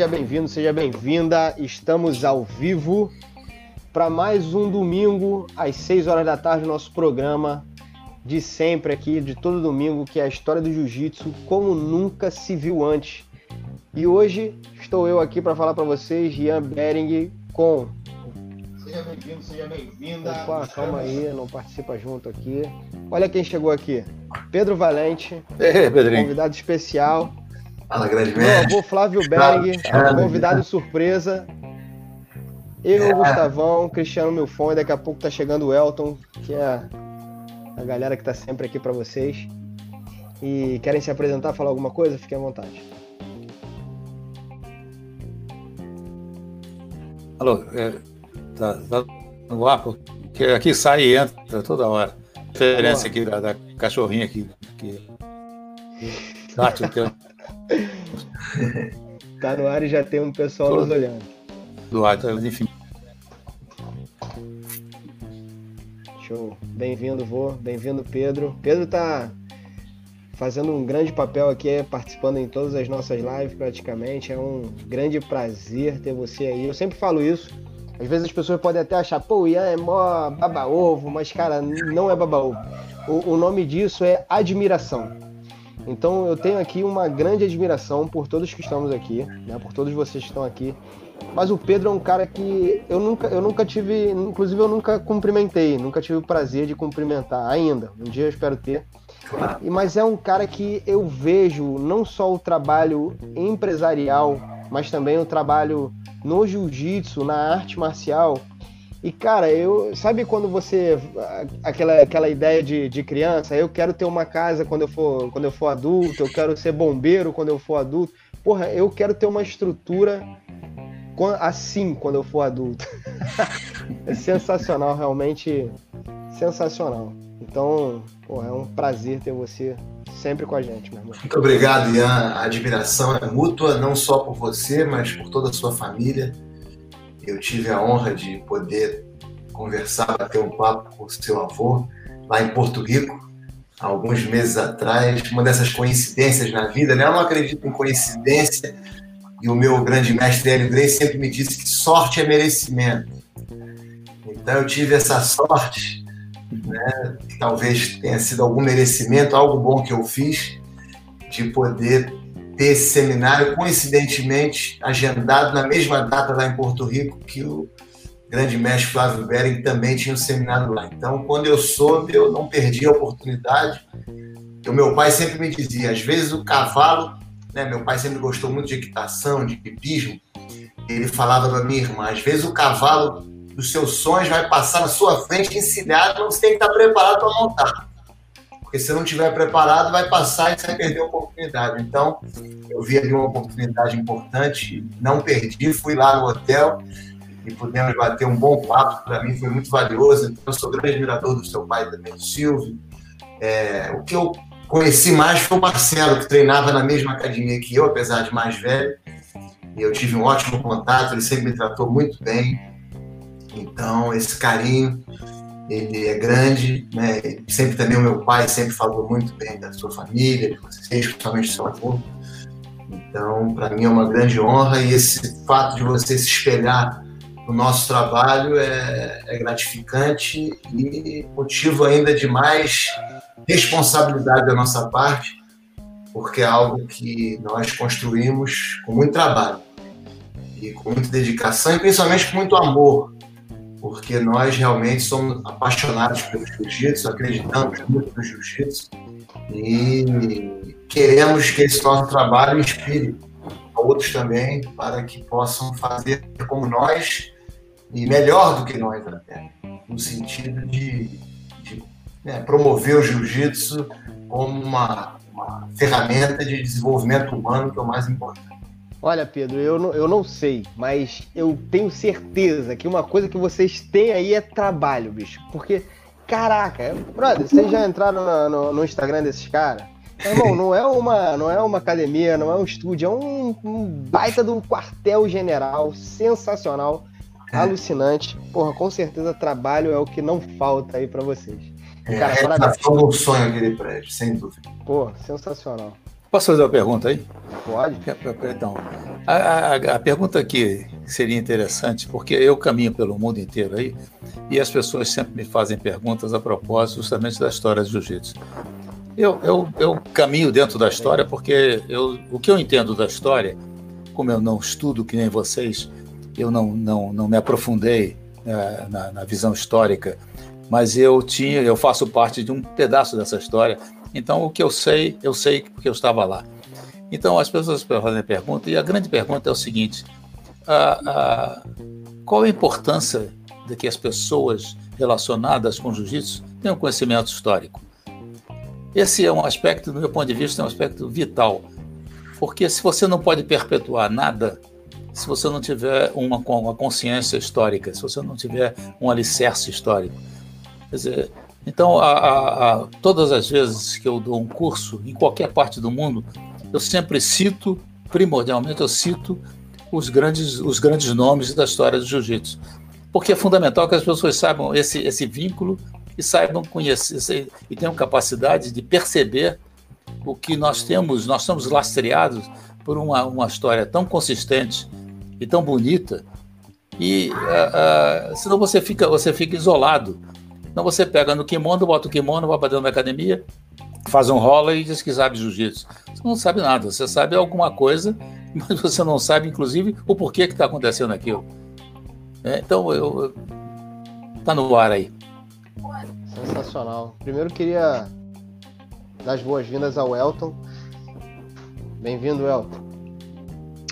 seja bem-vindo, seja bem-vinda. Estamos ao vivo para mais um domingo às 6 horas da tarde, nosso programa de sempre aqui, de todo domingo, que é a história do jiu-jitsu como nunca se viu antes. E hoje estou eu aqui para falar para vocês, Ian Bering, com. Seja bem-vindo, seja bem-vinda. Opa, calma aí, não participa junto aqui. Olha quem chegou aqui: Pedro Valente, Ei, Pedrinho. convidado especial. Fala, grande Meu avô Flávio Bering, convidado surpresa. Eu, É. Gustavão, Cristiano Milfon, e daqui a pouco tá chegando o Elton, que é a galera que tá sempre aqui para vocês. E querem se apresentar, falar alguma coisa? Fiquem à vontade. Alô, é, tá, tá no ar, porque aqui sai e entra toda hora. Diferença aqui da, da cachorrinha aqui. que o tempo Tá no ar e já tem um pessoal nos olhando. do ar, então, enfim. Show. Bem-vindo, vô. Bem-vindo, Pedro. Pedro tá fazendo um grande papel aqui, participando em todas as nossas lives praticamente. É um grande prazer ter você aí. Eu sempre falo isso. Às vezes as pessoas podem até achar, pô, o Ian é mó baba-ovo, mas, cara, não é baba-ovo. O, o nome disso é admiração. Então eu tenho aqui uma grande admiração por todos que estamos aqui, né? Por todos vocês que estão aqui. Mas o Pedro é um cara que eu nunca, eu nunca tive, inclusive eu nunca cumprimentei, nunca tive o prazer de cumprimentar ainda. Um dia eu espero ter. E- Mas é um cara que eu vejo não só o trabalho empresarial, mas também o trabalho no jiu-jitsu, na arte marcial. E cara, eu sabe quando você aquela, aquela ideia de, de criança, eu quero ter uma casa quando eu for quando eu for adulto, eu quero ser bombeiro quando eu for adulto. Porra, eu quero ter uma estrutura assim quando eu for adulto. é sensacional, realmente sensacional. Então, porra, é um prazer ter você sempre com a gente, meu irmão. Muito obrigado, Ian. A admiração é mútua, não só por você, mas por toda a sua família. Eu tive a honra de poder conversar, bater um papo com o seu avô lá em Porto Rico, alguns meses atrás. Uma dessas coincidências na vida, né? Eu não acredito em coincidência. E o meu grande mestre Hélio Grey sempre me disse que sorte é merecimento. Então eu tive essa sorte né, talvez tenha sido algum merecimento, algo bom que eu fiz, de poder ter esse seminário, coincidentemente agendado na mesma data lá em Porto Rico, que o grande mestre Flávio Bering também tinha um seminário lá. Então, quando eu soube, eu não perdi a oportunidade. O meu pai sempre me dizia, às vezes o cavalo, né, meu pai sempre gostou muito de equitação, de hipismo, ele falava para minha irmã, às vezes o cavalo dos seus sonhos vai passar na sua frente encilhado, você tem que estar preparado para montar. Porque se não estiver preparado, vai passar e você vai perder a oportunidade. Então, eu vi ali uma oportunidade importante, não perdi, fui lá no hotel e pudemos bater um bom papo, para mim foi muito valioso. Então, eu sou grande admirador do seu pai também, do Silvio. É, o que eu conheci mais foi o Marcelo, que treinava na mesma academia que eu, apesar de mais velho. E eu tive um ótimo contato, ele sempre me tratou muito bem. Então, esse carinho, ele é grande, né? Sempre também o meu pai sempre falou muito bem da sua família, de vocês, principalmente do seu avô. Então, para mim é uma grande honra e esse fato de você se espelhar no nosso trabalho é, é gratificante e motivo ainda de mais responsabilidade da nossa parte, porque é algo que nós construímos com muito trabalho e com muita dedicação e principalmente com muito amor, porque nós realmente somos apaixonados pelo jiu-jitsu, acreditamos muito no jiu-jitsu e queremos que esse nosso trabalho inspire outros também para que possam fazer como nós e melhor do que nós até, no sentido de, de né, promover o jiu-jitsu como uma, uma ferramenta de desenvolvimento humano que é o mais importante. Olha, Pedro, eu não, eu não sei, mas eu tenho certeza que uma coisa que vocês têm aí é trabalho, bicho. Porque, caraca, brother, vocês já entraram na- no, no Instagram desses caras? Irmão, não é, uma, não é uma academia, não é um estúdio, é um, um baita de um quartel general sensacional, alucinante. Porra, com certeza trabalho é o que não falta aí pra vocês. É Cara, a parabéns. do sonho aquele prédio, sem dúvida. Pô, sensacional. Posso fazer uma pergunta aí? Pode? Então, A, a, a, pergunta que seria interessante, porque eu caminho pelo mundo inteiro aí, e as pessoas sempre me fazem perguntas a propósito justamente da história do jiu-jitsu. Eu, eu, eu caminho dentro da história porque eu, o que eu entendo da história, como eu não estudo que nem vocês, eu não, não, não me aprofundei é, na, na visão histórica, mas eu tinha, eu faço parte de um pedaço dessa história. Então o que eu sei, eu sei porque eu estava lá. Então as pessoas fazem pergunta e a grande pergunta é o seguinte: a, a, qual a importância de que as pessoas relacionadas com jiu-jitsu tenham conhecimento histórico? Esse é um aspecto, do meu ponto de vista, é um aspecto vital, porque se você não pode perpetuar nada, se você não tiver uma, uma consciência histórica, se você não tiver um alicerce histórico, quer dizer, então, a, a, a, todas as vezes que eu dou um curso em qualquer parte do mundo, eu sempre cito, primordialmente, eu cito os grandes, os grandes nomes da história do jiu-jitsu. Porque é fundamental que as pessoas saibam esse, esse vínculo e saibam conhecer e tenham capacidade de perceber o que nós temos. Nós estamos lastreados por uma, uma história tão consistente e tão bonita, e uh, uh, senão você fica, você fica isolado. Então você pega no kimono, bota o kimono, vai para dentro da academia, faz um rola e diz que sabe jiu-jitsu. Você não sabe nada, você sabe alguma coisa, mas você não sabe, inclusive, o porquê que está acontecendo aquilo. É, então, eu, tá no ar aí. Sensacional. Primeiro queria dar as boas-vindas ao Elton. Bem-vindo, Elton.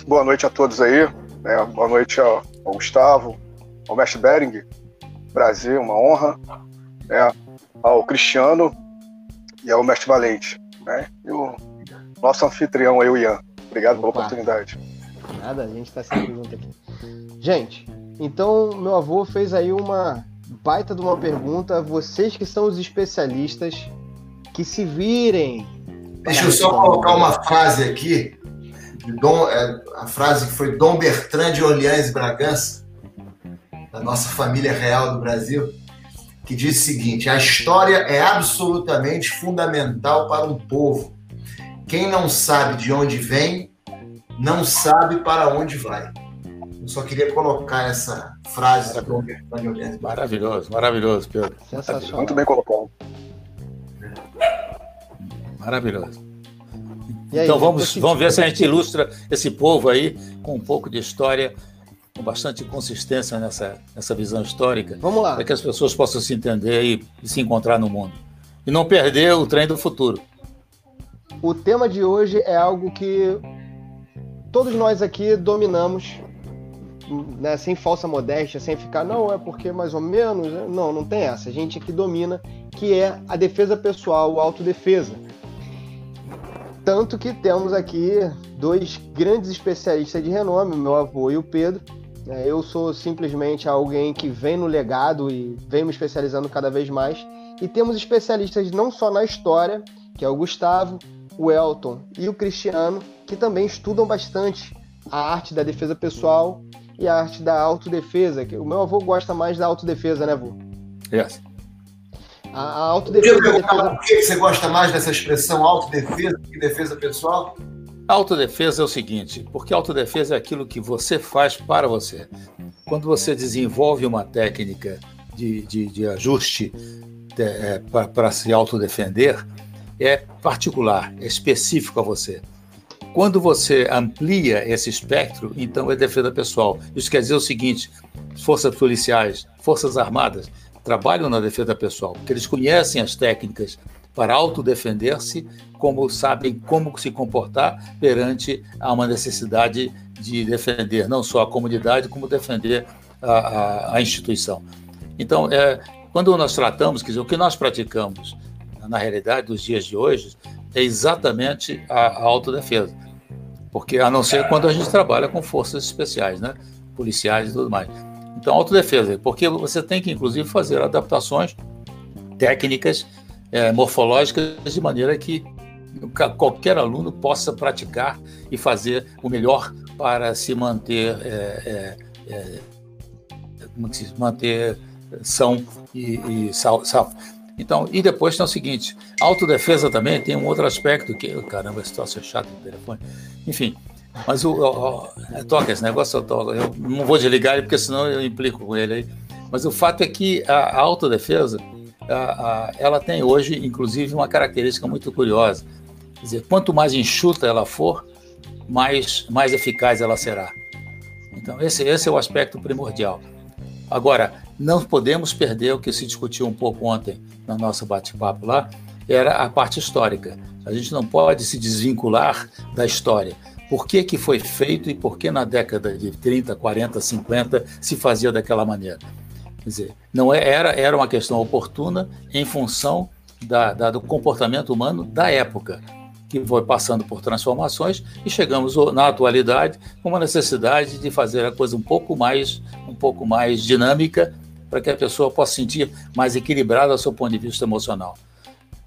Boa noite a todos aí. Né? Boa noite ao, ao Gustavo, ao Mestre Bering. Brasil, uma honra. Né? Ao Cristiano e ao Mestre Valente. Né? E o nosso anfitrião aí, o Ian. Obrigado Opa. pela oportunidade. Nada, a gente está sempre junto aqui. Gente, então meu avô fez aí uma baita de uma pergunta. Vocês que são os especialistas, que se virem. Deixa eu só colocar uma frase aqui. Dom, é, a frase que foi Dom Bertrand de Orleans Bragança, da nossa família real do Brasil, que diz o seguinte: a história é absolutamente fundamental para um povo. Quem não sabe de onde vem, não sabe para onde vai. Eu só queria colocar essa frase maravilhoso, maravilhoso, maravilhoso, Pedro. Sensacional. Muito bem colocado. Maravilhoso. Aí, então vamos, vamos ver se a gente ilustra esse povo aí com um pouco de história, com bastante consistência nessa, nessa visão histórica. Vamos lá. Para que as pessoas possam se entender e, e se encontrar no mundo. E não perder o trem do futuro. O tema de hoje é algo que todos nós aqui dominamos né, sem falsa modéstia, sem ficar, não, é porque mais ou menos. Né? Não, não tem essa. A gente aqui domina, que é a defesa pessoal, a autodefesa. Tanto que temos aqui dois grandes especialistas de renome, o meu avô e o Pedro. É, eu sou simplesmente alguém que vem no legado e vem me especializando cada vez mais. E temos especialistas não só na história, que é o Gustavo, o Elton e o Cristiano, que também estudam bastante a arte da defesa pessoal e a arte da autodefesa. Que o meu avô gosta mais da autodefesa, né, avô? Yes. A, a autodefesa. defesa... Por que você gosta mais dessa expressão autodefesa que defesa pessoal? Autodefesa é o seguinte, porque autodefesa é aquilo que você faz para você. Quando você desenvolve uma técnica de, de, de ajuste é, para se autodefender, é particular, é específico a você. Quando você amplia esse espectro, então é defesa pessoal. Isso quer dizer o seguinte: forças policiais, forças armadas trabalham na defesa pessoal, porque eles conhecem as técnicas para autodefender-se, como sabem como se comportar perante a uma necessidade de defender não só a comunidade, como defender a, a, a instituição. Então, é, quando nós tratamos, quer dizer, o que nós praticamos na realidade dos dias de hoje é exatamente a, a autodefesa. Porque a não ser quando a gente trabalha com forças especiais, né? policiais e tudo mais. Então, autodefesa, porque você tem que, inclusive, fazer adaptações técnicas, é, morfológicas, de maneira que qualquer aluno possa praticar e fazer o melhor para se manter, é, é, é se manter são e, e salvo. Então, e depois tem o seguinte: autodefesa também tem um outro aspecto que. Caramba, esse troço é chato no telefone. Enfim, Mas o, o, o é, toca, esse negócio eu toco. Eu não vou desligar ele, porque senão eu implico com ele aí. Mas o fato é que a, a autodefesa, a, a, ela tem hoje, inclusive, uma característica muito curiosa. Quer dizer, quanto mais enxuta ela for, mais, mais eficaz ela será. Então, esse, esse é o aspecto primordial. Agora, não podemos perder o que se discutiu um pouco ontem no nosso bate-papo lá, era a parte histórica. A gente não pode se desvincular da história. Por que, que foi feito e por que na década de 30, 40, 50 se fazia daquela maneira? Quer dizer, não é, era, era uma questão oportuna em função da, da, do comportamento humano da época que foi passando por transformações e chegamos na atualidade com uma necessidade de fazer a coisa um pouco mais, um pouco mais dinâmica para que a pessoa possa sentir mais equilibrada do seu ponto de vista emocional.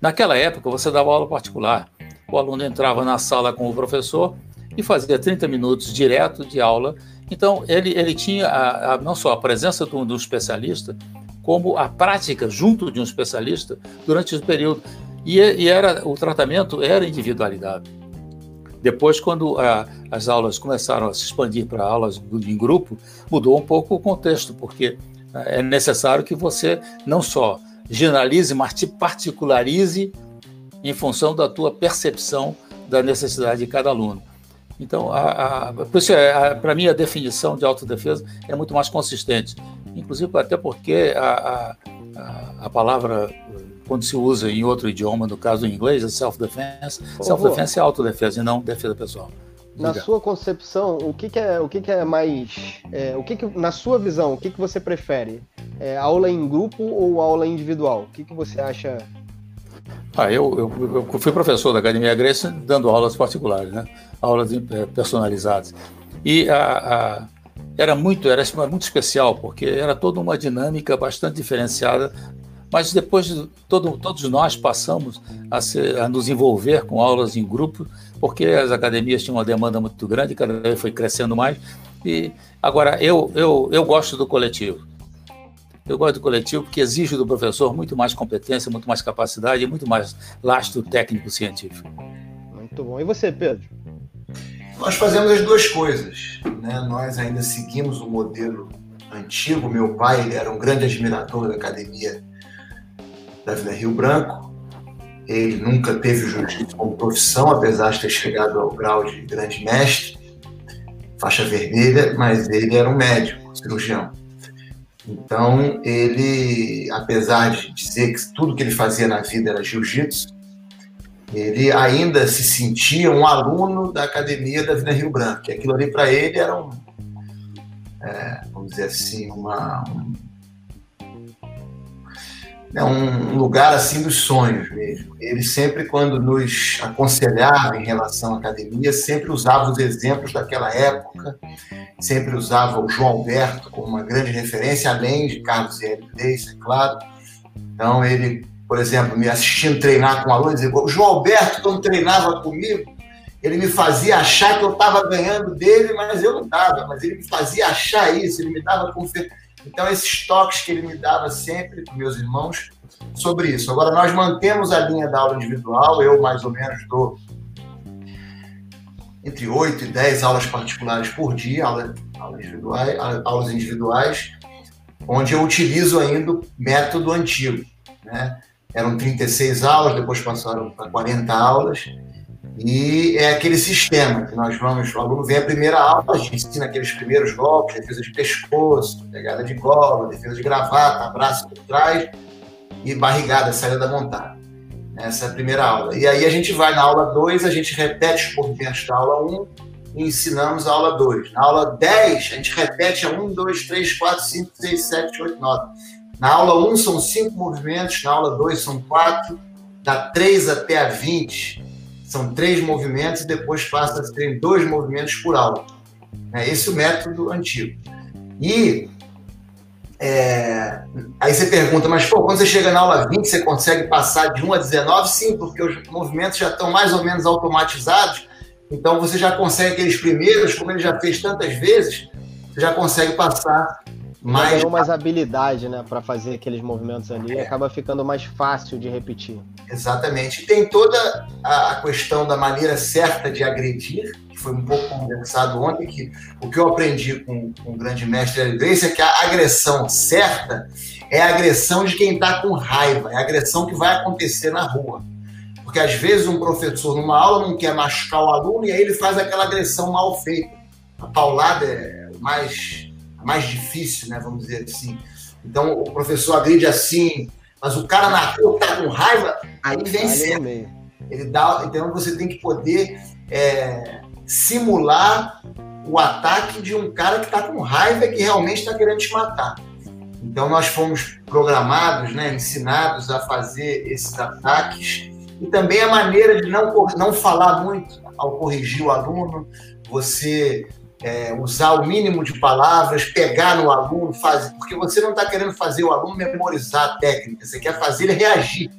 Naquela época, você dava aula particular. O aluno entrava na sala com o professor e fazia 30 minutos direto de aula. Então, ele, ele tinha a, a, não só a presença do, do especialista, como a prática junto de um especialista durante o período. E, e era o tratamento era individualidade. Depois, quando a, as aulas começaram a se expandir para aulas em grupo, mudou um pouco o contexto, porque é necessário que você não só generalize, mas te particularize em função da tua percepção da necessidade de cada aluno. Então, a, a, é, para mim, a definição de autodefesa é muito mais consistente. Inclusive, até porque a, a, a palavra quando se usa em outro idioma, no caso em inglês, é self-defense. Self-defense é autodefesa e não defesa pessoal. Na sua concepção, o que, que, é, o que, que é mais. É, o que, que na sua visão, o que, que você prefere? É, aula em grupo ou aula individual? O que, que você acha? Ah, eu, eu, eu fui professor da Academia Grécia dando aulas particulares, né? Aulas é, personalizadas. E a, a, era muito era muito especial, porque era toda uma dinâmica bastante diferenciada mas depois todo, todos nós passamos a, ser, a, nos envolver com aulas em grupo, porque as academias tinham uma demanda muito grande, cada vez foi crescendo mais. E agora eu, eu, eu gosto do coletivo. Eu gosto do coletivo porque exige do professor muito mais competência, muito mais capacidade e muito mais lastro técnico científico. Muito bom. E você, Pedro? Nós fazemos as duas coisas. Né? Nós ainda seguimos o modelo antigo. Meu pai era um grande admirador da academia da Vila Rio Branco. Ele nunca teve o jiu-jitsu como profissão, apesar de ter chegado ao grau de grande mestre, faixa vermelha, mas ele era um médico, cirurgião. Então, ele, apesar de dizer que tudo que ele fazia na vida era jiu-jitsu, ele ainda se sentia um aluno da academia da Vila Rio Branco, aquilo ali para ele era um, é, vamos dizer assim, uma, um, é um lugar assim dos sonhos mesmo. Ele sempre, quando nos aconselhava em relação à academia, sempre usava os exemplos daquela época, sempre usava o João Alberto como uma grande referência, além de Carlos L. Reis, é claro. Então, ele, por exemplo, me assistindo treinar com alunos, o João Alberto, quando treinava comigo, ele me fazia achar que eu estava ganhando dele, mas eu não estava, mas ele me fazia achar isso, ele me dava confiança então, esses toques que ele me dava sempre para meus irmãos sobre isso. Agora, nós mantemos a linha da aula individual, eu mais ou menos dou entre 8 e 10 aulas particulares por dia, aulas individuais, aulas individuais onde eu utilizo ainda o método antigo. Né? Eram 36 aulas, depois passaram para 40 aulas, e é aquele sistema que nós vamos, o aluno vem a primeira aula, a gente ensina aqueles primeiros golpes, defesa de pescoço, pegada de gola, defesa de gravata, abraço por trás e barrigada, saída da montada. Essa é a primeira aula. E aí a gente vai na aula 2, a gente repete os movimentos da aula 1 um, e ensinamos a aula 2. Na aula 10, a gente repete a 1, 2, 3, 4, 5, 6, 7, 8, 9. Na aula 1 um, são 5 movimentos, na aula 2 são 4, da 3 até a 20 são três movimentos e depois passa a ter dois movimentos por aula. É esse é o método antigo. E é, aí você pergunta, mas pô, quando você chega na aula 20, você consegue passar de 1 a 19? Sim, porque os movimentos já estão mais ou menos automatizados, então você já consegue aqueles primeiros, como ele já fez tantas vezes, você já consegue passar mas ganhou mais habilidade, né, para fazer aqueles movimentos ali, é. acaba ficando mais fácil de repetir. Exatamente. E tem toda a questão da maneira certa de agredir, que foi um pouco conversado ontem, que o que eu aprendi com, com o grande mestre Grace é que a agressão certa é a agressão de quem está com raiva, é a agressão que vai acontecer na rua. Porque às vezes um professor numa aula não quer machucar o aluno e aí ele faz aquela agressão mal feita. A paulada é mais, mais difícil, né? Vamos dizer assim. Então o professor agride assim, mas o cara na rua está com raiva, aí vem sempre. Ele dá, então você tem que poder é, simular o ataque de um cara que está com raiva e que realmente está querendo te matar. Então nós fomos programados, né, ensinados a fazer esses ataques e também a maneira de não, não falar muito ao corrigir o aluno, você é, usar o mínimo de palavras, pegar no aluno, fazer, porque você não está querendo fazer o aluno memorizar a técnica, você quer fazer ele reagir.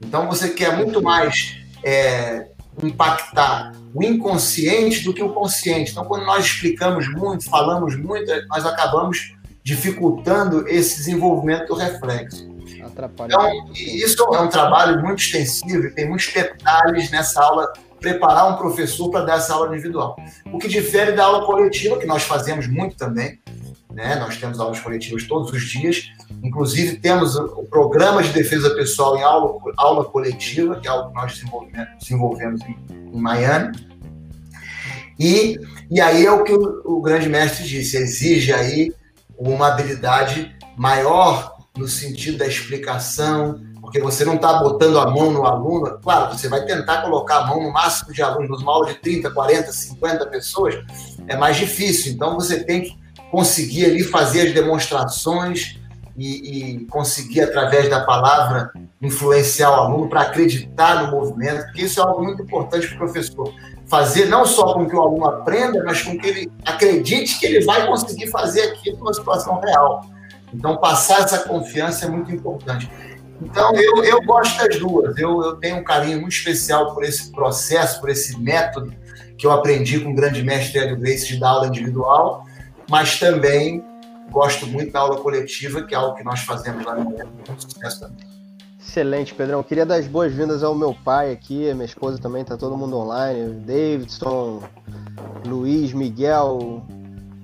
Então você quer muito mais é, impactar o inconsciente do que o consciente. Então, quando nós explicamos muito, falamos muito, nós acabamos dificultando esse desenvolvimento do reflexo. Atrapalha. Então, isso é um trabalho muito extensivo e tem muitos detalhes nessa aula, preparar um professor para dar essa aula individual. O que difere da aula coletiva, que nós fazemos muito também, né? nós temos aulas coletivas todos os dias, inclusive temos o programa de defesa pessoal em aula, aula coletiva, que é algo que nós desenvolvemos, em, em Miami. E, e aí é o que o, o grande mestre disse, exige aí uma habilidade maior no sentido da explicação, porque você não está botando a mão no aluno. Claro, você vai tentar colocar a mão no máximo de alunos, numa aula de 30, 40, 50 pessoas, é mais difícil. Então você tem que conseguir ali fazer as demonstrações e, e conseguir, através da palavra, influenciar o aluno para acreditar no movimento, porque isso é algo muito importante para o professor. Fazer não só com que o aluno aprenda, mas com que ele acredite que ele vai conseguir fazer aquilo numa situação real. Então, passar essa confiança é muito importante. Então, eu, eu gosto das duas. Eu, eu tenho um carinho muito especial por esse processo, por esse método que eu aprendi com o grande mestre Hélio Grace de dar aula individual, mas também gosto muito da aula coletiva, que é algo que nós fazemos lá no sucesso também. Excelente, Pedrão. Queria dar as boas-vindas ao meu pai aqui, a minha esposa também, tá todo mundo online. Davidson, Luiz, Miguel,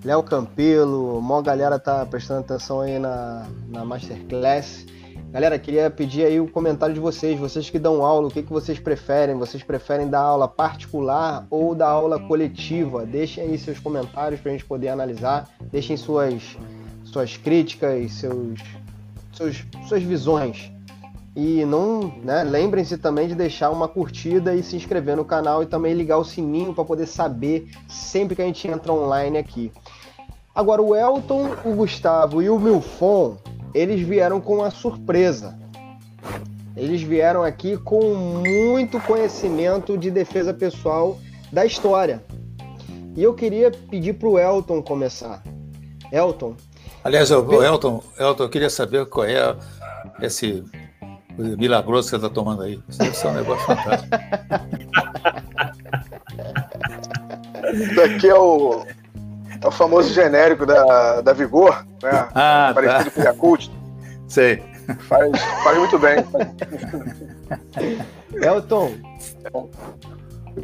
Léo Campelo, mó galera tá prestando atenção aí na, na Masterclass. Galera, queria pedir aí o comentário de vocês, vocês que dão aula, o que, que vocês preferem? Vocês preferem dar aula particular ou dar aula coletiva? Deixem aí seus comentários para a gente poder analisar, deixem suas, suas críticas, seus, seus, suas visões. E não, né, lembrem-se também de deixar uma curtida e se inscrever no canal e também ligar o sininho para poder saber sempre que a gente entra online aqui. Agora, o Elton, o Gustavo e o Milfon, eles vieram com uma surpresa. Eles vieram aqui com muito conhecimento de defesa pessoal da história. E eu queria pedir para o Elton começar. Elton. Aliás, o Elton, Elton, eu queria saber qual é esse milagroso que você está tomando aí. Isso deve ser um negócio fantástico. Isso daqui é o é o famoso genérico da, da Vigor, né? Ah, tá. Parecido tá. com o Yakult. Sei. Faz, faz muito bem. Elton.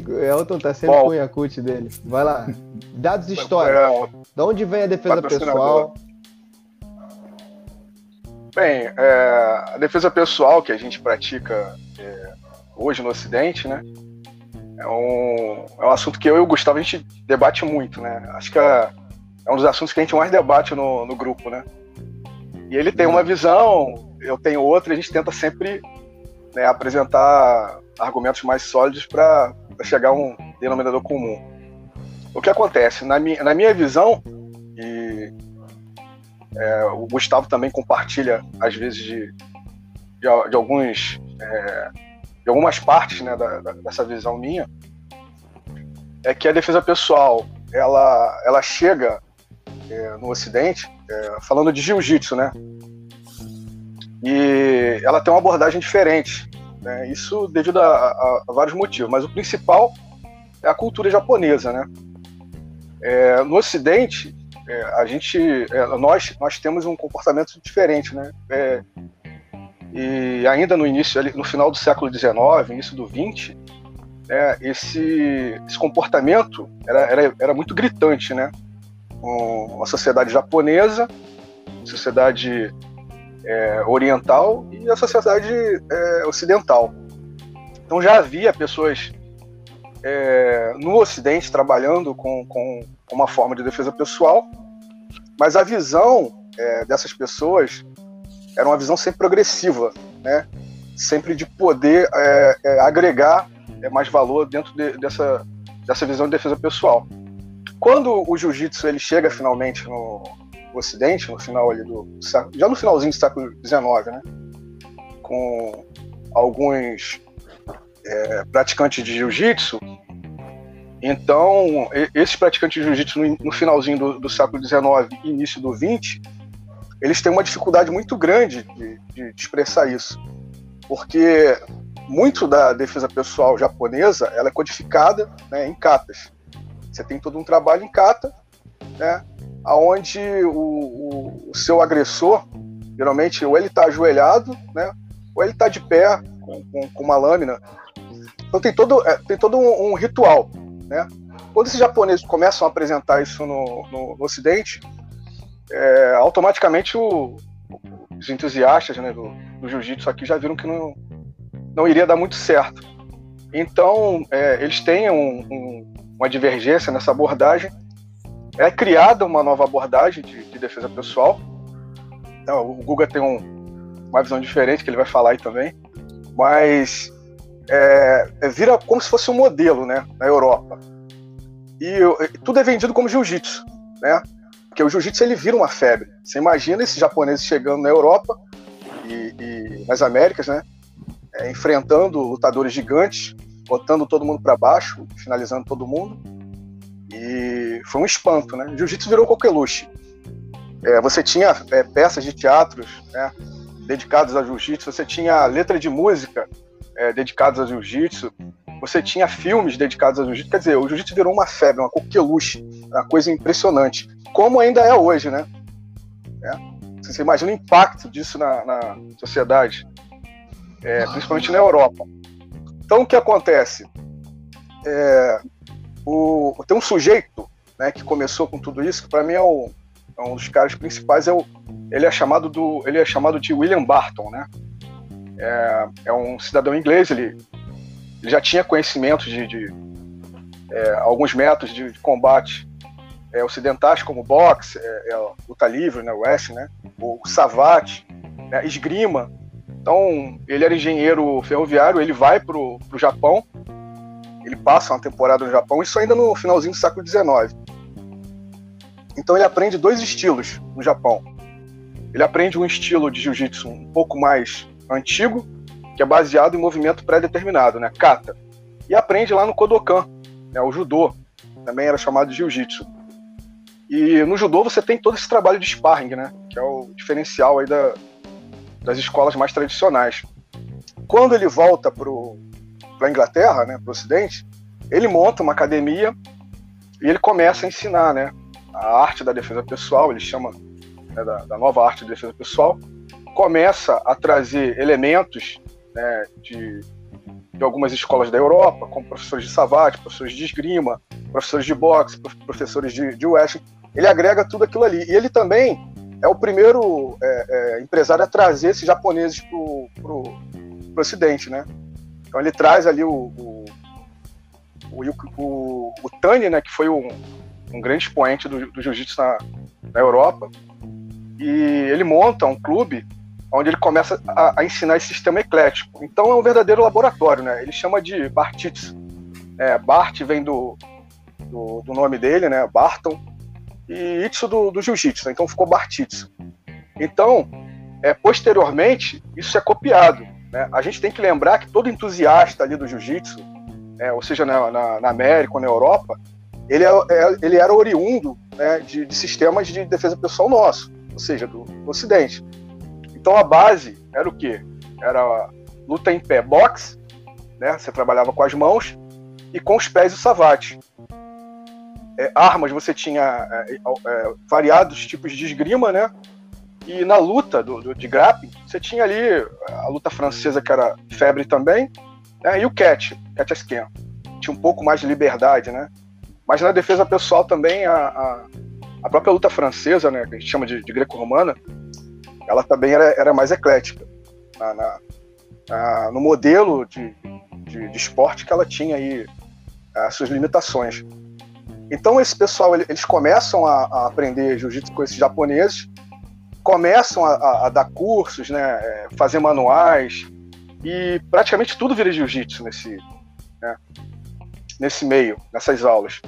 Elton tá sempre Bom, com o Yakult dele. Vai lá. Dados históricos. Da onde vem a defesa pessoal? Bem, é, a defesa pessoal que a gente pratica é, hoje no Ocidente, né? É um, é um assunto que eu e o Gustavo a gente debate muito, né? Acho que é, é um dos assuntos que a gente mais debate no, no grupo, né? E ele tem uma visão, eu tenho outra, e a gente tenta sempre né, apresentar argumentos mais sólidos para chegar a um denominador comum. O que acontece? Na minha, na minha visão, e é, o Gustavo também compartilha, às vezes, de, de, de alguns. É, de algumas partes né, da, da, dessa visão minha, é que a defesa pessoal ela, ela chega é, no Ocidente, é, falando de jiu-jitsu, né? E ela tem uma abordagem diferente. Né? Isso devido a, a, a, vários motivos, mas o principal é a cultura japonesa, né? É, no Ocidente, é, a gente, é, nós, nós temos um comportamento diferente, né? É, e ainda no início, no final do século XIX, início do XX, né, esse, esse comportamento era, era, era muito gritante, né? Uma sociedade japonesa, sociedade é, oriental e a sociedade é, ocidental. Então já havia pessoas é, no Ocidente trabalhando com, com, uma forma de defesa pessoal, mas a visão é, dessas pessoas era uma visão sempre progressiva, né? sempre de poder é, é, agregar é, mais valor dentro de, dessa, dessa visão de defesa pessoal. Quando o jiu-jitsu ele chega finalmente no, Ocidente, no final ali do já no finalzinho do século XIX, né, com alguns é, praticantes de jiu-jitsu, então esses praticantes de jiu-jitsu no, no, finalzinho do, do século XIX e início do XX, eles têm uma dificuldade muito grande de, de, expressar isso, porque muito da defesa pessoal japonesa ela é codificada né, em katas. Você tem todo um trabalho em kata, né, aonde o, o, o seu agressor, geralmente, ou ele está ajoelhado, né, ou ele está de pé com, com, com, uma lâmina. Então tem todo, é, tem todo um, um, ritual. Né? Quando esses japoneses começam a apresentar isso no, no, no Ocidente, é, automaticamente o, os entusiastas né, do, do jiu-jitsu aqui já viram que não, não iria dar muito certo. Então, é, eles têm um, um, uma divergência nessa abordagem. É criada uma nova abordagem de, de defesa pessoal. Então, o Guga tem um, uma visão diferente, que ele vai falar aí também. Mas é, é, vira como se fosse um modelo né, na Europa. E, tudo é vendido como jiu-jitsu. Né? Porque o jiu-jitsu ele vira uma febre. Você imagina esses japoneses chegando na Europa e, e nas Américas, né? é, enfrentando lutadores gigantes, botando todo mundo para baixo, finalizando todo mundo. E foi um espanto, né? Jiu-jitsu virou coqueluche. É, você tinha é, peças de teatros né, dedicadas a jiu-jitsu, você tinha letra de música é, dedicadas a jiu-jitsu, você tinha filmes dedicados a jiu-jitsu. Quer dizer, o jiu-jitsu virou uma febre, uma coqueluche, uma coisa impressionante. Como ainda é hoje, né? É. Você imagina o impacto disso na, na sociedade é, principalmente na Europa. Então, o que acontece? É, o, tem um sujeito né, que começou com tudo isso, que para mim é, o, é, um dos caras principais, é o, ele, é chamado do, ele é chamado de William Barton. Né? É, é um cidadão inglês, ele, ele já tinha conhecimento de, de é, alguns métodos de, de combate é, ocidentais, como boxe, é, é, luta livre, né, o S, né, o savate, né, esgrima, então, ele era engenheiro ferroviário, ele vai pro, pro Japão, ele passa uma temporada no Japão, isso ainda no finalzinho do século XIX. Então ele aprende dois estilos no Japão. Ele aprende um estilo de jiu-jitsu um pouco mais antigo, que é baseado em movimento pré-determinado, né, kata. E aprende lá no Kodokan, né, o judô, também era chamado de jiu-jitsu. E no judô você tem todo esse trabalho de sparring, né, que é o diferencial aí da, das escolas mais tradicionais. Quando ele volta para a Inglaterra, né, para o Ocidente, ele monta uma academia e ele começa a ensinar né, a arte da defesa pessoal, ele chama né, da, da, nova arte da defesa pessoal, começa a trazer elementos né, de, de algumas escolas da Europa, como professores de savate, professores de esgrima, professores de boxe, professores de, de wrestling, ele agrega tudo aquilo ali. E ele também é o primeiro é, é, empresário a trazer esses japoneses para o Ocidente, né? Então ele traz ali o, o, o, o, o Tani, né, que foi um, um grande expoente do, do jiu-jitsu na, na Europa, e ele monta um clube onde ele começa a, a, ensinar esse sistema eclético. Então é um verdadeiro laboratório, né? Ele chama de Bartitsu. É, Bart vem do, do, do, nome dele, né? Barton, e Itsu do, do Jiu-Jitsu, então ficou Bartitsu. Então, é, posteriormente, isso é copiado. Né? A gente tem que lembrar que todo entusiasta ali do Jiu-Jitsu, é, ou seja, na, na, na, América ou na Europa, ele, é, é, ele era oriundo né, de, de, sistemas de defesa pessoal nosso, ou seja, do, do Ocidente. Então a base era o quê? Era luta em pé, boxe, né? Você trabalhava com as mãos e com os pés o savate. é, armas, você tinha é, é, variados tipos de esgrima, né? E na luta do, do, de grappling, você tinha ali a luta francesa, que era febre também, né? e o catch, catch scan. Tinha um pouco mais de liberdade, né? Mas na defesa pessoal também, a, a, a própria luta francesa, né, que a gente chama de, de greco-romana, ela também era, era mais eclética. Na, na, na, no modelo de, de, de, esporte que ela tinha aí as suas limitações. Então esse pessoal, eles começam a, a aprender jiu-jitsu com esses japoneses, começam a, a, a, dar cursos, né, é, fazer manuais, e praticamente tudo vira jiu-jitsu nesse, né, nesse meio, nessas aulas.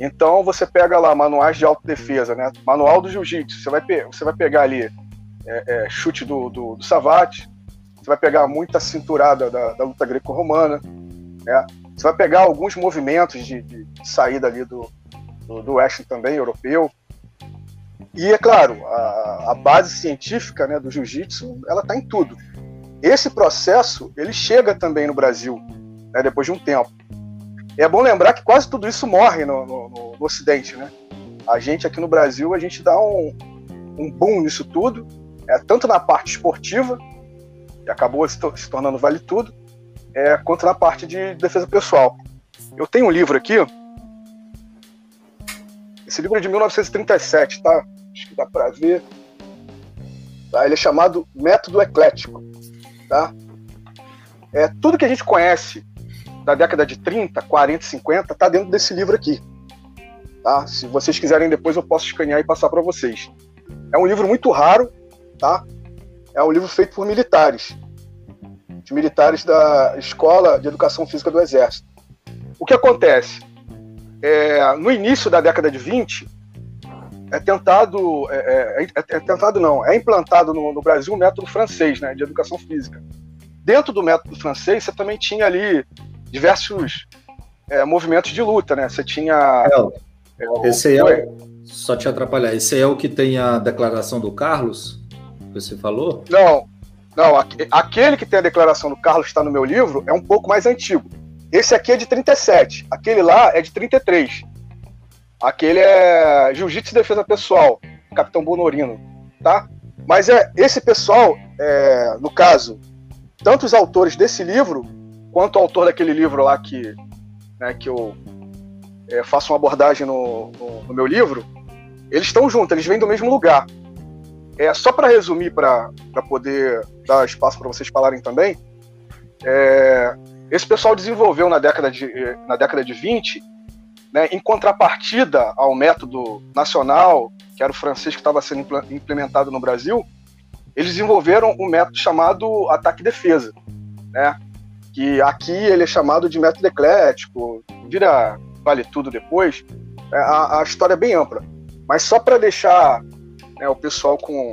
Então você pega lá manuais de autodefesa, né, manual do jiu-jitsu, você vai, você vai pegar ali é, é, chute do, do, do, Savate, você vai pegar muita cinturada da, da luta greco-romana, né, você vai pegar alguns movimentos de, de saída ali do, do, do wrestling também, europeu, e é claro, a, a base científica né, do jiu-jitsu, ela está em tudo. Esse processo, ele chega também no Brasil, né, depois de um tempo. É bom lembrar que quase tudo isso morre no, no, no, Ocidente, né? A gente aqui no Brasil, a gente dá um, um boom nisso tudo, é, tanto na parte esportiva, que acabou se, to se tornando vale tudo, é, quanto na parte de defesa pessoal. Eu tenho um livro aqui, esse livro é de 1937, tá? acho que dá para ver. Tá? Ele é chamado Método Eclético. Tá? É, tudo que a gente conhece da década de 30, 40, 50 está dentro desse livro aqui. Tá? Se vocês quiserem depois eu posso escanear e passar para vocês. É um livro muito raro, tá? É um livro feito por militares, de militares da Escola de Educação Física do Exército. O que acontece? É, no início da década de 20, é tentado, é, é, é, é, tentado não, é implantado no, no, Brasil o método francês, né, de educação física. Dentro do método francês, você também tinha ali diversos é, movimentos de luta, né? Você tinha. É, esse é o, só te atrapalhar. Esse é o que tem a declaração do Carlos que você falou? Não, não. Aquele que tem a declaração do Carlos está no meu livro é um pouco mais antigo. Esse aqui é de 37. Aquele lá é de 33. Aquele é Jiu-Jitsu e Defesa Pessoal, Capitão Bonorino, tá? Mas é esse pessoal, é, no caso, tanto os autores desse livro, quanto o autor daquele livro lá que, né, que eu é, faço uma abordagem no, no, no, meu livro, eles estão juntos, eles vêm do mesmo lugar. É, só para resumir, para poder dar espaço para vocês falarem também, é, esse pessoal desenvolveu na década de, na década de 20 né, em contrapartida ao método nacional, que era o francês que estava sendo implementado no Brasil, eles desenvolveram um método chamado ataque-defesa, né, que aqui ele é chamado de método eclético, vira vale tudo depois, é, a, a história é bem ampla. Mas só para deixar né, o pessoal com,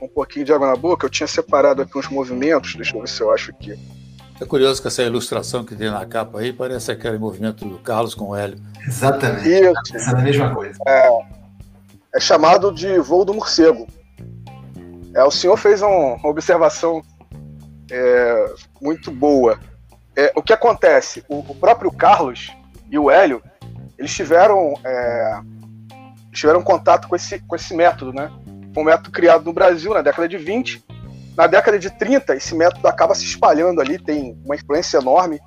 um pouquinho de água na boca, eu tinha separado aqui uns movimentos, deixa eu ver se eu acho aqui. É curioso que essa ilustração que tem na capa aí parece aquele movimento do Carlos com o Hélio. Exatamente. Isso. Essa é a mesma coisa. É, é chamado de voo do morcego. É, o senhor fez um, uma observação é, muito boa. É, o que acontece? O, o, próprio Carlos e o Hélio, eles tiveram, é, tiveram contato com esse, com esse método, né? Um método criado no Brasil na década de 20 na década de 30, esse método acaba se espalhando ali, tem uma influência enorme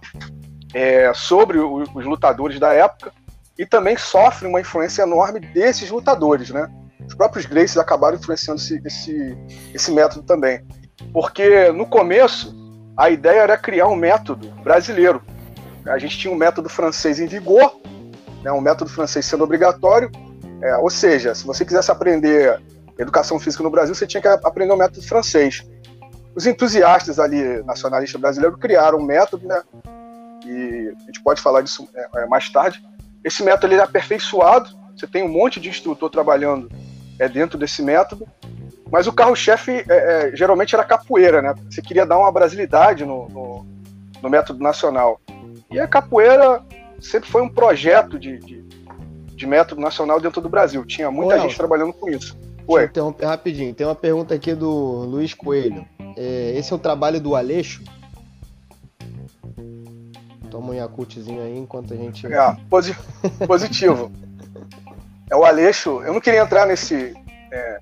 é, sobre o, os lutadores da época e também sofre uma influência enorme desses lutadores, né? Os próprios Gracies acabaram influenciando esse, esse, esse método também. Porque no começo, a ideia era criar um método brasileiro. A gente tinha um método francês em vigor, né, um método francês sendo obrigatório. É, ou seja, se você quisesse aprender educação física no Brasil, você tinha que aprender o método francês os entusiastas ali, nacionalistas brasileiros, criaram um método, né? E a gente pode falar disso é, é, mais tarde. Esse método ele é aperfeiçoado, você tem um monte de instrutor trabalhando é, dentro desse método, mas o carro-chefe é, é, geralmente era capoeira, né? Você queria dar uma brasilidade no, no, no, método nacional. E a capoeira sempre foi um projeto de, de, de método nacional dentro do Brasil. Tinha muita gente trabalhando com isso. Eu interromper rapidinho. Tem uma pergunta aqui do Luiz Coelho. É, esse é o trabalho do Aleixo? Toma um Yakultzinho aí enquanto a gente. É, posi positivo. é o Aleixo. Eu não queria entrar nesse, é,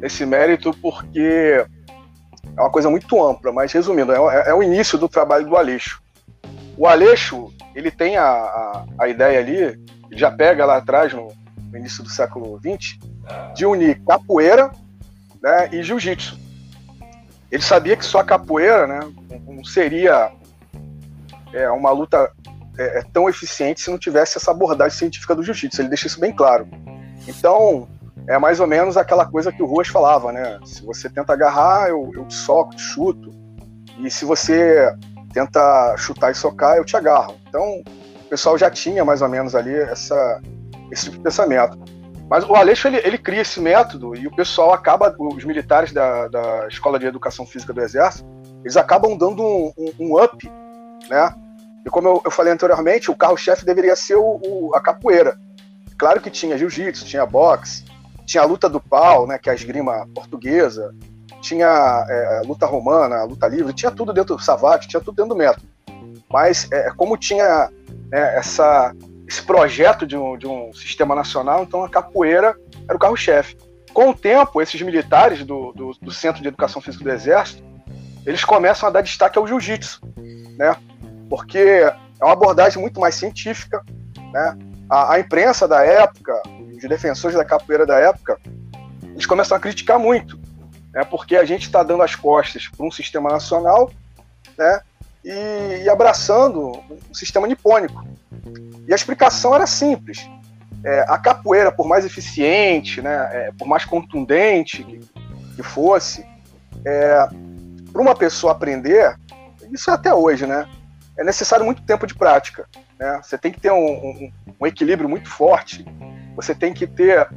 nesse mérito porque é uma coisa muito ampla, mas resumindo, é, é, o início do trabalho do Aleixo. O Aleixo, ele tem a, a, a ideia ali, já pega lá atrás, no, início do século XX, de unir capoeira né, e jiu-jitsu. Ele sabia que só a capoeira né, não seria é, uma luta é, é, tão eficiente se não tivesse essa abordagem científica do jiu-jitsu. Ele deixa isso bem claro. Então, é mais ou menos aquela coisa que o Ruas falava, né? Se você tenta agarrar, eu, eu te soco, te chuto. E se você tenta chutar e socar, eu te agarro. Então, o pessoal já tinha mais ou menos ali essa, esse tipo de pensamento. Mas o Aleixo, ele, ele cria esse método e o pessoal acaba, os militares da, da Escola de Educação Física do Exército, eles acabam dando um, um, um up, né? E como eu, eu falei anteriormente, o carro-chefe deveria ser o, o, a capoeira. Claro que tinha jiu-jitsu, tinha boxe, tinha a luta do pau, né, que é a esgrima portuguesa, tinha é, luta romana, luta livre, tinha tudo dentro do savate, tinha tudo dentro do método. Mas é, como tinha né, essa, esse projeto de um, de um sistema nacional, então a capoeira era o carro-chefe. Com o tempo, esses militares do, do, do, Centro de Educação Física do Exército, eles começam a dar destaque ao jiu-jitsu, né? Porque é uma abordagem muito mais científica, né? A, a imprensa da época, os defensores da capoeira da época, eles começam a criticar muito, né? Porque a gente está dando as costas para um sistema nacional, né? E, e abraçando um sistema nipônico, e a explicação era simples. É, a capoeira, por mais eficiente, né, é, por mais contundente que, que fosse, é, para uma pessoa aprender, isso é até hoje, né, é necessário muito tempo de prática. Né? Você tem que ter um, um, um equilíbrio muito forte, você tem que ter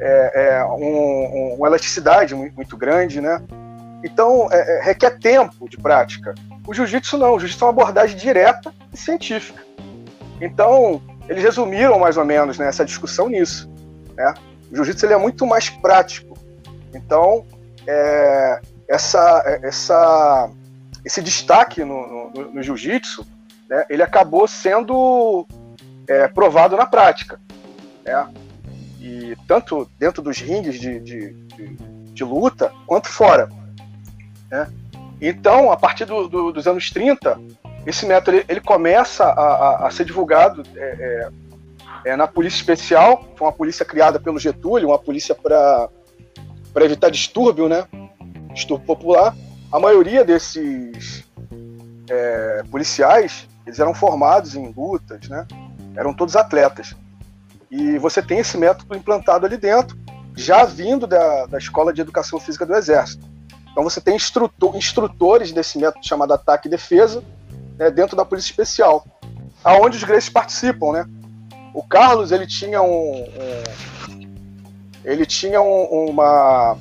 é, é, um, uma elasticidade muito grande, né? Então, é, requer tempo de prática. O jiu-jitsu não, o jiu-jitsu é uma abordagem direta e científica. Então, eles resumiram mais ou menos né, essa discussão nisso. Né? O jiu-jitsu é muito mais prático. Então, é, essa, essa, esse destaque no, no, no jiu-jitsu, né, ele acabou sendo é, provado na prática. Né? E tanto dentro dos ringues de, de, de, de luta, quanto fora. Né? Então, a partir do, do, dos anos 30, esse método ele, ele começa a, a, a, ser divulgado é, é, é, na polícia especial, foi uma polícia criada pelo Getúlio, uma polícia para evitar distúrbio, né? Distúrbio popular. A maioria desses é, policiais, eles eram formados em lutas, né? Eram todos atletas. E você tem esse método implantado ali dentro, já vindo da, da Escola de Educação Física do Exército. Então você tem instrutor, instrutores desse método chamado ataque e defesa, né, dentro da Polícia Especial, aonde os Graces participam, né? O Carlos ele tinha um, um ele tinha um, uma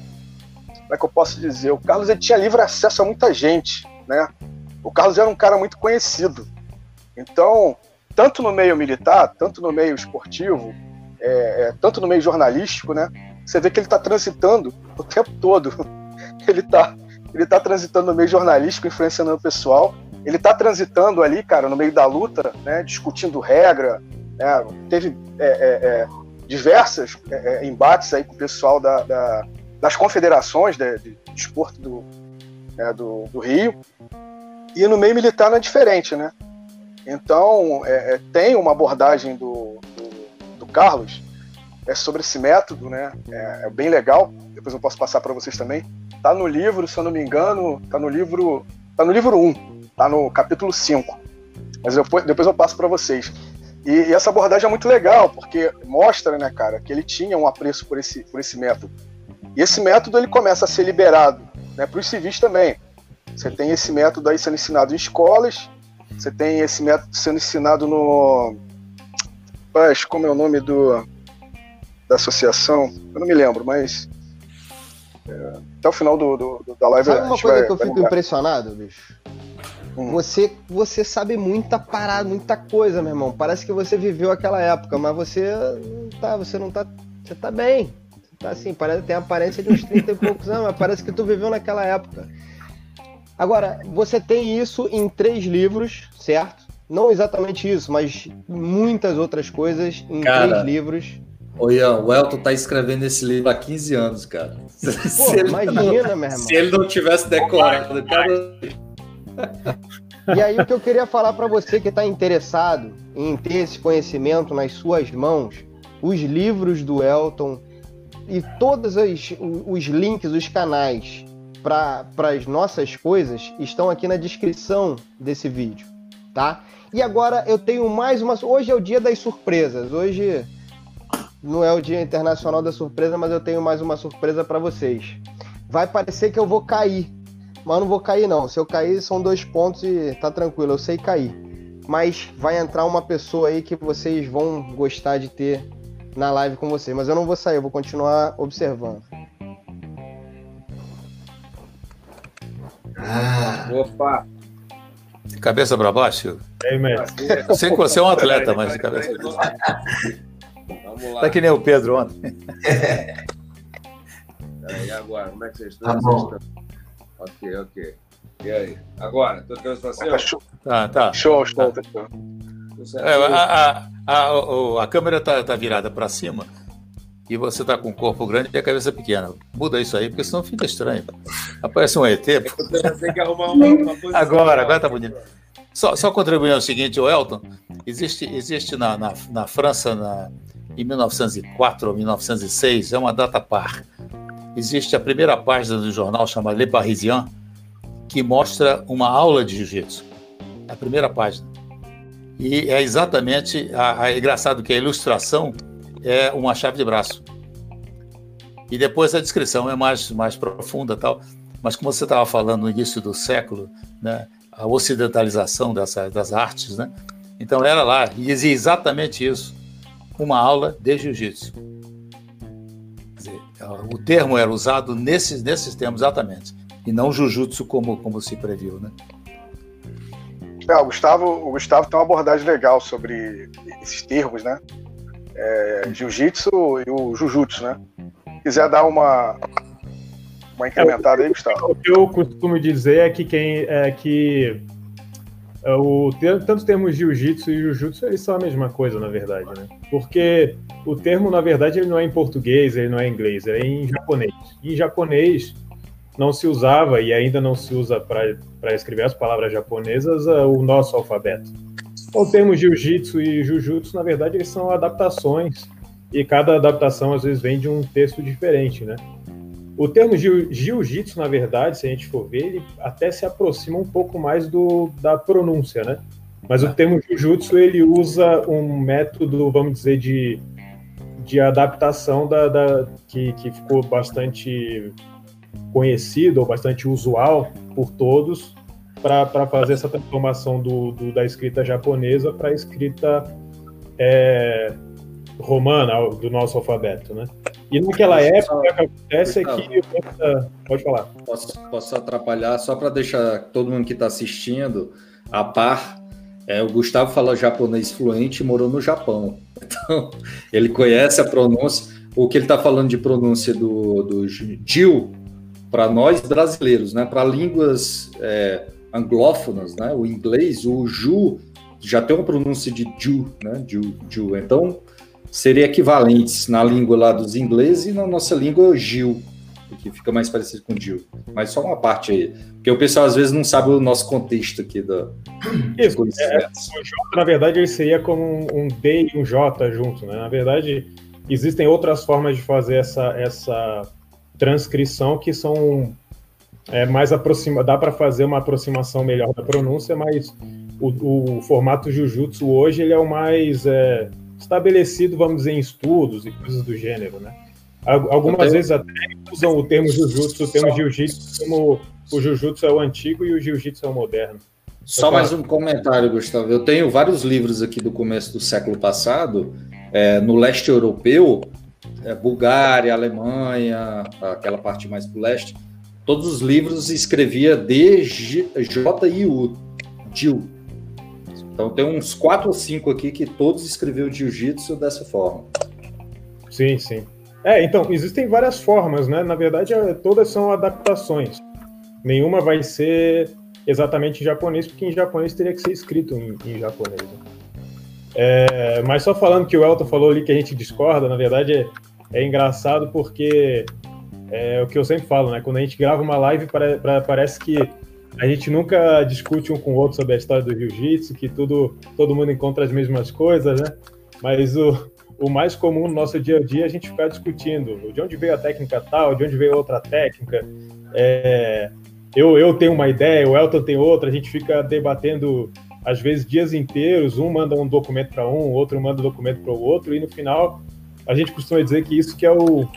como é que eu posso dizer? O Carlos ele tinha livre acesso a muita gente, né? O Carlos era um cara muito conhecido, então tanto no meio militar, tanto no meio esportivo, é, é, tanto no meio jornalístico, né? Você vê que ele está transitando o tempo todo. Ele está ele tá transitando no meio jornalístico, influenciando o pessoal. Ele tá transitando ali, cara, no meio da luta, né, discutindo regra, né, teve é, é, é diversas é, é, embates aí com o pessoal da, da, das confederações de, de, de esporte do, né, do, do, Rio, e no meio militar não é diferente, né? Então, é, tem uma abordagem do, do, do, Carlos é sobre esse método, né? É, bem legal, depois eu posso passar para vocês também. Tá no livro, se eu não me engano, tá no livro, tá no livro 1, Tá no capítulo 5. Mas eu, depois eu passo para vocês. E, e, essa abordagem é muito legal, porque mostra, né, cara, que ele tinha um apreço por esse, por esse método. E esse método ele começa a ser liberado né, para os civis também. Você tem esse método aí sendo ensinado em escolas, você tem esse método sendo ensinado no. Como é o nome do, da associação? Eu não me lembro, mas. É, até o final do, do, da live. Sabe uma coisa vai, que eu fico impressionado, bicho? Hum. Você, você sabe muita parada, muita coisa, meu irmão. Parece que você viveu aquela época, mas você não tá, você não tá, você tá bem. Você tá assim, parece tem a aparência de uns 30 e poucos anos, mas parece que tu viveu naquela época. Agora, você tem isso em três livros, certo? não exatamente isso, mas muitas outras coisas em cara, três livros. Ô Ian, o Elton tá escrevendo esse livro há 15 anos, cara. Pô, se imagina, não, meu irmão. Se ele não tivesse decorado, cara. E aí o que eu queria falar para você que está interessado em ter esse conhecimento nas suas mãos, os livros do Elton e todos os, os links, os canais para as nossas coisas estão aqui na descrição desse vídeo, tá? E agora eu tenho mais uma. Hoje é o dia das surpresas. Hoje não é o dia internacional da surpresa, mas eu tenho mais uma surpresa para vocês. Vai parecer que eu vou cair, mas não vou cair não. Se eu cair são dois pontos e tá tranquilo, eu sei cair. Mas vai entrar uma pessoa aí que vocês vão gostar de ter na live com vocês. Mas eu não vou sair, eu vou continuar observando. Ah. Opa! De cabeça para baixo? É, mestre. Sei que você é um atleta, mas de cabeça para baixo. Vamos lá. Tá que nem o Pedro ontem. E agora, como é que vocês estão? Tá bom. Ok, ok. E aí? Agora, tô para cima? Tá show. Tá, tá. Show, show. Tá. É, a, a, a, a, câmera tá, tá virada para cima e você tá com o corpo grande e a cabeça pequena. Muda isso aí, porque senão fica estranho. Aparece um ET. Tem que arrumar uma, uma Agora, agora tá bonito. Só, só contribuindo o seguinte, o Elton, existe, existe na, na, na França, na, em 1904 ou 1906, é uma data par. Existe a primeira página do jornal chamada Le Parisien, que mostra uma aula de jiu-jitsu. A primeira página. E é exatamente, a, a, é engraçado que a ilustração é uma chave de braço. E depois a descrição é mais, mais profunda tal. Mas como você estava falando no início do século, né, a ocidentalização dessa, das artes, né? Então era lá, e dizia exatamente isso, uma aula de jiu-jitsu. O termo era usado nesses, nesses termos exatamente, e não jiu-jitsu como, como se previu, né? É, o Gustavo, o Gustavo tem uma abordagem legal sobre esses termos, né? é, jiu-jitsu e o jujutsu, né? Quiser dar uma, uma incrementada aí, Gustavo. O que eu costumo dizer é que quem é que o, tanto termos jiu-jitsu e jiu-jitsu eles são a mesma coisa, na verdade, né? Porque o termo, na verdade, ele não é em português, ele não é em inglês, é em japonês. Em japonês não se usava e ainda não se usa para escrever as palavras japonesas é, o nosso alfabeto. O termo jiu-jitsu e jujutsu, na verdade, eles são adaptações e cada adaptação às vezes vem de um texto diferente, né? O termo jiu-jitsu, na verdade, se a gente for ver, ele até se aproxima um pouco mais do, da pronúncia, né? Mas o termo jiu-jitsu, ele usa um método, vamos dizer, de, de adaptação da, da que, que ficou bastante conhecido ou bastante usual por todos para fazer essa transformação do, do, da escrita japonesa para a escrita é, romana, do nosso alfabeto, né? E naquela época, o que acontece é que... Pode falar. Posso, posso atrapalhar, só para deixar todo mundo que está assistindo a par, é, o Gustavo fala japonês fluente e morou no Japão. Então, ele conhece a pronúncia. O que ele está falando de pronúncia do, do Jiu, para nós brasileiros, né? Para línguas... É, anglófonas, né? O inglês, o ju já tem uma pronúncia de ju, né? Ju, ju. Então seria equivalentes na língua lá dos ingleses e na nossa língua Gil, que fica mais parecido com Gil. Mas só uma parte aí, porque o pessoal às vezes não sabe o nosso contexto aqui da. Isso. É, o J, na verdade, ele seria como um, um D e um J junto, né? Na verdade, existem outras formas de fazer essa essa transcrição que são é mais aproxima, dá para fazer uma aproximação melhor da pronúncia, mas o, o formato Jujutsu hoje ele é o mais é, estabelecido, vamos dizer, em estudos e coisas do gênero, né? Algumas tenho... vezes até usam o termo Jujutsu, o termo Jiu-Jitsu, como o Jujutsu é o antigo e o Jiu-Jitsu é o moderno. Só mais um comentário, Gustavo. Eu tenho vários livros aqui do começo do século passado, é, no leste europeu, é, Bulgária, Alemanha, aquela parte mais do leste, todos os livros escrevia D-J-I-U, Jiu. Então tem uns quatro ou cinco aqui que todos escreveu jiu-jitsu dessa forma. Sim, sim. É, então, existem várias formas, né? Na verdade, é, todas são adaptações. Nenhuma vai ser exatamente em japonês, porque em japonês teria que ser escrito em, em japonês. Né? É, mas só falando que o Elton falou ali que a gente discorda, na verdade é, é engraçado porque é o que eu sempre falo, né? Quando a gente grava uma live, parece que a gente nunca discute um com o outro sobre a história do jiu-jitsu, que tudo, todo mundo encontra as mesmas coisas, né? Mas o, o mais comum no nosso dia a dia é a gente ficar discutindo de onde veio a técnica tal, de onde veio outra técnica. É, eu, eu tenho uma ideia, o Elton tem outra, a gente fica debatendo às vezes dias inteiros, um manda um documento para um, outro manda um documento para o outro, e no final a gente costuma dizer que isso que é o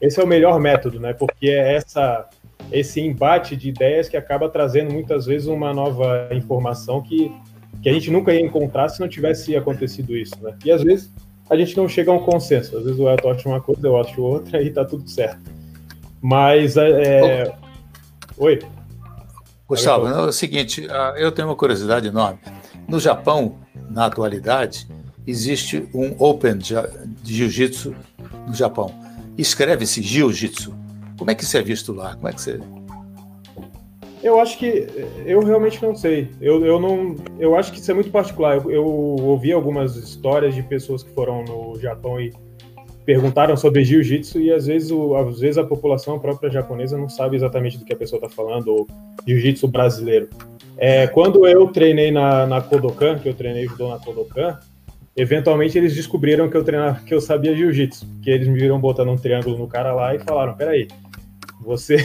esse é o melhor método, né? Porque é essa esse embate de ideias que acaba trazendo muitas vezes uma nova informação que, que a gente nunca ia encontrar se não tivesse acontecido isso, né? E às vezes a gente não chega a um consenso. Às vezes o Elton acha uma coisa, eu acho outra e tá tudo certo. Mas é... Oi. Gustavo, é o seguinte, ah, eu tenho uma curiosidade enorme. No Japão, na atualidade, existe um Open de Jiu-Jitsu no Japão. Escreve-se Jiu-Jitsu. Como é que isso é visto lá? Como é que você. Eu acho que. Eu realmente não sei. Eu, eu, não, eu acho que isso é muito particular. Eu, eu ouvi algumas histórias de pessoas que foram no Japão e perguntaram sobre jiu-jitsu e às vezes, o, às vezes a população própria japonesa não sabe exatamente do que a pessoa está falando, ou jiu-jitsu brasileiro. É, quando eu treinei na, na Kodokan, que eu treinei judô na Kodokan, eventualmente eles descobriram que eu treinava, que eu sabia jiu-jitsu, que eles me viram botando um triângulo no cara lá e falaram, peraí, você,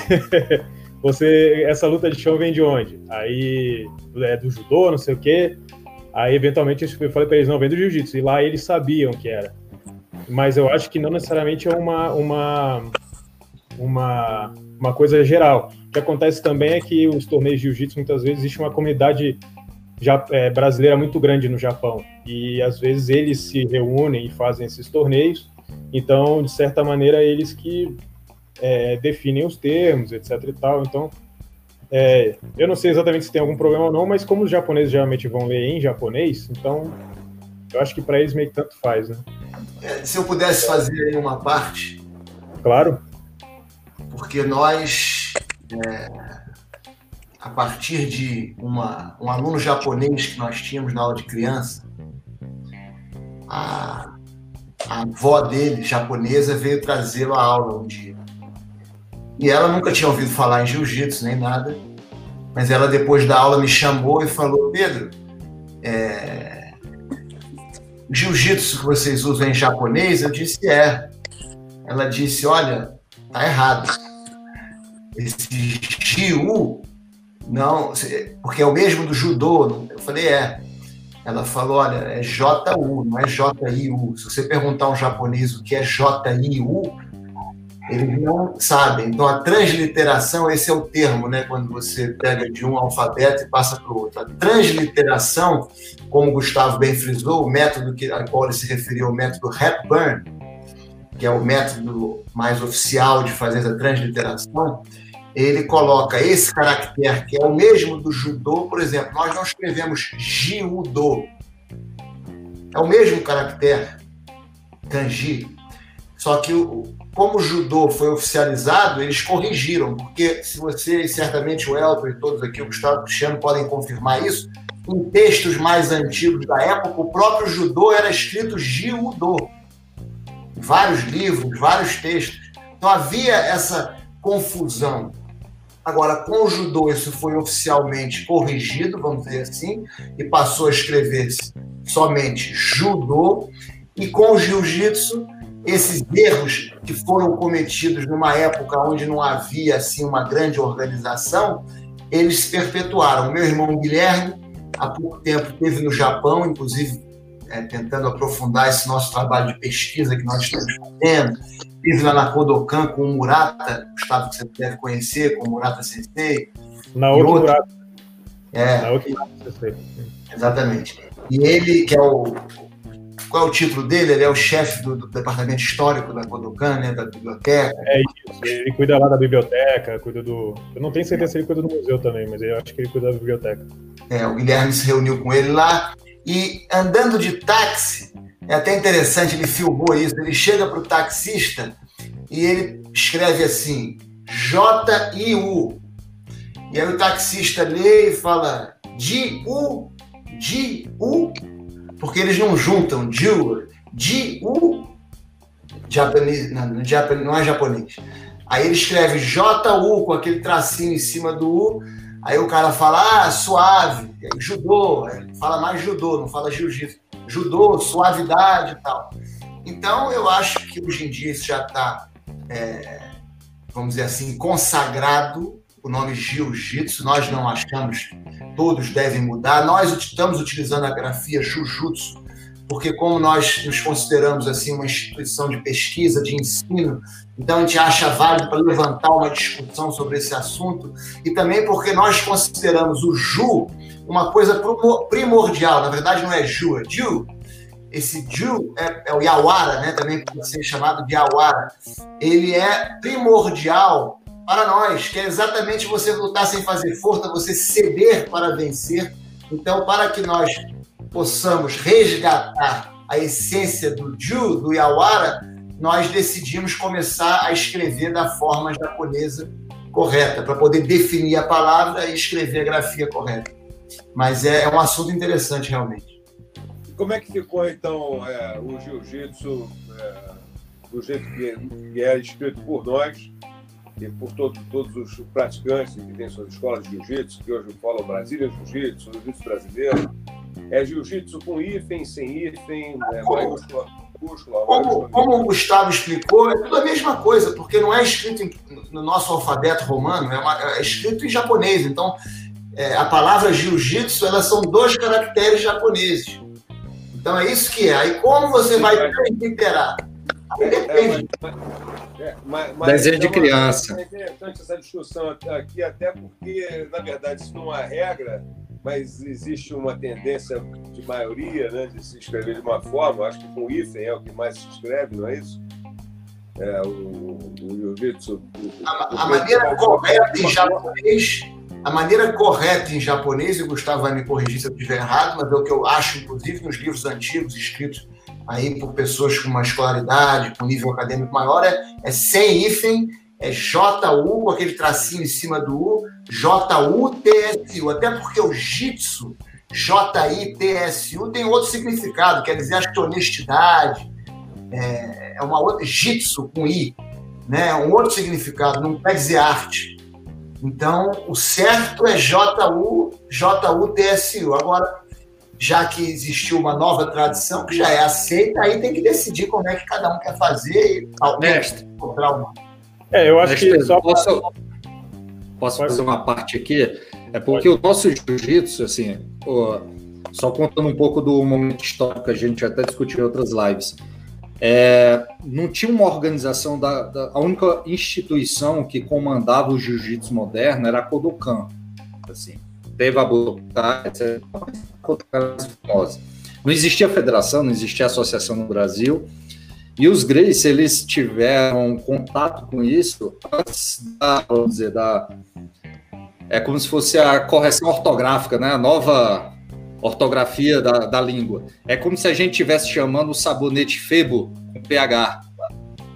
você, essa luta de chão vem de onde? Aí é do judô, não sei o quê. Aí eventualmente eu falei para eles, não, vem do jiu-jitsu. E lá eles sabiam que era. Mas eu acho que não necessariamente é uma uma uma, uma coisa geral. O que acontece também é que os torneios de jiu-jitsu muitas vezes existe uma comunidade já, é, brasileira muito grande no Japão. E às vezes eles se reúnem e fazem esses torneios. Então, de certa maneira, eles que é, definem os termos, etc e tal. Então, é, eu não sei exatamente se tem algum problema ou não, mas como os japoneses geralmente vão ler em japonês, então eu acho que para eles meio que tanto faz, né? É, se eu pudesse fazer aí uma parte. Claro. Porque nós, é, a partir de uma, um aluno japonês que nós tínhamos na aula de criança, a, a avó dele, japonesa, veio trazê-lo à aula um dia. E ela nunca tinha ouvido falar em jiu-jitsu nem nada, mas ela depois da aula me chamou e falou: Pedro, é... jiu-jitsu que vocês usam em japonês? Eu disse: é. Ela disse: olha, tá errado. Esse Jiu, não, porque é o mesmo do judô. Eu falei: é. Ela falou: olha, é J-U, não é J-I-U. Se você perguntar um japonês o que é J-I-U, eles não sabem. Então, a transliteração, esse é o termo, né? quando você pega de um alfabeto e passa para o outro. A transliteração, como Gustavo bem frisou, o método que, a qual ele se referiu, o método Hepburn, que é o método mais oficial de fazer essa transliteração, ele coloca esse caractere, que é o mesmo do judô, por exemplo, nós não escrevemos jiudô. É o mesmo caractere, kanji, só que o, como o judô foi oficializado, eles corrigiram, porque se você, certamente o Elton e todos aqui, o Gustavo Cristiano, podem confirmar isso, em textos mais antigos da época, o próprio judô era escrito judô. Vários livros, vários textos. Então havia essa confusão. Agora, com o judô, isso foi oficialmente corrigido, vamos dizer assim, e passou a escrever-se somente judô, e com o jiu-jitsu, esses erros que foram cometidos numa época onde não havia assim uma grande organização, eles se perpetuaram. Meu irmão Guilherme, há pouco tempo, esteve no Japão, inclusive é, tentando aprofundar esse nosso trabalho de pesquisa que nós estamos fazendo. Estive lá na Kodokan com o Murata, Gustavo, que você deve conhecer, com o Murata Sensei. Na outra Murata. É, Sensei. Exatamente. E ele, que é o qual é o título dele? Ele é o chefe do, do, departamento histórico da Kodokan, né, da biblioteca. É isso, ele cuida lá da biblioteca, cuida do. Eu não tenho certeza se ele cuida do museu também, mas eu acho que ele cuida da biblioteca. É, o Guilherme se reuniu com ele lá e andando de táxi, é até interessante, ele filmou isso. Ele chega para o taxista e ele escreve assim: J-I-U. E aí o taxista lê e fala Ji-u, Ji-u, porque eles não juntam Ju, Ji-u, japonês, não, não é japonês. Aí ele escreve J-U com aquele tracinho em cima do U. Aí o cara fala, ah, suave, judô, fala mais judô, não fala jiu-jitsu. Judô, suavidade e tal. Então, eu acho que hoje em dia isso já está, é, vamos dizer assim, consagrado o nome jiu-jitsu. Nós não achamos, todos devem mudar. Nós estamos utilizando a grafia jujutsu porque como nós nos consideramos assim uma instituição de pesquisa, de ensino, então a gente acha válido para levantar uma discussão sobre esse assunto e também porque nós consideramos o Ju uma coisa primordial. Na verdade não é Ju, é Ju. Esse Ju é, é o Yawara, né? Também pode ser chamado de Yawara. Ele é primordial para nós, que é exatamente você lutar sem fazer força, você ceder para vencer. Então, para que nós possamos resgatar a essência do Ju, do Yawara, nós decidimos começar a escrever da forma japonesa correta, para poder definir a palavra e escrever a grafia correta. Mas é, é um assunto interessante, realmente. Como é que ficou, então, é, o jiu-jitsu é, do jeito que, que é escrito por nós por todo, todos os praticantes que têm suas escolas de jiu-jitsu, que hoje falam Brasília Jiu-Jitsu, Jiu-Jitsu Brasileiro, é jiu-jitsu com hífen, sem hífen, é, maiúscula. Como, como o Gustavo explicou, é tudo a mesma coisa, porque não é escrito em, no nosso alfabeto romano, é, uma, é escrito em japonês. Então, é, a palavra jiu-jitsu, elas são dois caracteres japoneses. Então, é isso que é. Aí, como você vai transliterar? Aí depende. É, mas, mas, Desenho de é criança. É interessante essa discussão aqui, até porque, na verdade, isso não é regra mas existe uma tendência de maioria né, de se escrever de uma forma, acho que com hífen é o que mais se escreve, não é isso? É, o. A, a maneira correta em japonês, a maneira correta em japonês, e o Gustavo vai me corrigir se eu estiver errado, mas é o que eu acho, inclusive, nos livros antigos escritos aí por pessoas com uma escolaridade, com nível acadêmico maior, é, é sem hífen é JU, aquele tracinho em cima do U, J-U-T-S-U, até porque o jitsu, J-I-T-S-U, tem outro significado, quer dizer, acho que honestidade, é, é uma outra, jitsu com I, né, um outro significado, não quer dizer arte. Então, o certo é J-U, J-U-T-S-U. Agora, já que existiu uma nova tradição que já é aceita, aí tem que decidir como é que cada um quer fazer e Mestre. encontrar uma. É, eu acho Mestre, que só posso, posso fazer uma parte aqui? É porque Pode. o nosso jiu-jitsu, assim, só contando um pouco do momento histórico que a gente até discutiu em outras lives, é, não tinha uma organização da, da, a única instituição que comandava o jiu-jitsu moderno era a Kodokan, assim, teve a Budokai, etc. Não existia federação, não existia associação no Brasil. E os Grace, eles tiveram contato com isso antes da, vamos dizer, da... É como se fosse a correção ortográfica, né? A nova ortografia da, da língua. É como se a gente estivesse chamando o sabonete Febo com PH,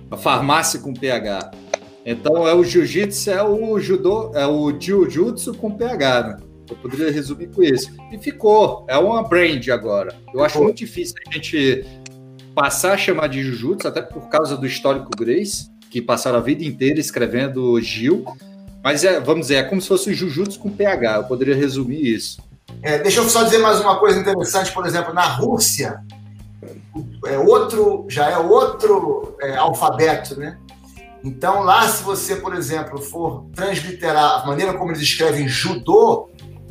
a farmácia com PH. Então é o jiu-jitsu, é o judô, é o jiu-jitsu com PH, né? Eu poderia resumir com isso. E ficou, é uma brand agora. Eu acho muito difícil a gente passar a chamar de Jujutsu, até por causa do histórico Grace, que passaram a vida inteira escrevendo Gil. Mas é, vamos dizer, é como se fosse o Jujutsu com PH, eu poderia resumir isso. É, deixa eu só dizer mais uma coisa interessante, por exemplo, na Rússia, é outro, já é outro é, alfabeto, né? Então lá, se você, por exemplo, for transliterar a maneira como eles escrevem judô,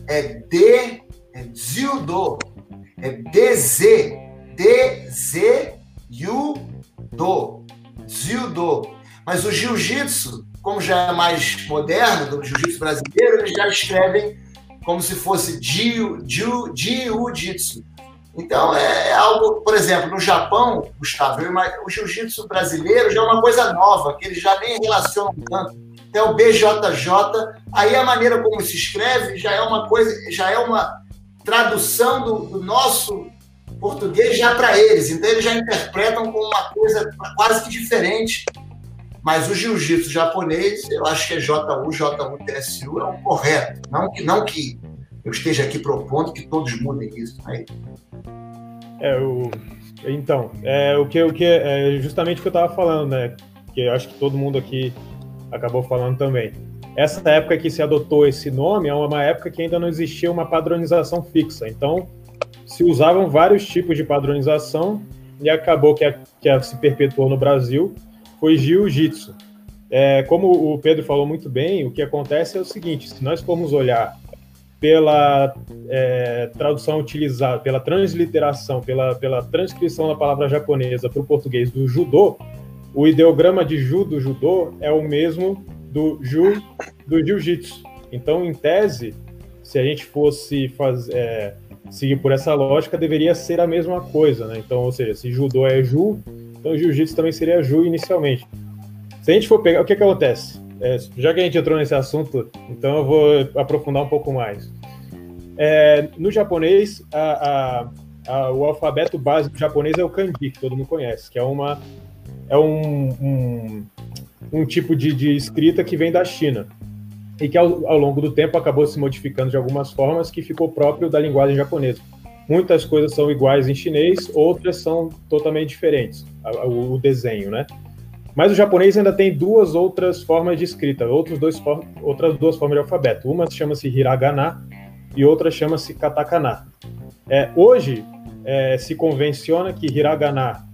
é D, é Zildo, é DZ, D-Z-Yu-Do. Zyudo. Mas o jiu-jitsu, como já é mais moderno, do jiu-jitsu brasileiro, eles já escrevem como se fosse jiu-jitsu. Então, é, é algo, por exemplo, no Japão, Gustavo, o jiu-jitsu brasileiro já é uma coisa nova, que eles já nem relacionam tanto. Então, o BJJ, aí a maneira como se escreve já é uma coisa, já é uma tradução do, do nosso português já para eles. Então, eles já interpretam como uma coisa quase que diferente Mas o jiu-jitsu japonês, eu acho que é J1, J1, TSU é o correto. Não que, não que eu esteja aqui propondo que todos mudem isso. Né? É, o, então, é, o que, o que é justamente o que eu estava falando, né? Que eu acho que todo mundo aqui acabou falando também. Essa época que se adotou esse nome é uma época que ainda não existia uma padronização fixa. Então, se usavam vários tipos de padronização e acabou que, a, que a se perpetuou no Brasil foi jiu-jitsu. É, como o Pedro falou muito bem, o que acontece é o seguinte: se nós formos olhar pela é, tradução utilizada, pela transliteração, pela, pela transcrição da palavra japonesa para o português do judô, o ideograma de ju do judô é o mesmo do ju do jiu-jitsu. Então, em tese, se a gente fosse fazer, é, seguir por essa lógica, deveria ser a mesma coisa, né? Então, ou seja, se judô é ju, então jiu-jitsu também seria ju inicialmente. Se a gente for pegar, o que, que acontece? É, já que a gente entrou nesse assunto, então eu vou aprofundar um pouco mais. É, no japonês, a, a, a, o alfabeto básico japonês é o kanji, que todo mundo conhece, que é uma é um, um, um tipo de, de, escrita que vem da China e que ao, ao, longo do tempo acabou se modificando de algumas formas que ficou próprio da linguagem japonesa. Muitas coisas são iguais em chinês, outras são totalmente diferentes, o, o desenho, né? Mas o japonês ainda tem duas outras formas de escrita, outros dois, outras duas formas de alfabeto. Uma chama-se hiragana e outra chama-se katakana. É, hoje é, se convenciona que hiragana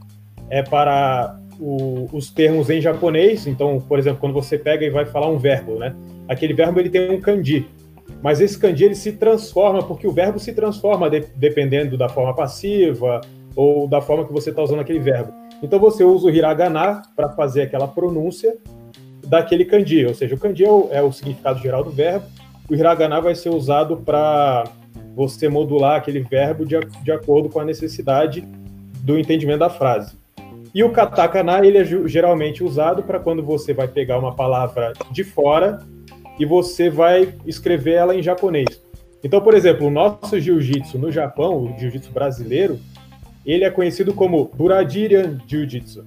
é para o, os termos em japonês. Então, por exemplo, quando você pega e vai falar um verbo, né? Aquele verbo ele tem um kanji, mas esse kanji ele se transforma porque o verbo se transforma de, dependendo da forma passiva ou da forma que você está usando aquele verbo. Então você usa o hiragana para fazer aquela pronúncia daquele kanji, ou seja, o kanji é o, é o significado geral do verbo, o hiragana vai ser usado para você modular aquele verbo de, de acordo com a necessidade do entendimento da frase. E o katakana ele é geralmente usado para quando você vai pegar uma palavra de fora e você vai escrever ela em japonês. Então, por exemplo, o nosso jiu-jitsu no Japão, o jiu-jitsu brasileiro, ele é conhecido como Brazilian Jiu-Jitsu.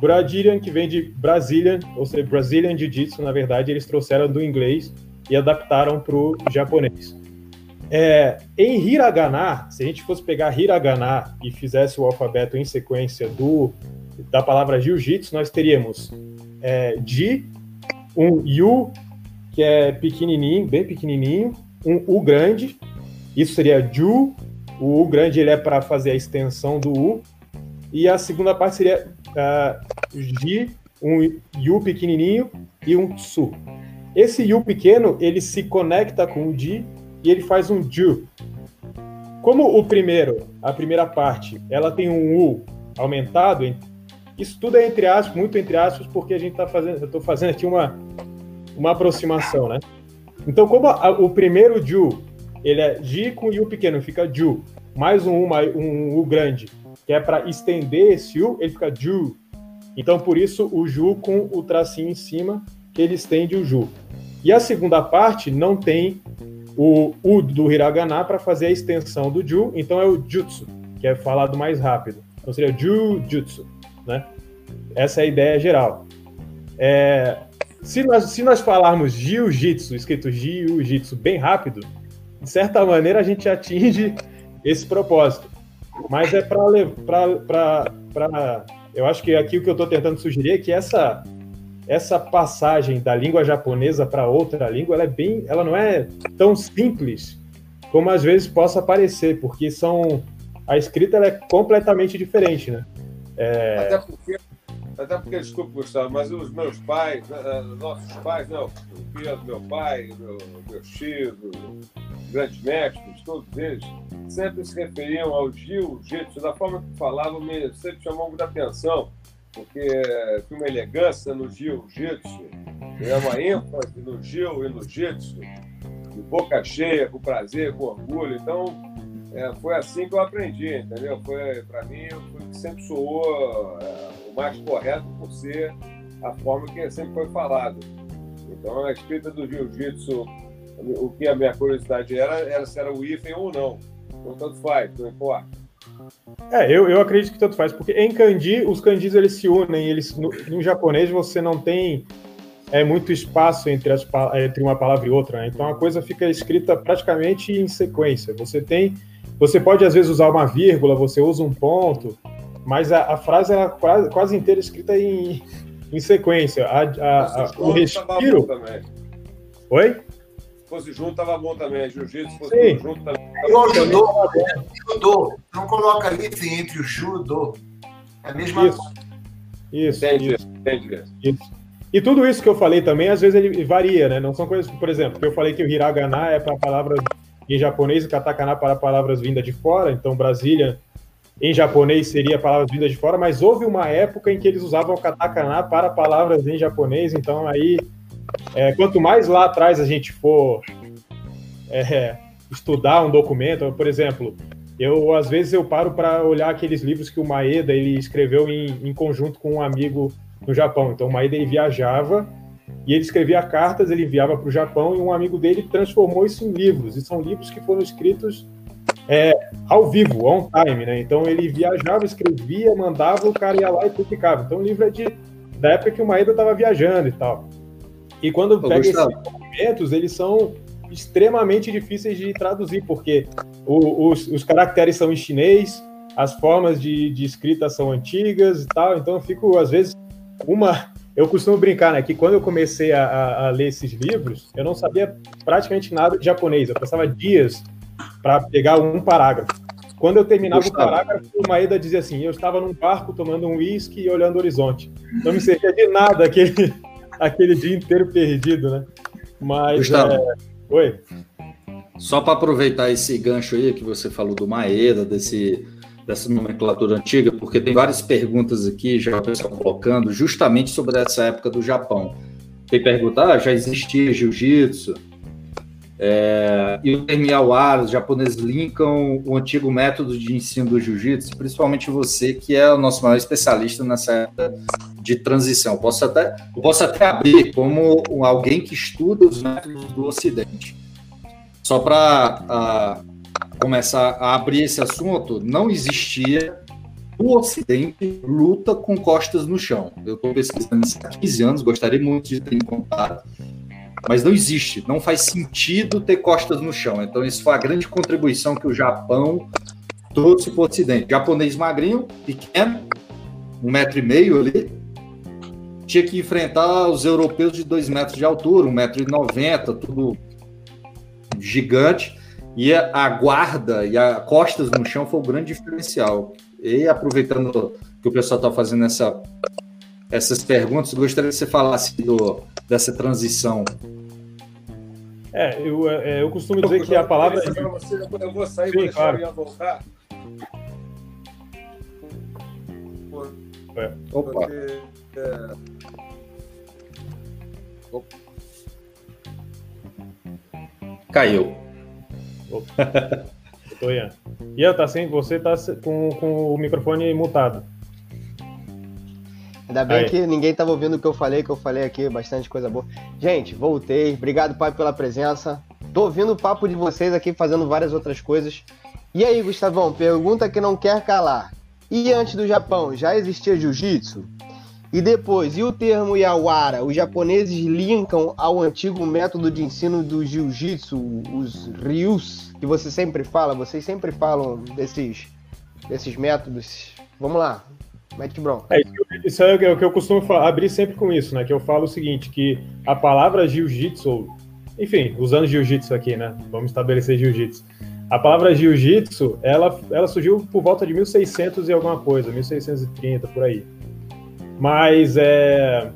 Brazilian, que vem de Brazilian, ou seja, Brazilian Jiu-Jitsu, na verdade, eles trouxeram do inglês e adaptaram para o japonês. É, em hiragana, se a gente fosse pegar hiragana e fizesse o alfabeto em sequência do da palavra jiu-jitsu, nós teríamos é, ji, um yu, que é pequenininho, bem pequenininho, um u grande, isso seria ju, o u grande ele é para fazer a extensão do u, e a segunda parte seria uh, um yu pequenininho e um tsu. Esse yu pequeno, ele se conecta com o ji e ele faz um ju. Como o primeiro, a primeira parte, ela tem um u aumentado, isso tudo é entre aspas, muito entre aspas, porque a gente está fazendo, eu estou fazendo aqui uma, uma aproximação, né? Então, como a, o primeiro ju, ele é ji com u pequeno, fica ju, mais um u, um u grande, que é para estender esse u, ele fica ju. Então, por isso, o ju com o tracinho em cima, que ele estende o ju. E a segunda parte não tem o U do hiragana para fazer a extensão do Ju, então é o Jutsu, que é falado mais rápido. Então seria Ju-Jutsu, né? Essa é a ideia geral. É, se, nós, se nós falarmos Jiu-Jitsu, escrito Jiu-Jitsu bem rápido, de certa maneira a gente atinge esse propósito. Mas é para. Eu acho que aqui o que eu estou tentando sugerir é que essa essa passagem da língua japonesa para outra língua, ela é bem, ela não é tão simples como às vezes possa parecer, porque são a escrita é completamente diferente, né? É... Até porque, até porque, desculpa, Gustavo, mas os meus pais, né, eh, nossos pais, não, o Pedro, meu pai, meu, meu tio, grandes mestres, todos eles, sempre se referiam ao jiu-jitsu, da forma que falavam, me sempre chamou muita atenção porque tem uma elegância no jiu-jitsu, é uma ênfase no jiu e no jitsu, de boca cheia, com prazer, com orgulho. Então, é, foi assim que eu aprendi, entendeu? Foi, para mim, foi que sempre soou é, o mais correto por ser a forma que sempre foi falado. Então, a escrita do jiu-jitsu, o que a minha curiosidade era, era se era o hífen ou não. Então, tanto faz, não importa. É, eu, eu acredito que tanto faz, porque em kanji, os kanjis eles se unem, eles no, no japonês você não tem é muito espaço entre, as, entre uma palavra e outra, né? então a coisa fica escrita praticamente em sequência. Você tem, você pode às vezes usar uma vírgula, você usa um ponto, mas a, a frase é quase, quase inteira escrita em, em sequência. A, a, a o respiro. Oi? Se fosse junto, tava bom também. Jiu-jitsu, se fosse Sim. junto também. Igual o judô, judô. Não coloca ali entre o judô. É a mesma isso. coisa. Isso, entendi, isso. Entendi. Isso. E tudo isso que eu falei também, às vezes ele varia, né? Não são coisas, por exemplo, que eu falei que o hiragana é para palavras em japonês e katakana para palavras vindas de fora, então Brasília em japonês seria palavras vindas de fora, mas houve uma época em que eles usavam katakana para palavras em japonês, então aí, é, quanto mais lá atrás a gente for é, estudar um documento, por exemplo, eu às vezes eu paro para olhar aqueles livros que o Maeda ele escreveu em, em conjunto com um amigo no Japão. Então o Maeda ele viajava e ele escrevia cartas, ele enviava para o Japão e um amigo dele transformou isso em livros. E são livros que foram escritos é, ao vivo, on time, né? Então ele viajava, escrevia, mandava, o cara ia lá e publicava. Então o livro é de, da época que o Maeda estava viajando e tal. E quando pega esses documentos, eles são extremamente difíceis de traduzir, porque o, os, os caracteres são em chinês, as formas de, de escrita são antigas e tal, então eu fico, às vezes, uma. Eu costumo brincar, né? Que quando eu comecei a, a, ler esses livros, eu não sabia praticamente nada de japonês. Eu passava dias para pegar um parágrafo. Quando eu terminava Gostava. o parágrafo, o Maeda dizia assim: Eu estava num barco tomando um uísque e olhando o horizonte. Não me servia de nada aquele, aquele dia inteiro perdido, né? Mas. Gustavo, é... Oi. Só para aproveitar esse gancho aí que você falou do Maeda, desse dessa nomenclatura antiga, porque tem várias perguntas aqui já o pessoal colocando justamente sobre essa época do Japão. Tem pergunta, ah, já existia jiu-jitsu? É, e o termo Yawara, os japoneses linkam o antigo método de ensino do jiu-jitsu, principalmente você, que é o nosso maior especialista nessa época de transição. Eu posso até, eu posso até abrir como alguém que estuda os métodos do Ocidente. Só para começar a abrir esse assunto, não existia o Ocidente luta com costas no chão. Eu estou pesquisando isso há 15 anos, gostaria muito de ter encontrado, mas não existe, não faz sentido ter costas no chão. Então, isso foi a grande contribuição que o Japão trouxe para o Ocidente. Japonês magrinho, pequeno, um metro e meio ali, tinha que enfrentar os europeus de dois metros de altura, um metro e noventa, tudo gigante e a, guarda e a costas no chão foi o grande diferencial. E aproveitando que o pessoal está fazendo essa, essas perguntas, gostaria que você falasse do, dessa transição. É, eu, é, eu costumo dizer que a palavra. Eu vou sair, Sim, vou claro. voltar. É. Opa. Porque, é... Caiu. Tô Ian. Ian, tá sem, você tá com, com o microfone mutado. Ainda bem Aí. que ninguém estava ouvindo o que eu falei, que eu falei aqui, bastante coisa boa. Gente, voltei. Obrigado, pai, pela presença. Tô ouvindo o papo de vocês aqui, fazendo várias outras coisas. E aí, Gustavão, pergunta que não quer calar. E antes do Japão, já existia jiu-jitsu? E depois, e o termo Yawara? Os japoneses linkam ao antigo método de ensino do jiu-jitsu, os ryus, que você sempre fala, vocês sempre falam desses, desses métodos. Vamos lá, mete bronca. É, isso é o que eu costumo falar, abrir sempre com isso, né? Que eu falo o seguinte, que a palavra jiu-jitsu, enfim, usando jiu-jitsu aqui, né? Vamos estabelecer jiu-jitsu. A palavra jiu-jitsu, ela, ela surgiu por volta de 1600 e alguma coisa, 1630, por aí. Mas é,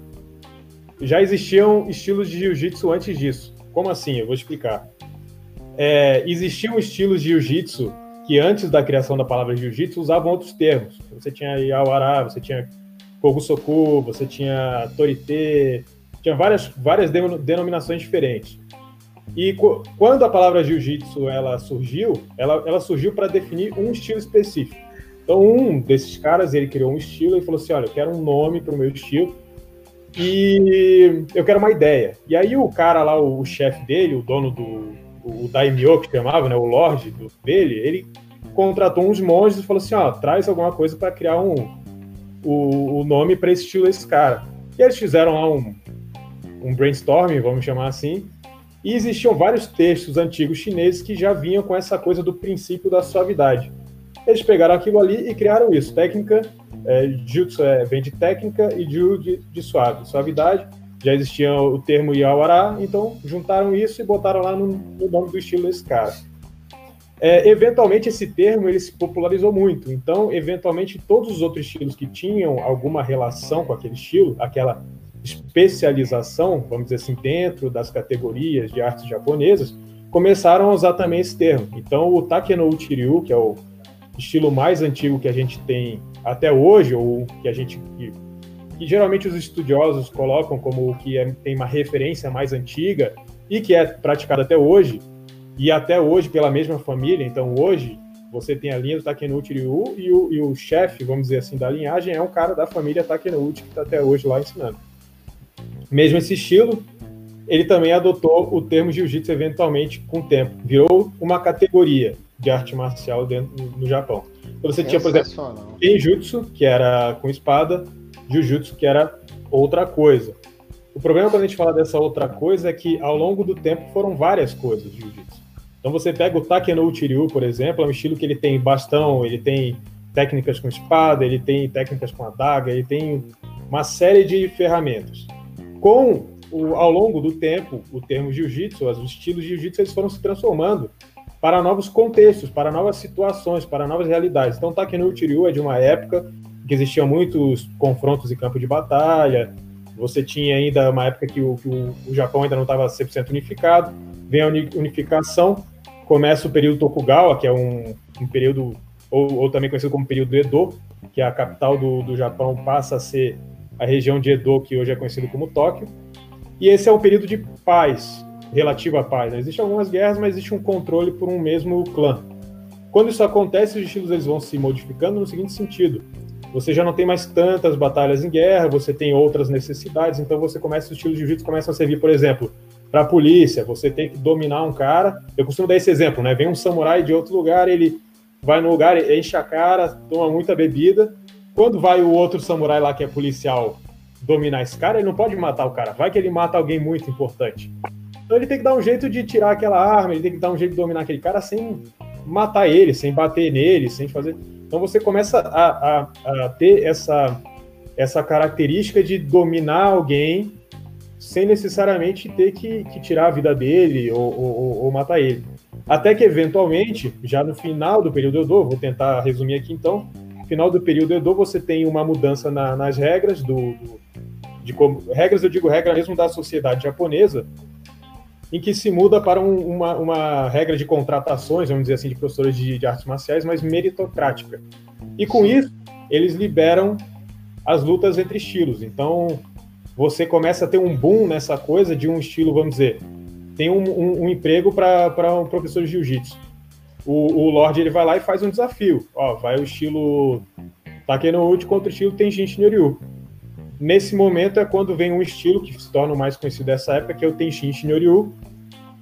já existiam estilos de jiu-jitsu antes disso. Como assim? Eu vou explicar. É, existiam estilos de jiu-jitsu que antes da criação da palavra jiu-jitsu usavam outros termos. Você tinha Yawara, você tinha Kogusoku, você tinha Torite, tinha várias, várias denominações diferentes. E quando a palavra jiu-jitsu ela surgiu, ela, ela surgiu para definir um estilo específico. Então, um desses caras, ele criou um estilo e falou assim, olha, eu quero um nome para o meu estilo e eu quero uma ideia. E aí o cara lá, o, chefe dele, o dono do o daimyo que chamava, né, o lord do, dele, ele contratou uns monges e falou assim: ó, traz alguma coisa para criar um, o, o nome para esse estilo esse cara. E eles fizeram lá um, um brainstorming, vamos chamar assim, e existiam vários textos antigos chineses que já vinham com essa coisa do princípio da suavidade. Eles pegaram aquilo ali e criaram isso. Técnica, é, jutsu é, vem de técnica e ju de, de suave, suavidade. Já existia o termo Yawara, então juntaram isso e botaram lá no, no nome do estilo desse cara. É, eventualmente esse termo ele se popularizou muito, então eventualmente todos os outros estilos que tinham alguma relação com aquele estilo, aquela especialização, vamos dizer assim, dentro das categorias de artes japonesas, começaram a usar também esse termo. Então, o Takeno Uchiryu, que é o estilo mais antigo que a gente tem até hoje, ou que a gente que, que geralmente os estudiosos colocam como o que é, tem uma referência mais antiga e que é praticado até hoje, e até hoje pela mesma família. Então, hoje você tem a linha do Takenouchi Ryu e o, e o chefe, vamos dizer assim, da linhagem é um cara da família Takenouchi que está até hoje lá ensinando mesmo esse estilo, ele também adotou o termo jiu-jitsu eventualmente com o tempo. Virou uma categoria de arte marcial dentro, no Japão. Então você tinha, por exemplo, Kenjutsu, que era com espada, Jiu-Jitsu, que era outra coisa. O problema quando a gente fala dessa outra coisa é que ao longo do tempo foram várias coisas de Jiu-Jitsu. Então você pega o Takeno Uchiryu, por exemplo, é um estilo que ele tem bastão, ele tem técnicas com espada, ele tem técnicas com adaga, ele tem uma série de ferramentas com o, ao longo do tempo, o termo jiu-jitsu, os estilos de jiu-jitsu, eles foram se transformando para novos contextos, para novas situações, para novas realidades. Então, Takeno Uchiryu é de uma época que existiam muitos confrontos em campo de batalha, você tinha ainda uma época que o, que o, o Japão ainda não estava 100% unificado, vem a unificação, começa o período Tokugawa, que é um, um período, ou, ou, também conhecido como período Edo, que é a capital do, do Japão passa a ser a região de Edo, que hoje é conhecido como Tóquio. E esse é um período de paz, relativa paz. Né? Existem algumas guerras, mas existe um controle por um mesmo clã. Quando isso acontece, os estilos eles vão se modificando no seguinte sentido: você já não tem mais tantas batalhas em guerra, você tem outras necessidades, então você começa os estilos de jiu-jitsu começam a servir, por exemplo, para a polícia. Você tem que dominar um cara. Eu costumo dar esse exemplo, né? Vem um samurai de outro lugar, ele vai no lugar, enche a cara, toma muita bebida quando vai o outro samurai lá que é policial dominar esse cara, ele não pode matar o cara. Vai que ele mata alguém muito importante. Então ele tem que dar um jeito de tirar aquela arma, ele tem que dar um jeito de dominar aquele cara sem matar ele, sem bater nele, sem fazer. Então você começa a, a, a ter essa, essa característica de dominar alguém sem necessariamente ter que, que tirar a vida dele ou, ou, ou, matar ele. Até que, eventualmente, já no final do período Edo, vou tentar resumir aqui então, final do período Edo, você tem uma mudança na, nas regras do, do de como, regras, eu digo regra mesmo da sociedade japonesa, em que se muda para um, uma, uma regra de contratações, vamos dizer assim, de professores de, de artes marciais, mais meritocrática. E com isso, eles liberam as lutas entre estilos. Então, você começa a ter um boom nessa coisa de um estilo, vamos dizer, tem um, um, um emprego para um professor de jiu-jitsu o, o Lorde ele vai lá e faz um desafio. Ó, vai o estilo Takeno contra o estilo Tenshin Shinryu. Nesse momento é quando vem um estilo que se torna o mais conhecido dessa época, que é o Tenshin Shinryu,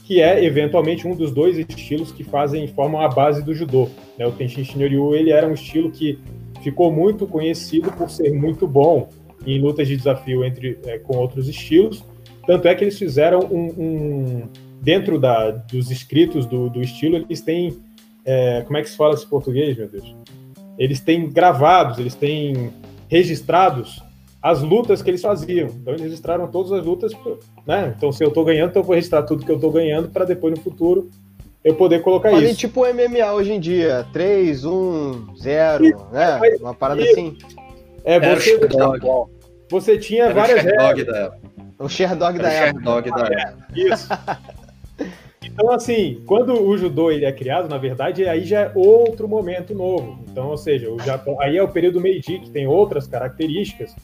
que é eventualmente um dos dois estilos que fazem formam a base do judô. Né? O Tenshin Shinryu ele era um estilo que ficou muito conhecido por ser muito bom em lutas de desafio entre é, com outros estilos. Tanto é que eles fizeram um, um dentro da, dos escritos do, do estilo, eles têm é, como é que se fala esse português, meu Deus? Eles têm gravados, eles têm registrados as lutas que eles faziam. Então eles registraram todas as lutas, né? Então se eu estou ganhando, então eu vou registrar tudo que eu estou ganhando para depois no futuro eu poder colocar Fazem isso. tipo MMA hoje em dia, 3, 1, 0, né? Uma parada e, assim. É, você, você tinha Era várias o regras. Da época. O Sherdog da época. Sherdog da época. Isso. Então, assim, quando o judô ele é criado, na verdade, aí já é outro momento novo. Então, ou seja, o Japão, aí é o período Meiji, que tem outras características,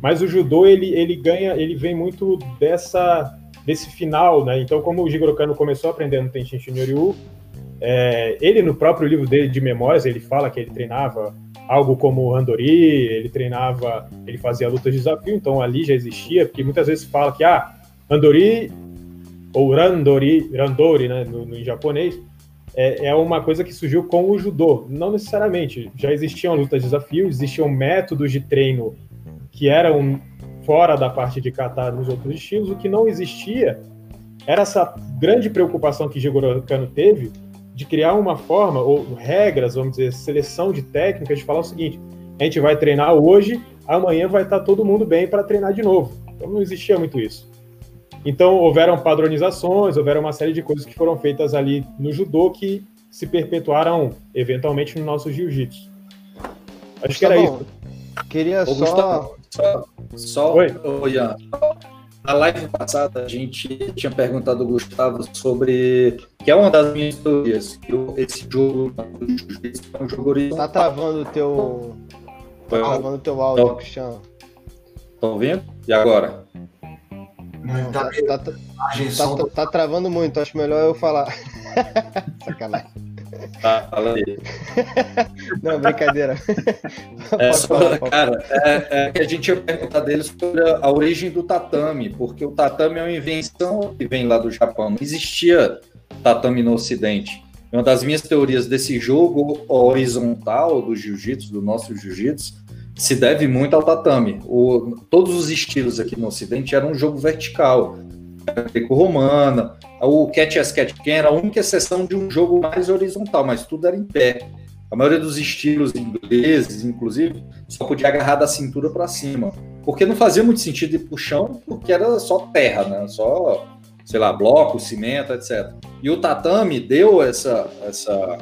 mas o judô ele, ele ganha, ele vem muito dessa desse final, né? Então, como o Jigoro Kano começou aprendendo Tenshin Shinryu, é, ele no próprio livro dele de memórias, ele fala que ele treinava algo como Handori, ele treinava, ele fazia lutas de desafio, então ali já existia, porque muitas vezes fala que ah, Handori ou Randori, Randori, né, no, no, em japonês, é, é uma coisa que surgiu com o judô. Não necessariamente. Já existiam lutas de desafio, existiam métodos de treino que eram fora da parte de kata nos outros estilos. O que não existia era essa grande preocupação que Jigoro Kano teve de criar uma forma, ou regras, vamos dizer, seleção de técnicas, de falar o seguinte: a gente vai treinar hoje, amanhã vai estar todo mundo bem para treinar de novo. Então não existia muito isso. Então houveram padronizações, houveram uma série de coisas que foram feitas ali no judô que se perpetuaram eventualmente no nosso jiu-jitsu. Acho que era isso. Queria Ô, só... Gustavo, só. Só. Oi. Oi, na live passada, a gente tinha perguntado ao Gustavo sobre. que é uma das minhas teorias, que esse jogo é um jogo horizontal. Tá travando o teu. Tá travando o teu áudio, então, Cristiano. Tá ouvindo? E agora? Não, tá, tá, tá, tá, tá travando muito, acho melhor eu falar. Sacanagem. Tá, fala aí. Não, brincadeira. É, só, falar, cara, é, é, que a gente ia perguntar deles sobre a, a, origem do tatame, porque o tatame é uma invenção que vem lá do Japão. Não existia tatame no Ocidente. Uma das minhas teorias desse jogo horizontal do jiu-jitsu, do nosso jiu-jitsu, se deve muito ao tatame. O, todos os estilos aqui no Ocidente eram um jogo vertical, greco-romana, o catch as catch can era a única exceção de um jogo mais horizontal, mas tudo era em pé. A maioria dos estilos ingleses, inclusive, só podia agarrar da cintura para cima, porque não fazia muito sentido ir pro chão, porque era só terra, né? Só, sei lá, bloco, cimento, etc. E o tatame deu essa, essa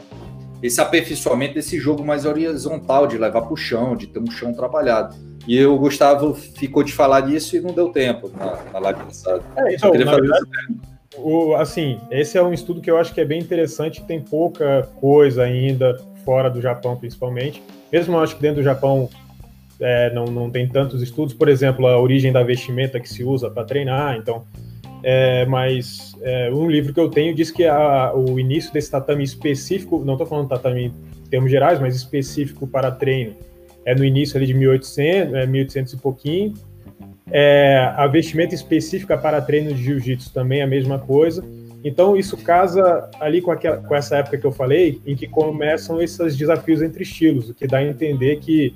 esse aperfeiçoamento desse jogo mais horizontal, de levar para o chão, de ter um chão trabalhado. E o Gustavo ficou de falar disso e não deu tempo na, na live passada. É, então, na verdade, o, assim, esse é um estudo que eu acho que é bem interessante, tem pouca coisa ainda fora do Japão, principalmente. Mesmo eu acho que dentro do Japão é, não, não tem tantos estudos, por exemplo, a origem da vestimenta que se usa para treinar, então é, mas é, um livro que eu tenho diz que a, o início desse tatame específico, não estou falando tatame em termos gerais, mas específico para treino, é no início ali de 1800, é, 1800 e pouquinho. É, a vestimenta específica para treino de jiu-jitsu também é a mesma coisa. Então isso casa ali com, aquela, com essa época que eu falei, em que começam esses desafios entre estilos, o que dá a entender que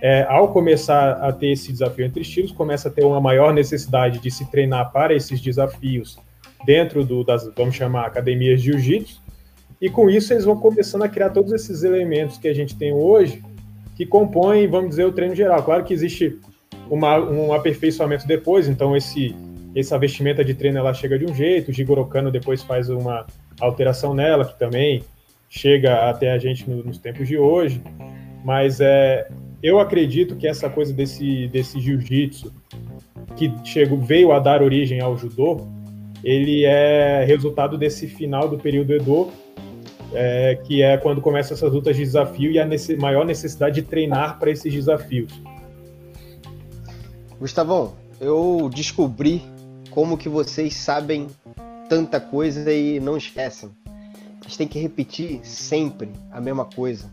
é, ao começar a ter esse desafio entre estilos, começa a ter uma maior necessidade de se treinar para esses desafios dentro do, das, vamos chamar, academias de jiu-jitsu, e com isso eles vão começando a criar todos esses elementos que a gente tem hoje, que compõem, vamos dizer, o treino geral. Claro que existe uma, um aperfeiçoamento depois, então esse essa vestimenta de treino ela chega de um jeito, o Jigoro Kano depois faz uma alteração nela, que também chega até a gente no, nos tempos de hoje, mas é, eu acredito que essa coisa desse, desse jiu-jitsu que chegou, veio a dar origem ao judô, ele é resultado desse final do período Edo, é, que é quando começam essas lutas de desafio e a nesse, maior necessidade de treinar para esses desafios. Gustavão, eu descobri como que vocês sabem tanta coisa e não esquecem. A gente tem que repetir sempre a mesma coisa.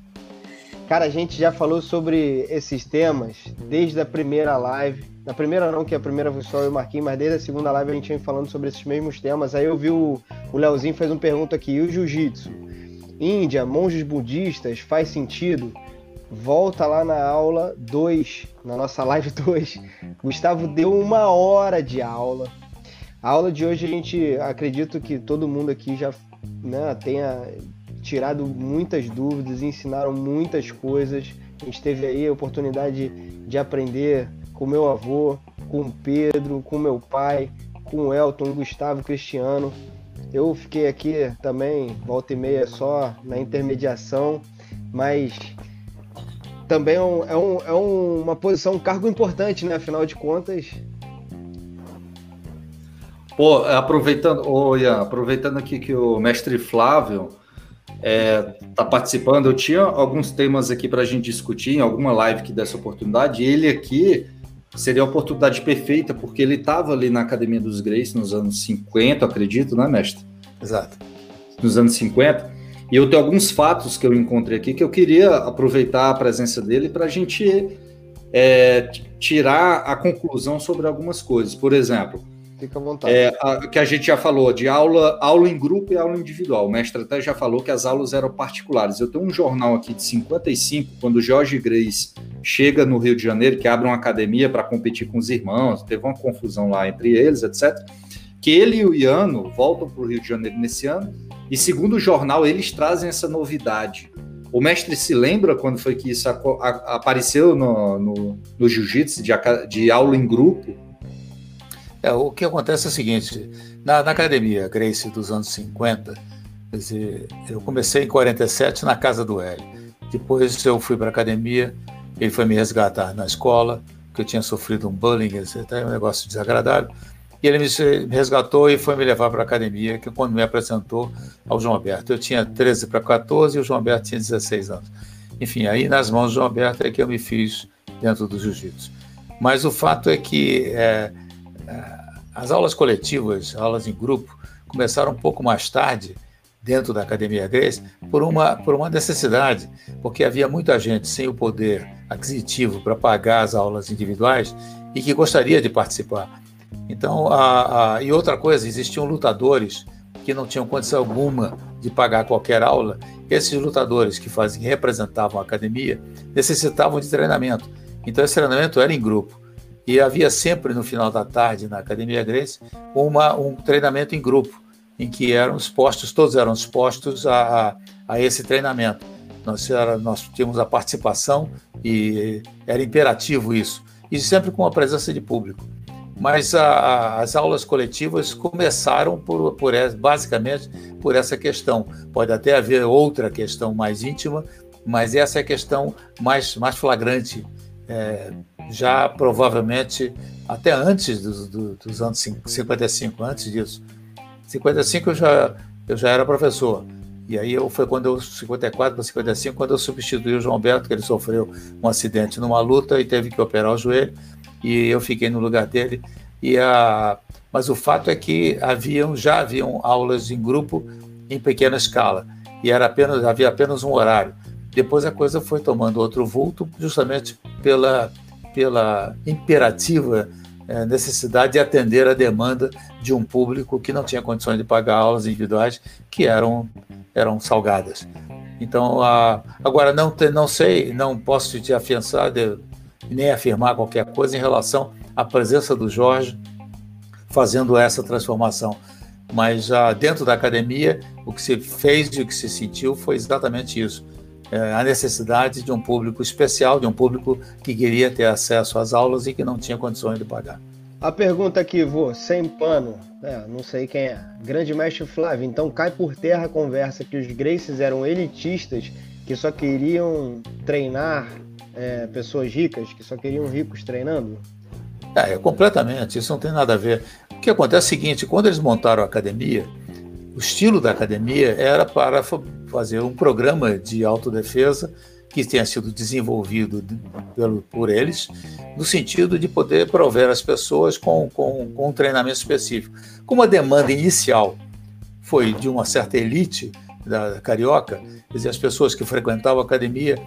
Cara, a gente já falou sobre esses temas desde a primeira live. Na primeira não, que a primeira foi só eu e Marquinhos, mas desde a segunda live a gente vem falando sobre esses mesmos temas. Aí eu vi o, o Leozinho fez uma pergunta aqui, e o jiu-jitsu? Índia, monges budistas, faz sentido? Volta lá na aula 2, na nossa live 2. Gustavo deu uma hora de aula. A aula de hoje a gente acredito que todo mundo aqui já né, tenha tirado muitas dúvidas, ensinaram muitas coisas. A gente teve aí a oportunidade de aprender com meu avô, com Pedro, com meu pai, com Elton, Gustavo, Cristiano. Eu fiquei aqui também, volta e meia só, na intermediação, mas também é, um, é, um, é uma posição, um cargo importante, né? Afinal de contas. Pô, aproveitando, oh, Ian, aproveitando aqui que o mestre Flávio é, tá participando. Eu tinha alguns temas aqui para a gente discutir em alguma live que desse oportunidade. Ele aqui seria a oportunidade perfeita, porque ele estava ali na Academia dos Grace nos anos 50, acredito, né, mestre? Exato. Nos anos 50. E eu tenho alguns fatos que eu encontrei aqui que eu queria aproveitar a presença dele para a gente é, tirar a conclusão sobre algumas coisas. Por exemplo, Fica à vontade. É, a, que a gente já falou de aula, aula em grupo e aula individual. O mestre até já falou que as aulas eram particulares. Eu tenho um jornal aqui de 55, quando o Jorge Grace chega no Rio de Janeiro, que abre uma academia para competir com os irmãos, teve uma confusão lá entre eles, etc. Que ele e o Iano voltam para o Rio de Janeiro nesse ano, e segundo o jornal, eles trazem essa novidade. O mestre se lembra quando foi que isso apareceu no, no, no jiu-jitsu, de, de aula em grupo? É, o que acontece é o seguinte: na, na academia Grace dos anos 50, dizer, eu comecei em 47 na casa do Hélio. Depois eu fui para a academia, ele foi me resgatar na escola, que eu tinha sofrido um bullying, até um negócio desagradável. E ele me resgatou e foi me levar para a academia, que quando me apresentou ao João Alberto. Eu tinha 13 para 14 e o João Alberto tinha 16 anos. Enfim, aí nas mãos do João Alberto é que eu me fiz dentro do jiu-jitsu. Mas o fato é que é, as aulas coletivas, aulas em grupo, começaram um pouco mais tarde dentro da Academia Grace por uma, por uma necessidade, porque havia muita gente sem o poder aquisitivo para pagar as aulas individuais e que gostaria de participar. Então, a, a, e outra coisa, existiam lutadores que não tinham condição alguma de pagar qualquer aula. Esses lutadores que faziam, representavam a academia necessitavam de treinamento. Então, esse treinamento era em grupo. E havia sempre no final da tarde na Academia Grace uma, um treinamento em grupo, em que eram expostos, todos eram expostos a, a, a esse treinamento. Nós, era, nós tínhamos a participação e era imperativo isso, e sempre com a presença de público. Mas a, as aulas coletivas começaram por, por, basicamente por essa questão. Pode até haver outra questão mais íntima, mas essa é a questão mais, mais flagrante é, já provavelmente até antes do, do, dos anos 55, antes disso. 55 eu já, eu já era professor. E aí eu, foi quando eu, 54 para 55, quando eu substituí o João Alberto, que ele sofreu um acidente numa luta e teve que operar o joelho, e eu fiquei no lugar dele. E a, mas o fato é que haviam, já haviam aulas em grupo em pequena escala, e era apenas, havia apenas um horário. Depois a coisa foi tomando outro vulto, justamente pela pela imperativa é, necessidade de atender a demanda de um público que não tinha condições de pagar aulas individuais que eram, eram salgadas. Então, a, agora, não, te, não sei, não posso te afiançar de, nem afirmar qualquer coisa em relação à presença do Jorge fazendo essa transformação. Mas já dentro da academia, o que se fez e o que se sentiu foi exatamente isso é, a necessidade de um público especial, de um público que queria ter acesso às aulas e que não tinha condições de pagar. A pergunta aqui, vou, sem pano, é, não sei quem é. Grande mestre Flávio, então cai por terra a conversa que os Graces eram elitistas que só queriam treinar é, pessoas ricas, que só queriam ricos treinando? É, completamente, isso não tem nada a ver. O que acontece é o seguinte: quando eles montaram a academia, o estilo da academia era para fazer um programa de autodefesa que tenha sido desenvolvido pelo, por eles, no sentido de poder prover as pessoas com, com, com um treinamento específico. Como a demanda inicial foi de uma certa elite da carioca, quer dizer, as pessoas que frequentavam a academia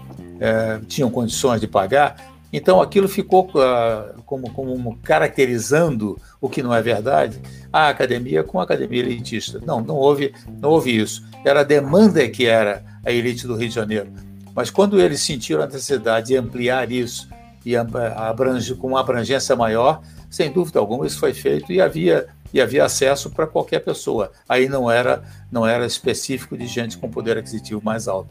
é, tinham condições de pagar, então aquilo ficou uh, como, como caracterizando o que não é verdade, a academia com a academia elitista. Não, não houve, não houve isso. Era a demanda que era a elite do Rio de Janeiro. Mas quando eles sentiram a necessidade de ampliar isso e abrange, com uma abrangência maior, sem dúvida alguma isso foi feito e havia e havia acesso para qualquer pessoa. Aí não era não era específico de gente com poder aquisitivo mais alto.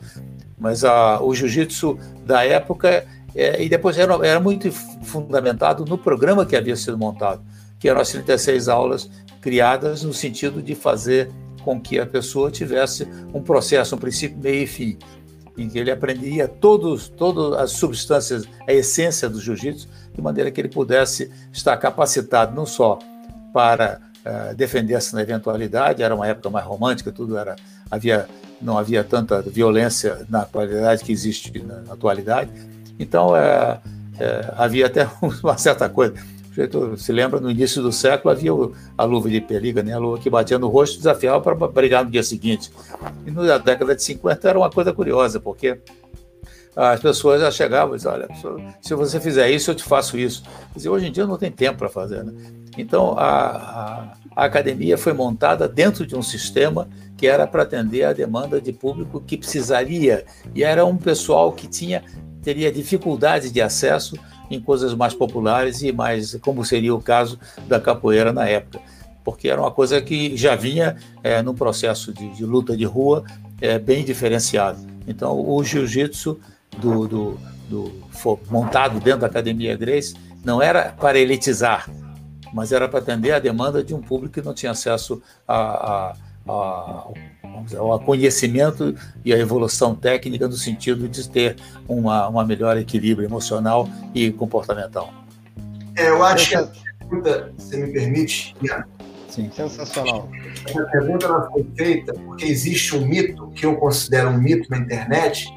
Mas a, o jiu-jitsu da época é, e depois era, era muito fundamentado no programa que havia sido montado, que eram as 36 aulas criadas no sentido de fazer com que a pessoa tivesse um processo, um princípio, meio e fim, em que ele aprendia todos, todas as substâncias, a essência do jiu-jitsu, de maneira que ele pudesse estar capacitado não só para uh, defender-se na eventualidade, era uma época mais romântica, tudo era havia não havia tanta violência na qualidade que existe na, na atualidade, então, é, é, havia até uma certa coisa. Se lembra, no início do século havia a luva de peliga, né? a luva que batia no rosto desafiava para brigar no dia seguinte. E na década de 50 era uma coisa curiosa, porque as pessoas já chegavam e diziam, olha, se você fizer isso, eu te faço isso. Dizer, hoje em dia não tem tempo para fazer. Né? Então, a, a, a, academia foi montada dentro de um sistema que era para atender a demanda de público que precisaria, e era um pessoal que tinha teria dificuldade de acesso em coisas mais populares e mais, como seria o caso da capoeira na época, porque era uma coisa que já vinha é, processo de, de, luta de rua é, bem diferenciado. Então, o jiu-jitsu do, do, do, montado dentro da Academia Grace não era para elitizar, mas era para atender a demanda de um público que não tinha acesso a, a, a, ao conhecimento e à evolução técnica no sentido de ter uma, uma melhor equilíbrio emocional e comportamental. É, eu acho que a pergunta, se me permite, Sim. Sensacional. Essa pergunta ela foi feita porque existe um mito, que eu considero um mito na internet,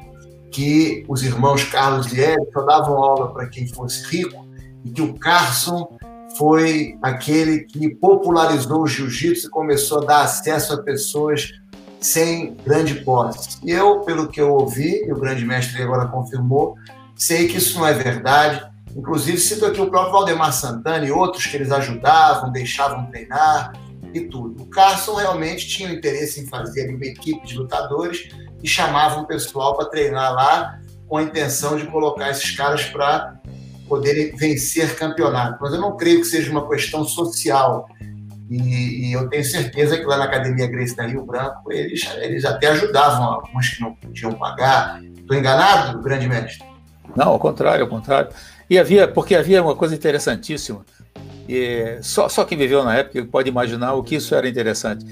que os irmãos Carlos e só davam aula para quem fosse rico e que o Carson foi aquele que popularizou o jiu-jitsu e começou a dar acesso a pessoas sem grande posse. E eu, pelo que eu ouvi, e o grande mestre agora confirmou, sei que isso não é verdade. Inclusive, cito aqui o próprio Valdemar Santana e outros que eles ajudavam, deixavam treinar e tudo. O Carson realmente tinha interesse em fazer uma equipe de lutadores e chamavam o pessoal para treinar lá com a intenção de colocar esses caras para poderem vencer campeonato. Mas eu não creio que seja uma questão social. E, e, eu tenho certeza que lá na Academia Grace da Rio Branco, eles, eles até ajudavam alguns que não podiam pagar. Estou enganado, grande mestre? Não, ao contrário, ao contrário. E havia, porque havia uma coisa interessantíssima. E só, só quem viveu na época pode imaginar o que isso era interessante.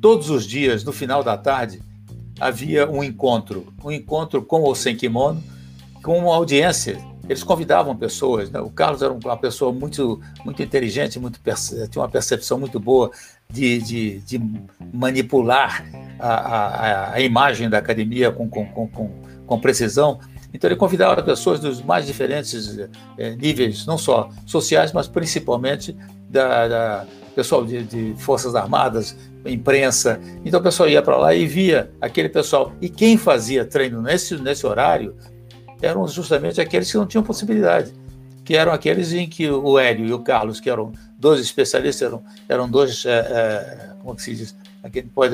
Todos os dias, no final da tarde, havia um encontro, um encontro com ou sem kimono, com uma audiência. Eles convidavam pessoas. Né? O Carlos era uma pessoa muito, muito inteligente, muito tinha uma percepção muito boa de, de, de manipular a, a, a, imagem da academia com, com, com, com precisão. Então ele convidava pessoas dos mais diferentes é, níveis, não só sociais, mas principalmente da, da pessoal de, de, forças armadas, imprensa. Então o pessoal ia para lá e via aquele pessoal. E quem fazia treino nesse, nesse horário eram justamente aqueles que não tinham possibilidade, que eram aqueles em que o Hélio e o Carlos, que eram dois especialistas, eram, eram dois, é, é, como que se diz,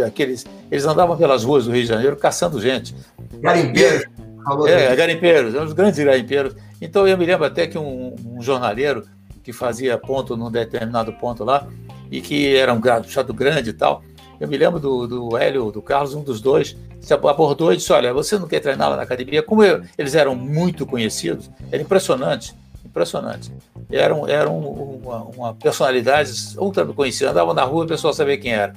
aqueles, eles andavam pelas ruas do Rio de Janeiro caçando gente. Garimpeiros. É, garimpeiros, eram os grandes garimpeiros. Então eu me lembro até que um, um jornaleiro que fazia ponto num determinado ponto lá, e que era um chato grande e tal, eu me lembro do, do Hélio, do Carlos, um dos dois, se abordou e disse: Olha, você não quer treinar lá na academia? Como eu, eles eram muito conhecidos, era impressionante, impressionante. Eram, eram uma, uma personalidade ultra conhecida, andavam na rua e o pessoal sabia quem era.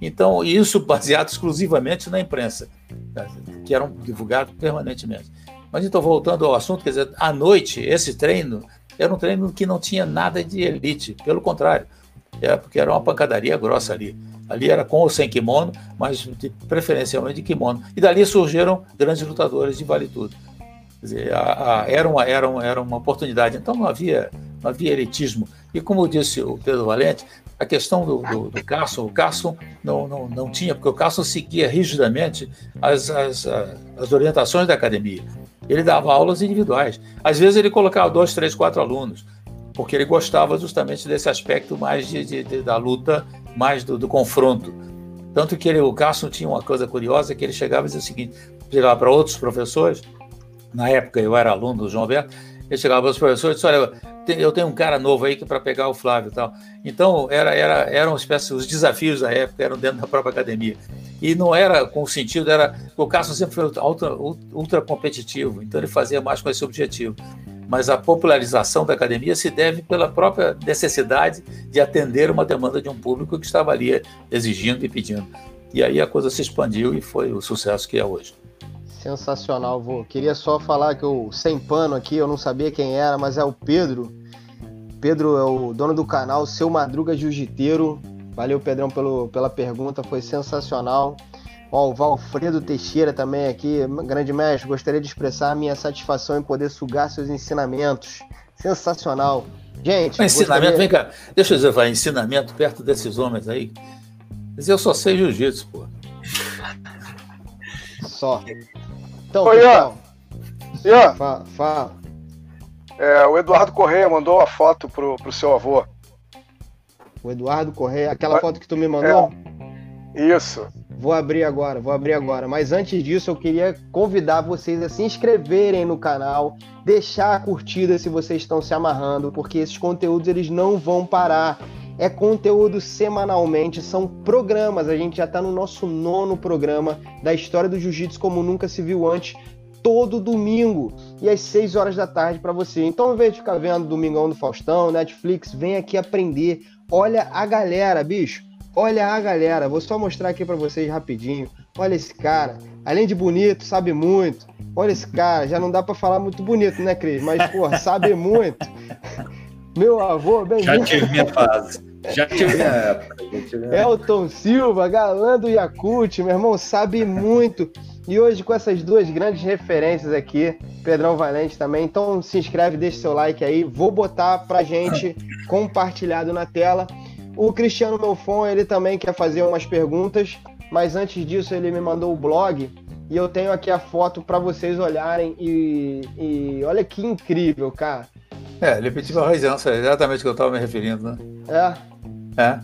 Então, isso baseado exclusivamente na imprensa, que eram divulgados permanentemente. Mas então, voltando ao assunto, quer dizer, à noite, esse treino era um treino que não tinha nada de elite, pelo contrário, é porque era uma pancadaria grossa ali. Ali era com ou sem kimono, mas de, preferencialmente de kimono. E dali surgiram grandes lutadores de vale tudo. Quer dizer, a, a, era, uma, era, uma, era uma oportunidade. Então não havia, não havia elitismo. E como disse o Pedro Valente, a questão do, do, do Carson, o Carson não, não, não tinha, porque o Carson seguia rigidamente as, as, as orientações da academia. Ele dava aulas individuais. Às vezes ele colocava dois, três, quatro alunos, porque ele gostava justamente desse aspecto mais de, de, de da luta mais do, do confronto. Tanto que ele, o Carson tinha uma coisa curiosa, que ele chegava e dizia o seguinte, chegava para outros professores, na época eu era aluno do João Alberto, ele chegava para os professores e disse, olha, eu tenho um cara novo aí que para pegar o Flávio e tal. Então, era, era, eram espécie, os desafios da época eram dentro da própria academia. E não era com o sentido, era. O Carson sempre foi ultra, ultra competitivo, então ele fazia mais com esse objetivo mas a popularização da academia se deve pela própria necessidade de atender uma demanda de um público que estava ali exigindo e pedindo. E aí a coisa se expandiu e foi o sucesso que é hoje. Sensacional, vô. Queria só falar que o sem pano aqui, eu não sabia quem era, mas é o Pedro. Pedro é o dono do canal Seu Madruga Jiu-Jiteiro. Valeu, Pedrão, pelo, pela pergunta, foi sensacional. Ó, o Valfredo Teixeira também aqui, grande mestre, gostaria de expressar a minha satisfação em poder sugar seus ensinamentos. Sensacional. Gente. ensinamento, gostaria... vem cá, deixa eu dizer, vai, ensinamento perto desses homens aí. Mas eu só sei jiu-jitsu, pô. Só. Então, Oi, pessoal, Ian, Fala, fala. é, o Eduardo Correia mandou uma foto pro, pro seu avô. O Eduardo Correia, aquela foto que tu me mandou? Isso. Vou abrir agora, vou abrir agora. Mas antes disso, eu queria convidar vocês a se inscreverem no canal, deixar a curtida se vocês estão se amarrando, porque esses conteúdos eles não vão parar. É conteúdo semanalmente, são programas. A gente já está no nosso nono programa da história do jiu-jitsu como nunca se viu antes, todo domingo e às 6 horas da tarde para você. Então, ao invés de ficar vendo Domingão do Faustão, Netflix, vem aqui aprender. Olha a galera, bicho. Olha a galera, vou só mostrar aqui pra vocês rapidinho. Olha esse cara, além de bonito, sabe muito. Olha esse cara, já não dá pra falar muito bonito, né, Cris? Mas, porra, sabe muito. Meu avô, bem Já tive minha fase. Já tive minha época. já tive Elton Silva, galã do Yakut, meu irmão, sabe muito. E hoje com essas duas grandes referências aqui, Pedrão Valente também. Então se inscreve, deixa seu like aí. Vou botar pra gente compartilhado na tela. O Cristiano Melfon, ele também quer fazer umas perguntas, mas antes disso ele me mandou o blog e eu tenho aqui a foto pra vocês olharem e, e olha que incrível, cara. É, Lepetiva Raizença, é exatamente o que eu estava me referindo, né? É, É.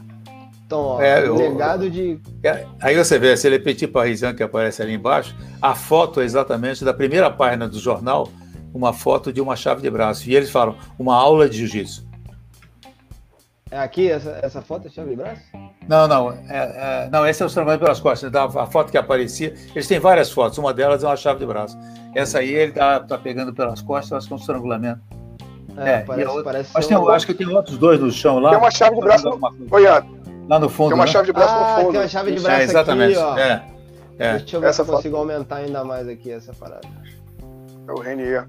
então, ó, É, o legado de É, Aí você vê esse Le Petit Parisan que aparece ali embaixo, a foto é exatamente da primeira página do jornal, uma foto de uma chave de braço. E eles falam, uma aula de jiu-jitsu. É aqui, essa, essa foto é chave de braço? Não, não, é, é, não, esse é o estrangulamento pelas costas. A foto que aparecia, eles têm várias fotos, uma delas é uma chave de braço. Essa aí ele tá, tá pegando pelas costas, acho que é um estrangulamento. É, É, parece, outra- parece Mas tem, um- acho que tem outros dois no chão lá. Tem uma chave de braço Alguma coisa. Oi, Lá no fundo. tem uma né? chave de braço Ah, no fundo. tem uma chave de braço É, exatamente. aqui, ó. É, é. Deixa eu ver Essa se eu consigo aumentar ainda mais aqui essa parada. É o Renier.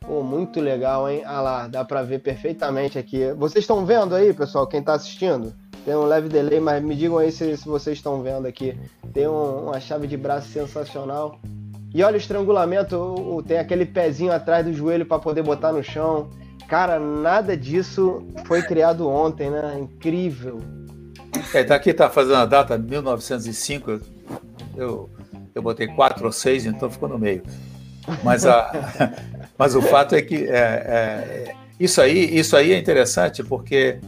Pô, muito legal, hein? Ah lá, dá pra ver perfeitamente aqui. Vocês estão vendo aí, pessoal, quem tá assistindo? Tem um leve delay, mas me digam aí se, se vocês estão vendo aqui. Tem um- uma chave de braço sensacional. E olha o estrangulamento, tem aquele pezinho atrás do joelho pra poder botar no chão. Cara, nada disso foi criado ontem, né? Incrível. É, tá aqui, tá fazendo a data 1905. eu- Eu, eu botei quatro ou seis, então ficou no meio. Mas, a, mas o fato é que é, é, isso, aí, isso aí é interessante porque,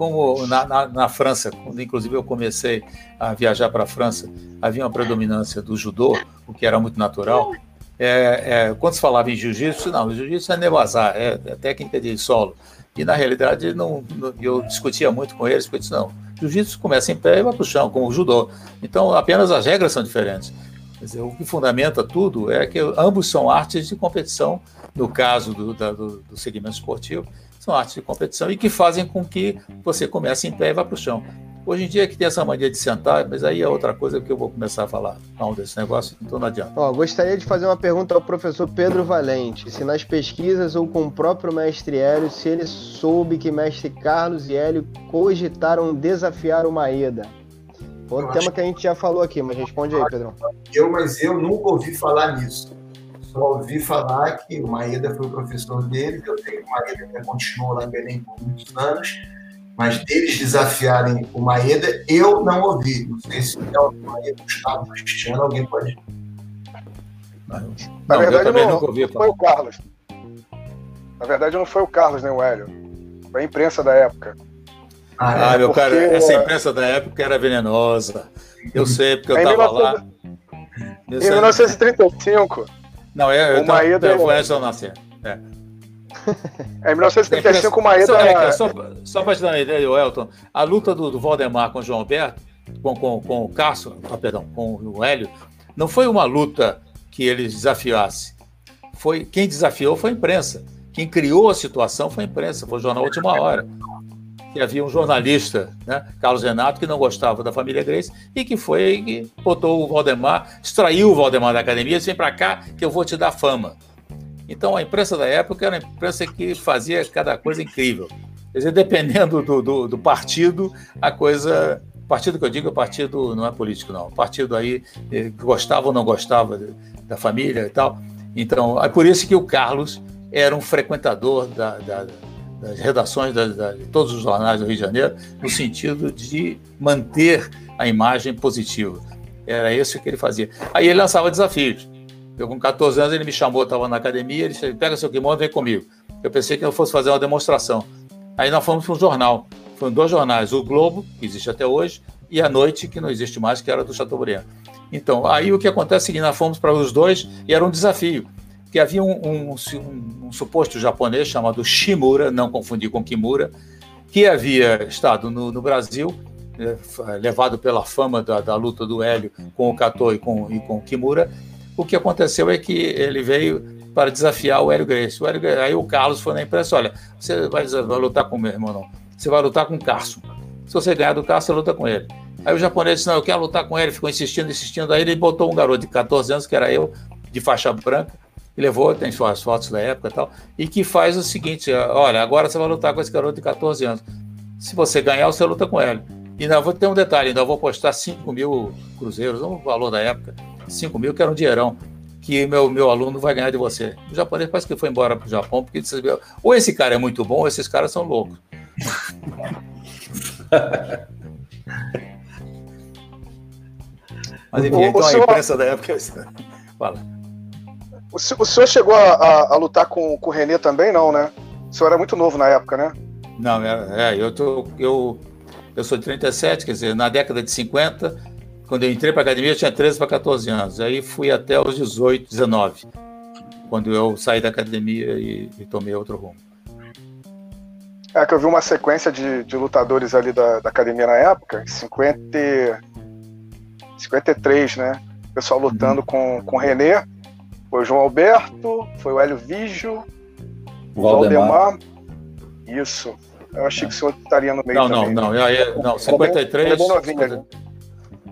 como na, na, na França, quando inclusive eu comecei a viajar para a França, havia uma predominância do judô, o que era muito natural. É, é, quando se falava em jiu-jitsu, não, jiu-jitsu é nevazar, é, é técnica de solo. E na realidade, não, não- eu discutia muito com eles, porque eu disse, não, jiu-jitsu começa em pé e vai para o chão, como o judô. Então, apenas as regras são diferentes. Dizer, o que fundamenta tudo é que ambos são artes de competição, no caso do, da- do, do segmento esportivo, são artes de competição e que fazem com que você comece em pé e vá para o chão. Hoje em dia que tem essa mania de sentar, mas aí é outra coisa que eu vou começar a falar mal desse negócio, então não adianta. Ó, gostaria de fazer uma pergunta ao professor Pedro Valente. Se nas pesquisas ou com o próprio mestre Hélio, se ele soube que mestre Carlos e Hélio cogitaram desafiar o Maeda. Outro Eu tema acho- que a gente já falou aqui, mas responde aí, Pedrão. Eu, mas eu nunca ouvi falar nisso. Só ouvi falar que o Maeda foi o professor dele, eu sei que o Maeda ainda continuou lá em Belém por muitos anos, mas deles desafiarem o Maeda, eu não ouvi. Não sei se é o Maeda, Gustavo, Cristiano, alguém pode. Na Não, eu verdade, também não, nunca ouvi foi o Carlos. Na verdade, não foi o Carlos nem o Hélio. Foi a imprensa da época. Ah, é, meu porque- cara, essa imprensa da época era venenosa. Eu sei, porque eu estava 1900 lá. Eu Em sei- 1935, Não, eu, eu, o Maeda- eu vou antes de eu nascer. em 1935 o Maeda Só, é, era... só, só para te dar uma ideia, Elton, a luta do, do Valdemar com o João Alberto, com, com, com o Cássio, ah, perdão, com o Hélio, não foi uma luta que eles desafiassem. Foi, quem desafiou foi a imprensa. Quem criou a situação foi a imprensa, foi o Jornal Última Hora. Que havia um jornalista, né, Carlos Renato, que não gostava da família Grace e que foi que botou o Valdemar, extraiu o Valdemar da academia e disse: vem para cá que eu vou te dar fama. Então a imprensa da época era uma imprensa que fazia cada coisa incrível. Quer dizer, dependendo do, do, do partido, a coisa. Partido que eu digo, partido não é político, não. Partido aí eh, gostava ou não gostava da família e tal. Então, é por isso que o Carlos era um frequentador da- da- das redações da- da- de todos os jornais do Rio de Janeiro, no sentido de manter a imagem positiva. Era isso que ele fazia. Aí ele lançava desafios. Eu, com 14 anos, ele me chamou, estava na academia, ele disse, pega seu kimono, vem comigo. Eu pensei que eu fosse fazer uma demonstração. Aí nós fomos para um jornal. Foram dois jornais, o Globo, que existe até hoje, e a Noite, que não existe mais, que era do Chateaubriand. Então, aí o que acontece é seguinte, nós fomos para os dois e era um desafio, que havia um, um, um, um suposto japonês chamado Shimura, não confundir com Kimura, que havia estado no, no Brasil, né, levado pela fama da, da, luta do Hélio com o Kato e com, e com o Kimura. O que aconteceu é que ele veio para desafiar o Hélio Gracie. O Hélio, aí o Carlos foi na imprensa, olha, você vai, vai lutar com o meu irmão, não. Você vai lutar com o Carson. Se você ganhar do Carson, você luta com ele. Aí o japonês disse, não, eu quero lutar com ele, ficou insistindo, insistindo. Aí ele botou um garoto de 14 anos, que era eu, de faixa branca, e levou, tem suas fotos da época e tal, e que faz o seguinte, olha, agora você vai lutar com esse garoto de 14 anos. Se você ganhar, você luta com ele. E ainda vou ter um detalhe, ainda vou postar 5 mil cruzeiros, o valor da época, 5 mil, que era um dinheirão, que meu, meu aluno vai ganhar de você. O japonês parece que foi embora para o Japão, porque disse, ou esse cara é muito bom, ou esses caras são loucos. Mas enfim, então a imprensa da época. É Fala. O, o senhor chegou a, a, a, lutar com, com o Renê também, não, né? O senhor era muito novo na época, né? Não, é, é eu, tô, eu, eu sou de 37, quer dizer, na década de 50, quando eu entrei para a academia, eu tinha 13 para 14 anos. Aí fui até os 18, 19, quando eu saí da academia e, e tomei outro rumo. É que eu vi uma sequência de, de lutadores ali da, da academia na época, 50, 53, né? O pessoal lutando uhum. com, com o Renê. Foi o João Alberto, foi o Hélio Vigio, o Valdemar. Valdemar. Isso. Eu achei que o senhor estaria no meio não, também. Não, não, não. não 53. Bem, novinho,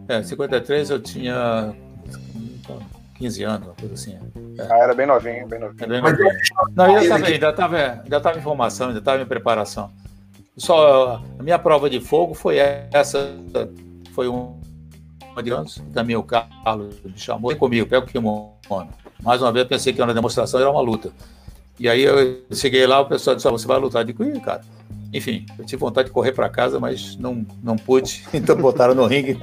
é, 53 eu tinha 15 anos, uma coisa assim. É. Ah, era bem novinho, bem novinho. É bem novinho. Não, ainda estava ainda tava em formação, ainda estava em preparação. Só a minha prova de fogo foi essa, foi um de anos, também o Carlos me chamou, vem comigo, pega o kimono. Mais uma vez pensei que era uma demonstração, era uma luta. E aí eu cheguei lá, o pessoal disse, você vai lutar? Eu digo, cara. Enfim, eu tive vontade de correr para casa, mas não, não pude. Então botaram no ringue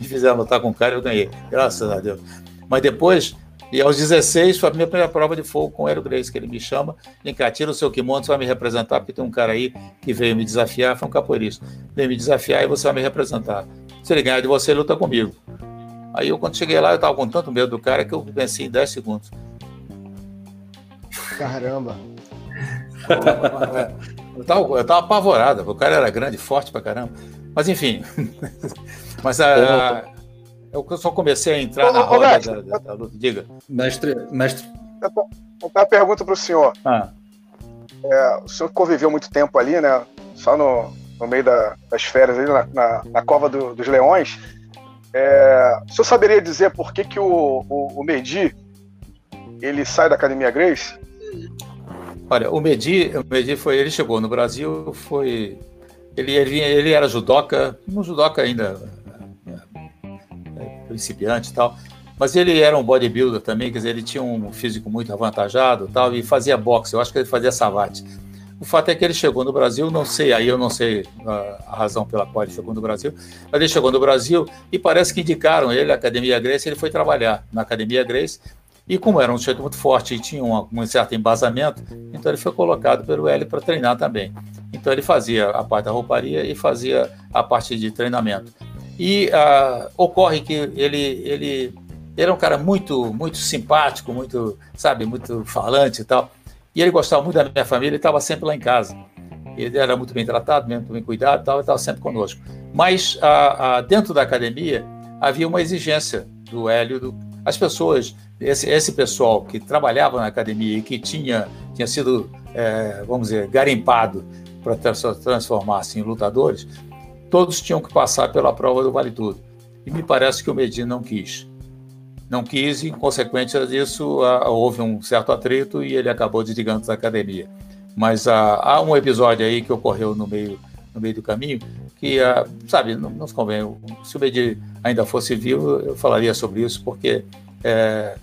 e fizeram lutar com o cara e eu ganhei. Graças a Deus. Mas depois, e aos 16, foi a minha primeira prova de fogo com o Hélio Grace, que ele me chama, vem cá, tira o seu kimono, você vai me representar, porque tem um cara aí que veio me desafiar, foi um capoeirista. Veio me desafiar e você vai me representar. Se ele ganhar de você, luta comigo. Aí eu, quando cheguei lá, eu estava com tanto medo do cara que eu venci em 10 segundos. Caramba! Eu tava, eu tava apavorado, o cara era grande, forte pra caramba. Mas enfim. Mas a, eu só comecei a entrar ô, na ô, roda mestre, da, da, luta. Diga. Mestre, mestre. Eu tenho uma pergunta para o senhor. Ah. É, o senhor conviveu muito tempo ali, né? Só no, no meio da, das férias, ali na, na, na Cova do, dos Leões. É, o senhor saberia dizer por que, que o, o, o Medi ele sai da Academia Grace? Olha, o Medi, o Medi foi, ele chegou no Brasil, foi, ele, ele, ele era judoca, um judoca ainda principiante e tal. Mas ele era um bodybuilder também, quer dizer, ele tinha um físico muito avantajado tal, e fazia boxe, eu acho que ele fazia savate. O fato é que ele chegou no Brasil, não sei, aí eu não sei a, razão pela qual ele chegou no Brasil, mas ele chegou no Brasil e parece que indicaram ele, a Academia Grace, ele foi trabalhar na Academia Grace, e como era um sujeito muito forte e tinha um, um certo embasamento, então ele foi colocado pelo L para treinar também. Então ele fazia a parte da rouparia e fazia a parte de treinamento. E uh, ocorre que ele, ele, ele era um cara muito, muito simpático, muito, sabe, muito falante e tal. E ele gostava muito da minha família, ele estava sempre lá em casa. Ele era muito bem tratado, muito bem cuidado, tal, estava sempre conosco. Mas uh, uh, dentro da academia havia uma exigência do Hélio, do, as pessoas, esse, esse pessoal que trabalhava na academia e que tinha, tinha sido, é, vamos dizer, garimpado para transformar-se em lutadores, todos tinham que passar pela prova do Vale Tudo. E me parece que o Medina não quis. Não quis e, em consequência disso, houve um certo atrito e ele acabou desligando da academia. Mas há um episódio aí que ocorreu no meio, no meio do caminho que, sabe, não, não se convém. Se o Medina ainda fosse vivo, eu falaria sobre isso, porque é,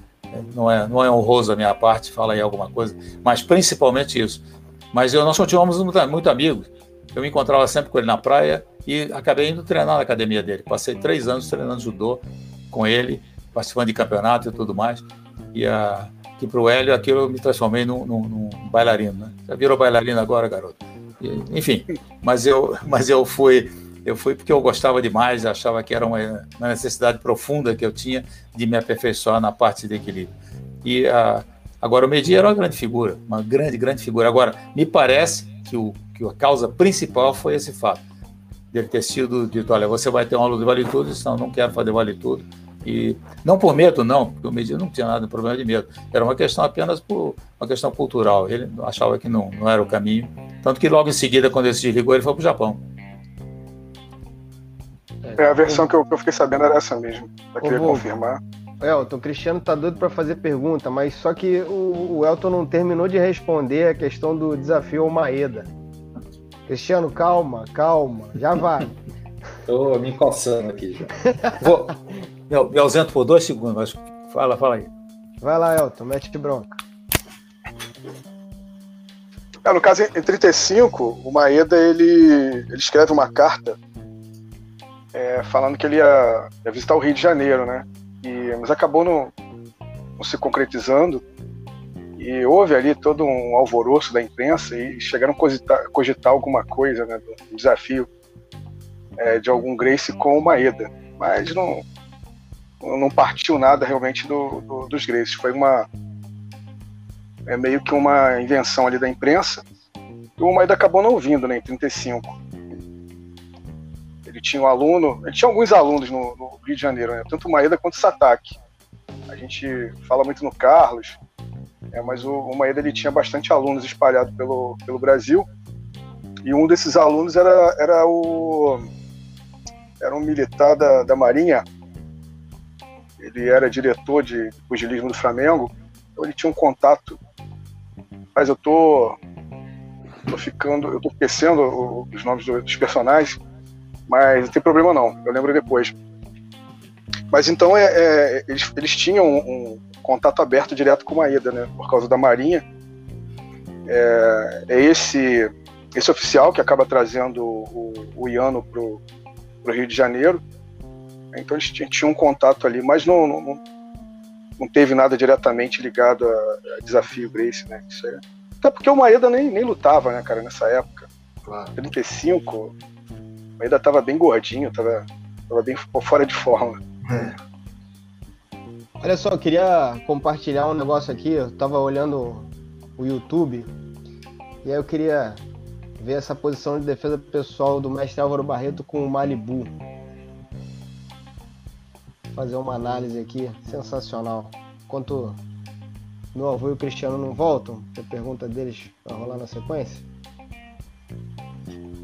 não, é, não é honroso a minha parte falar em alguma coisa, mas principalmente isso. Mas eu, nós continuamos muito, muito amigos. Eu me encontrava sempre com ele na praia e acabei indo treinar na academia dele. Passei três anos treinando judô com ele, participando de campeonato e tudo mais. E a, que para o Hélio aquilo eu me transformei num, num, num, bailarino. Né? Já virou bailarino agora, garoto? E, enfim, mas eu, mas eu fui. Eu fui porque eu gostava demais, achava que era uma, uma necessidade profunda que eu tinha de me aperfeiçoar na parte de equilíbrio. E a, agora o Medi era uma grande figura, uma grande, grande figura. Agora, me parece que, o, que a causa principal foi esse fato dele ter sido dito, olha, você vai ter uma aula de vale tudo, então não quero fazer vale tudo. E não por medo, não, porque o Medi não tinha nada de problema de medo. Era uma questão apenas por uma questão cultural. Ele achava que não, não era o caminho. Tanto que logo em seguida, quando ele se desligou, ele foi para o Japão. É, a versão que eu, que eu fiquei sabendo era essa mesmo. Eu queria confirmar. Elton, o Cristiano tá doido para fazer pergunta, mas só que o, o, Elton não terminou de responder a questão do desafio ao Maeda. Cristiano, calma, calma, já vai. Tô me coçando aqui já. Vou, me, me ausento por dois segundos, mas fala, fala aí. Vai lá, Elton, mete de bronca. É, no caso, em 35, o Maeda ele, ele escreve uma carta é, falando que ele ia, ia, visitar o Rio de Janeiro, né? E, mas acabou não, não se concretizando. E houve ali todo um alvoroço da imprensa e chegaram a cogitar, cogitar alguma coisa, né? Um desafio é, de algum Grace com o Maeda. Mas não, não partiu nada realmente do, do, dos Graces. Foi uma. É meio que uma invenção ali da imprensa. E o Maeda acabou não vindo, né, em 35 ele tinha um aluno, ele tinha alguns alunos no, no Rio de Janeiro, né? tanto o Maeda quanto o Satake. A gente fala muito no Carlos, é, mas o, o Maeda ele tinha bastante alunos espalhados pelo, pelo Brasil, e um desses alunos era, era o era um militar da, da Marinha, ele era diretor de pugilismo do Flamengo, então ele tinha um contato, mas eu tô, tô ficando, eu tô esquecendo os nomes dos personagens, mas não tem problema não, eu lembro depois. Mas então é, é, eles, eles tinham um, um, contato aberto direto com a Ida, né? Por causa da Marinha. É, é esse, esse oficial que acaba trazendo o, o Iano pro, pro Rio de Janeiro. Então eles tinham um contato ali, mas não, não, não teve nada diretamente ligado a, a desafio Grace, né? Isso é... Até porque o Maeda nem, nem lutava, né, cara, nessa época. Claro. 35, ainda tava bem gordinho, tava, tava bem fora de forma. É. Olha só, eu queria compartilhar um negócio aqui. Eu tava olhando o YouTube e aí eu queria ver essa posição de defesa pessoal do mestre Álvaro Barreto com o Malibu. Fazer uma análise aqui sensacional. Enquanto meu avô e o Cristiano não voltam, a pergunta deles vai rolar na sequência.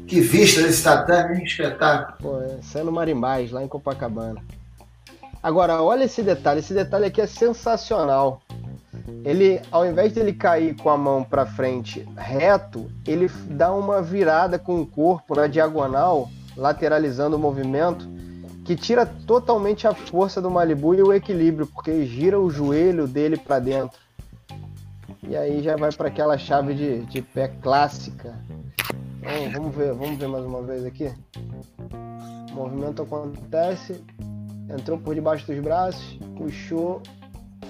Que vista desse tatame, hein? Espetáculo. Pô, é, sendo Marimbás, lá em Copacabana. Agora, olha esse detalhe. Esse detalhe aqui é sensacional. Ele, ao invés de ele cair com a mão para frente reto, ele dá uma virada com o corpo na diagonal, lateralizando o movimento, que tira totalmente a força do Malibu e o equilíbrio, porque gira o joelho dele para dentro. E aí já vai para aquela chave de, de pé clássica então, vamos ver, vamos ver mais uma vez aqui. O movimento acontece, entrou por debaixo dos braços, puxou,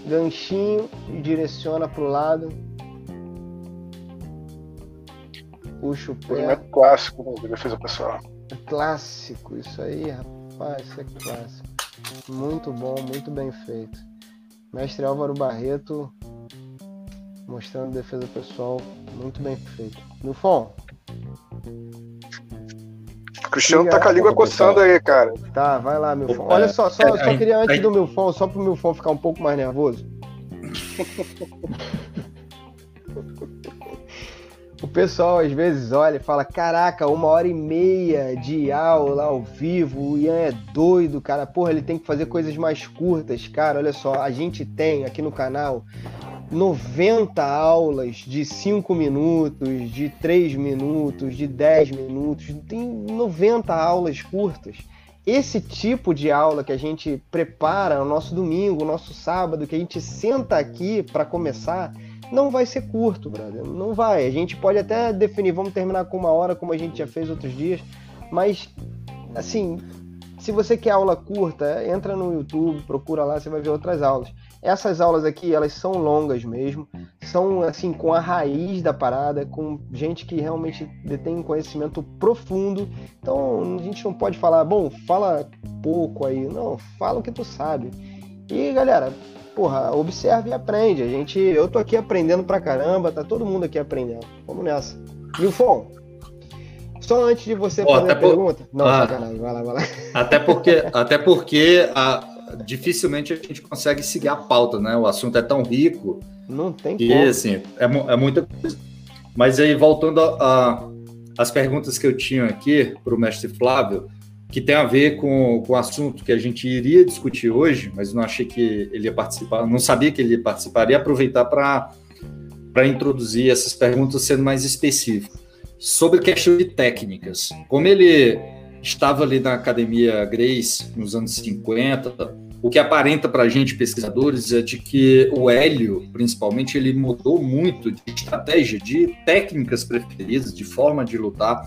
ganchinho e direciona para o lado. Puxa o pé. Movimento clássico de defesa pessoal. Clássico, isso aí, rapaz, isso é clássico. Muito bom, muito bem feito. Mestre Álvaro Barreto mostrando defesa pessoal muito bem feito. Milfon, o Cristiano tá com a língua coçando aí, cara. Tá, vai lá, Milfon. Olha só, só, só queria antes do Milfon, só pro Milfon ficar um pouco mais nervoso. o pessoal às vezes olha e fala: Caraca, uma hora e meia de aula ao vivo, o Ian é doido, cara. Porra, ele tem que fazer coisas mais curtas, cara. Olha só, a gente tem aqui no canal 90 aulas de 5 minutos, de 3 minutos, de 10 minutos, tem 90 aulas curtas. Esse tipo de aula que a gente prepara no nosso domingo, no nosso sábado, que a gente senta aqui para começar, não vai ser curto, brother. Não vai. A gente pode até definir, vamos terminar com uma hora, como a gente já fez outros dias, mas assim, se você quer aula curta, entra no YouTube, procura lá, você vai ver outras aulas essas aulas aqui, elas são longas mesmo, são assim com a raiz da parada, com gente que realmente detém um conhecimento profundo. Então, a gente não pode falar, bom, fala pouco aí, não, fala o que tu sabe. E galera, porra, observe e aprende. A gente, eu tô aqui aprendendo pra caramba, tá todo mundo aqui aprendendo. Vamos nessa. Nilfon, só antes de você fazer a por... pergunta. Não, ah, sacanagem, vai lá, vai lá. Até porque, até porque a, dificilmente a gente consegue seguir a pauta, né? O assunto é tão rico. Não tem e, como. assim, é, é muita coisa. Mas aí, voltando às perguntas que eu tinha aqui para o mestre Flávio, que tem a ver com, com o assunto que a gente iria discutir hoje, mas não achei que ele ia participar, não sabia que ele ia participar, e aproveitar para introduzir essas perguntas sendo mais específico. Sobre questão de técnicas. Como ele estava ali na academia Grace nos anos 50, o que aparenta para a gente, pesquisadores, é de que o Hélio, principalmente, ele mudou muito de estratégia, de técnicas preferidas, de forma de lutar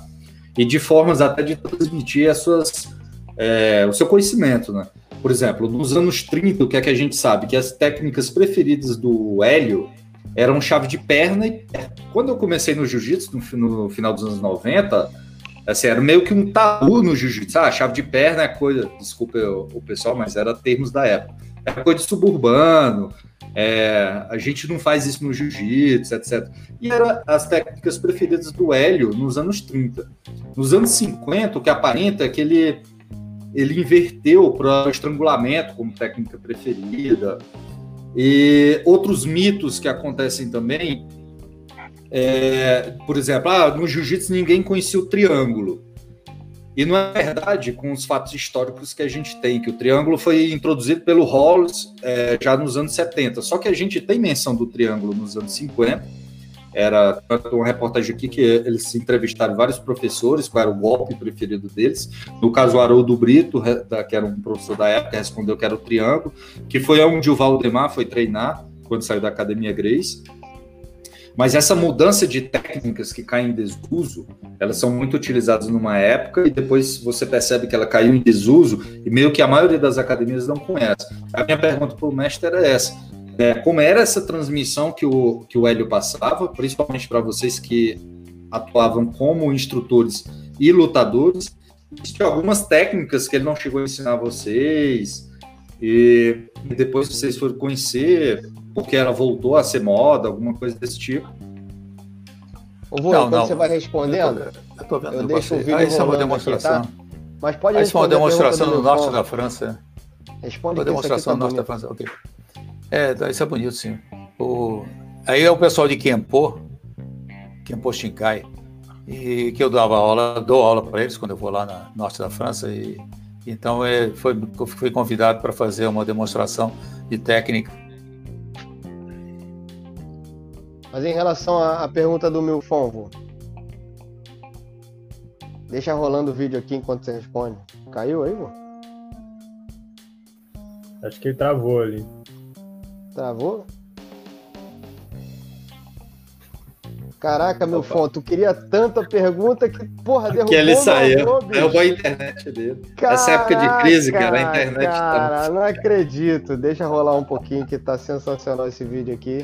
e de formas até de transmitir as suas, é, o seu conhecimento, né? Por exemplo, nos anos 30, o que é que a gente sabe? Que as técnicas preferidas do Hélio eram chave de perna e Quando eu comecei no jiu-jitsu, no, no final dos anos 90, Assim, era meio que um tabu no jiu-jitsu. Ah, chave de perna é coisa, desculpa o, o pessoal, mas era termos da época. Era coisa de suburbano, é, a gente não faz isso no jiu-jitsu, etc. E eram as técnicas preferidas do Hélio nos anos 30. Nos anos 50, o que aparenta é que ele, ele inverteu para o estrangulamento como técnica preferida. E outros mitos que acontecem também é, por exemplo, ah, no jiu-jitsu ninguém conhecia o triângulo. E não é verdade com os fatos históricos que a gente tem, que o triângulo foi introduzido pelo Hollis é, já nos anos 70. Só que a gente tem menção do triângulo nos anos 50. Era uma reportagem aqui que eles entrevistaram vários professores, qual era o golpe preferido deles. No caso, o Haroldo Brito, que era um professor da época, respondeu que era o triângulo, que foi onde o Valdemar foi treinar quando saiu da Academia Grace. Mas essa mudança de técnicas que caem em desuso, elas são muito utilizadas numa época e depois você percebe que ela caiu em desuso e meio que a maioria das academias não conhece. A minha pergunta para o mestre era essa. É, como era essa transmissão que o, que o Hélio passava, principalmente para vocês que atuavam como instrutores e lutadores, de algumas técnicas que ele não chegou a ensinar vocês, e, e depois vocês foram conhecer, porque ela voltou a ser moda, alguma coisa desse tipo. Ô, vô, não, não. você vai respondendo, eu, tô, eu, tô vendo eu deixo o vídeo Aí é uma demonstração. Aqui, tá? Mas pode Aí é uma demonstração no norte da França. Responde uma demonstração tá no norte da França, ok. É, isso é bonito, sim. O... Aí é o pessoal de Kempo, Kempo Shinkai, e que eu dava aula, dou aula para eles quando eu vou lá no norte da França e então é, foi, fui convidado para fazer uma demonstração de técnica Mas em relação à, à pergunta do meu vô, deixa rolando o vídeo aqui enquanto você responde. Caiu aí, vô? Acho que ele travou ali. Travou? Caraca, meu fã, tu queria tanta pergunta que, porra, derrubou que ele saiu. Derrubou a internet dele. Caraca, Essa época de crise, cara, a internet tá cara, tá... não acredito. Deixa rolar um pouquinho que tá sensacional esse vídeo aqui.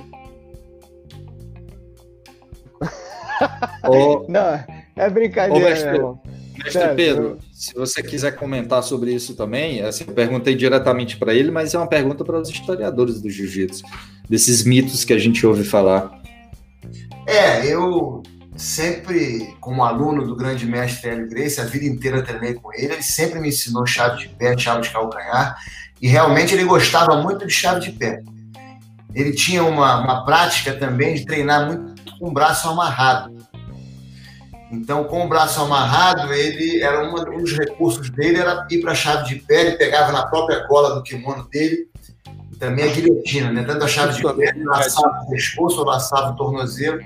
Não, é brincadeira, Ô, mestre, mestre Pedro, se você quiser comentar sobre isso também, assim, eu perguntei diretamente para ele, mas é uma pergunta para os historiadores do jiu-jitsu, desses mitos que a gente ouve falar. É, eu sempre, como aluno do grande mestre Hélio Grace, a vida inteira treinei com ele, ele sempre me ensinou chave de pé, chave de calcanhar, e realmente ele gostava muito de chave de pé. Ele tinha uma, uma prática também de treinar muito com o braço amarrado. Então, com o braço amarrado, ele era uma, um dos recursos dele era ir para a chave de pé, ele pegava na própria cola do kimono dele, e também a guilhotina, né? Tanto a chave de pé, laçava o pescoço, laçava o tornozelo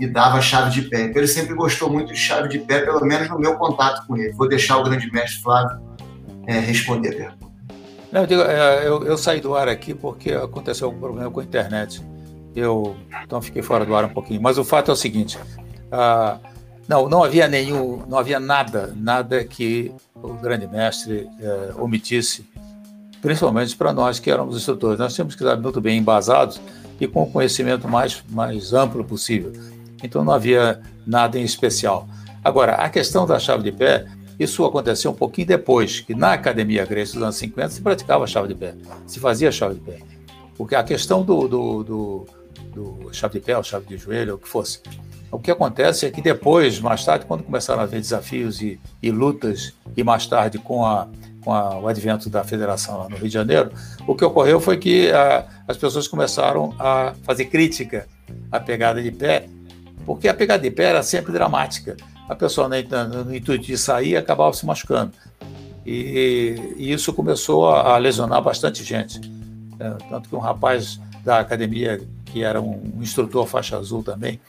e dava a chave de pé. Então, ele sempre gostou muito de chave de pé, pelo menos no meu contato com ele. Vou deixar o grande mestre Flávio é, responder a pergunta. Não, eu, digo, é, eu, eu, saí do ar aqui porque aconteceu algum problema com a internet eu então fiquei fora do ar um pouquinho. Mas o fato é o seguinte: ah, não, não havia nenhum, não havia nada, nada que o grande mestre eh, omitisse principalmente para nós que éramos instrutores. Nós tínhamos que estar muito bem embasados e com o conhecimento mais, mais amplo possível. Então não havia nada em especial. Agora, a questão da chave de pé, isso aconteceu um pouquinho depois, que na academia grega dos anos 50 se praticava chave de pé, se fazia chave de pé. Porque a questão do, do, do, do chave de pé, chave de joelho, o que fosse, o que acontece é que depois, mais tarde, quando começaram a haver desafios e, e lutas, e mais tarde com, a, com a, o advento da federação lá no Rio de Janeiro, o que ocorreu foi que a, as pessoas começaram a fazer crítica à pegada de pé, porque a pegada de pé era sempre dramática. A pessoa, no, no intuito de sair, acabava se machucando. E, e isso começou a, a, lesionar bastante gente. É, tanto que um rapaz da academia, que era um, instrutor faixa azul também,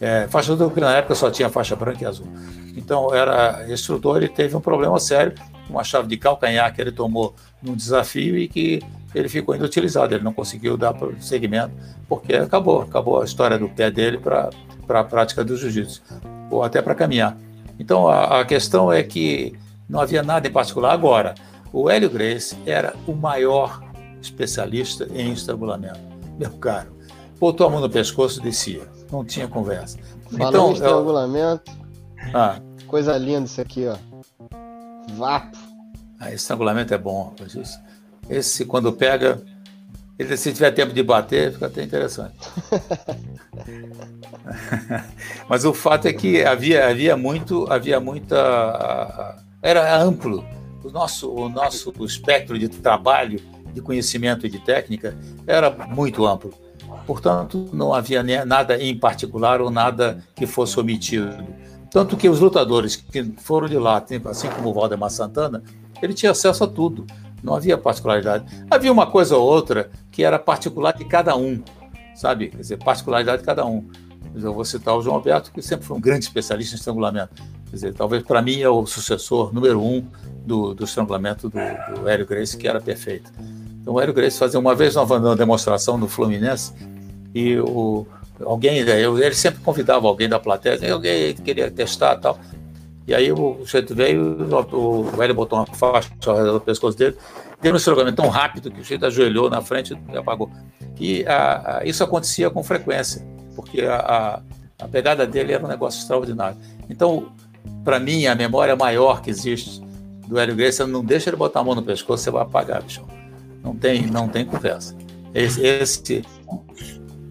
é, faixa azul, na época só tinha faixa branca e azul. Então, era instrutor, ele teve um problema sério, uma chave de calcanhar que ele tomou num desafio e que ele ficou inutilizado, ele não conseguiu dar seguimento, porque acabou, acabou a história do pé dele para a prática do jiu-jitsu, ou até para caminhar. Então, a, a questão é que não havia nada em particular. Agora, o Hélio Grace era o maior especialista em estrangulamento. Meu caro, botou a mão no pescoço e descia não tinha conversa. Falando então, em estrangulamento, eu... ah. coisa linda isso aqui, ó. Vapo. Ah, estrangulamento é bom. Esse, quando pega, ele, se tiver tempo de bater, fica até interessante. Mas o fato é que havia, havia muito, havia muita. Era amplo. O nosso, o nosso espectro de trabalho, de conhecimento e de técnica era muito amplo. Portanto, não havia nada em particular ou nada que fosse omitido. Tanto que os lutadores que foram de lá, assim como o Valdemar Santana, ele tinha acesso a tudo. Não havia particularidade. Havia uma coisa ou outra que era particular de cada um, sabe? Quer dizer, particularidade de cada um. Eu vou citar o João Alberto, que sempre foi um grande especialista em estrangulamento. Quer dizer, talvez para mim é o sucessor número um do, do estrangulamento do, do Hélio Grace, que era perfeito. Então, o Hélio Grace fazia uma vez uma demonstração no Fluminense, e o, alguém, ele sempre convidava alguém da plateia, alguém queria testar tal. E aí o sujeito veio, o, velho botou uma faixa do pescoço dele, deu um estragamento tão rápido que o sujeito ajoelhou na frente e apagou. E a, a, isso acontecia com frequência, porque a, a, pegada dele era um negócio extraordinário. Então, para mim, a memória maior que existe do Hélio Gracie, não deixa ele botar a mão no pescoço, você vai apagar, bicho. Não tem, não tem conversa. Esse, esse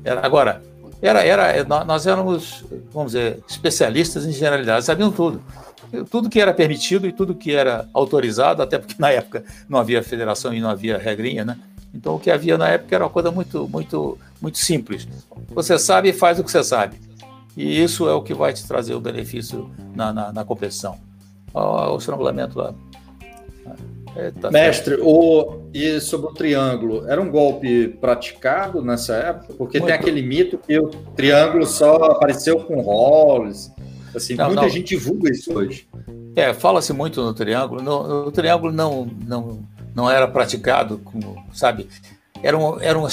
era, agora, era, era, nós éramos, vamos dizer, especialistas em generalidades, sabiam tudo. Tudo que era permitido e tudo que era autorizado, até porque na época não havia federação e não havia regrinha, né? Então o que havia na época era uma coisa muito, muito, muito simples. Você sabe e faz o que você sabe. E isso é o que vai te trazer o benefício na, na, na competição. O, o estrangulamento lá é, tá Mestre, o, e sobre o triângulo, era um golpe praticado nessa época? Porque Muito. tem aquele mito que o triângulo só apareceu com Rolls. Assim, não, muita não. gente divulga isso hoje. É, fala-se muito no triângulo. No, o triângulo não, não, não era praticado como, sabe? Era um, era um,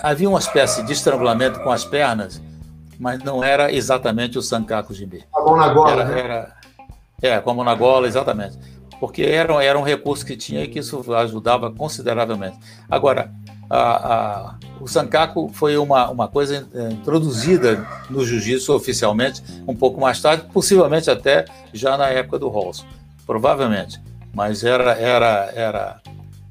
havia uma espécie de estrangulamento com as pernas, mas não era exatamente o sankaku jimbe. A mão na gola, era, né? era, é, como na gola, exatamente porque era, era um recurso que tinha e que isso ajudava consideravelmente. Agora, a, a, o sankaku foi uma, uma coisa é, introduzida no jiu-jitsu oficialmente um pouco mais tarde, possivelmente até já na época do Halls, provavelmente. Mas era, era, era,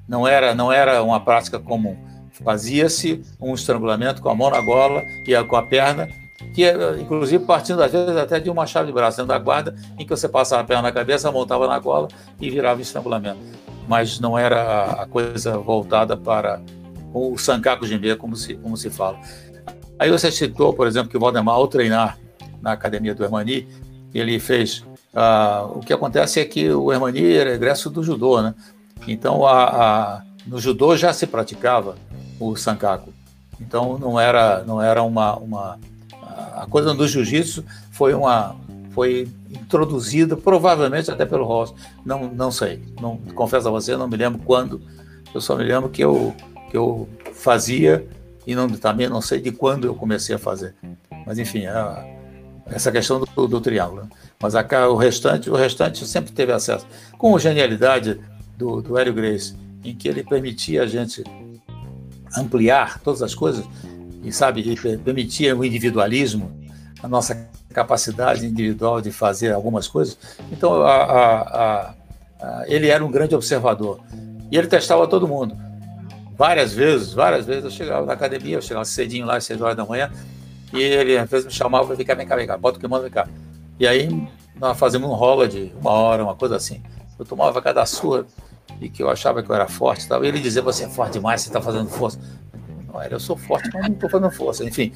não era, não era uma prática comum. Fazia-se um estrangulamento com a mão na gola e a, com a perna que inclusive partindo às vezes até de uma chave de braço dentro da guarda, em que você passava a perna na cabeça, montava na gola e virava estrangulamento. Mas não era a coisa voltada para o sankaku jimbe, como se, como se fala. Aí você citou, por exemplo, que o Valdemar, ao treinar na academia do Hermani, ele fez. Uh, o que acontece é que o Hermani era egresso do judô, né? Então, a, a, no judô já se praticava o sankaku. Então, não era, não era uma, uma a coisa do jiu-jitsu foi uma foi introduzida provavelmente até pelo Ross. Não não sei. Não confesso a você, não me lembro quando. Eu só me lembro que eu que eu fazia e não também não sei de quando eu comecei a fazer. Mas enfim, a, essa questão do, do triângulo. Mas a, o restante, o restante sempre teve acesso. Com a genialidade do, do Hélio Grace em que ele permitia a gente ampliar todas as coisas e sabe permitia o individualismo, a nossa capacidade individual de fazer algumas coisas. Então a, a, a, ele era um grande observador e ele testava todo mundo. Várias vezes, várias vezes eu chegava na academia, eu chegava cedinho lá às seis horas da manhã e ele às vezes me chamava vem cá, vem cá, vem cá, bota o kimono, vem cá. E aí nós fazíamos um rola de uma hora, uma coisa assim. Eu tomava cada sua e que eu achava que eu era forte e tal. E ele dizia, você é forte demais, você está fazendo força. Não era, eu sou forte, mas não estou fazendo força. Enfim,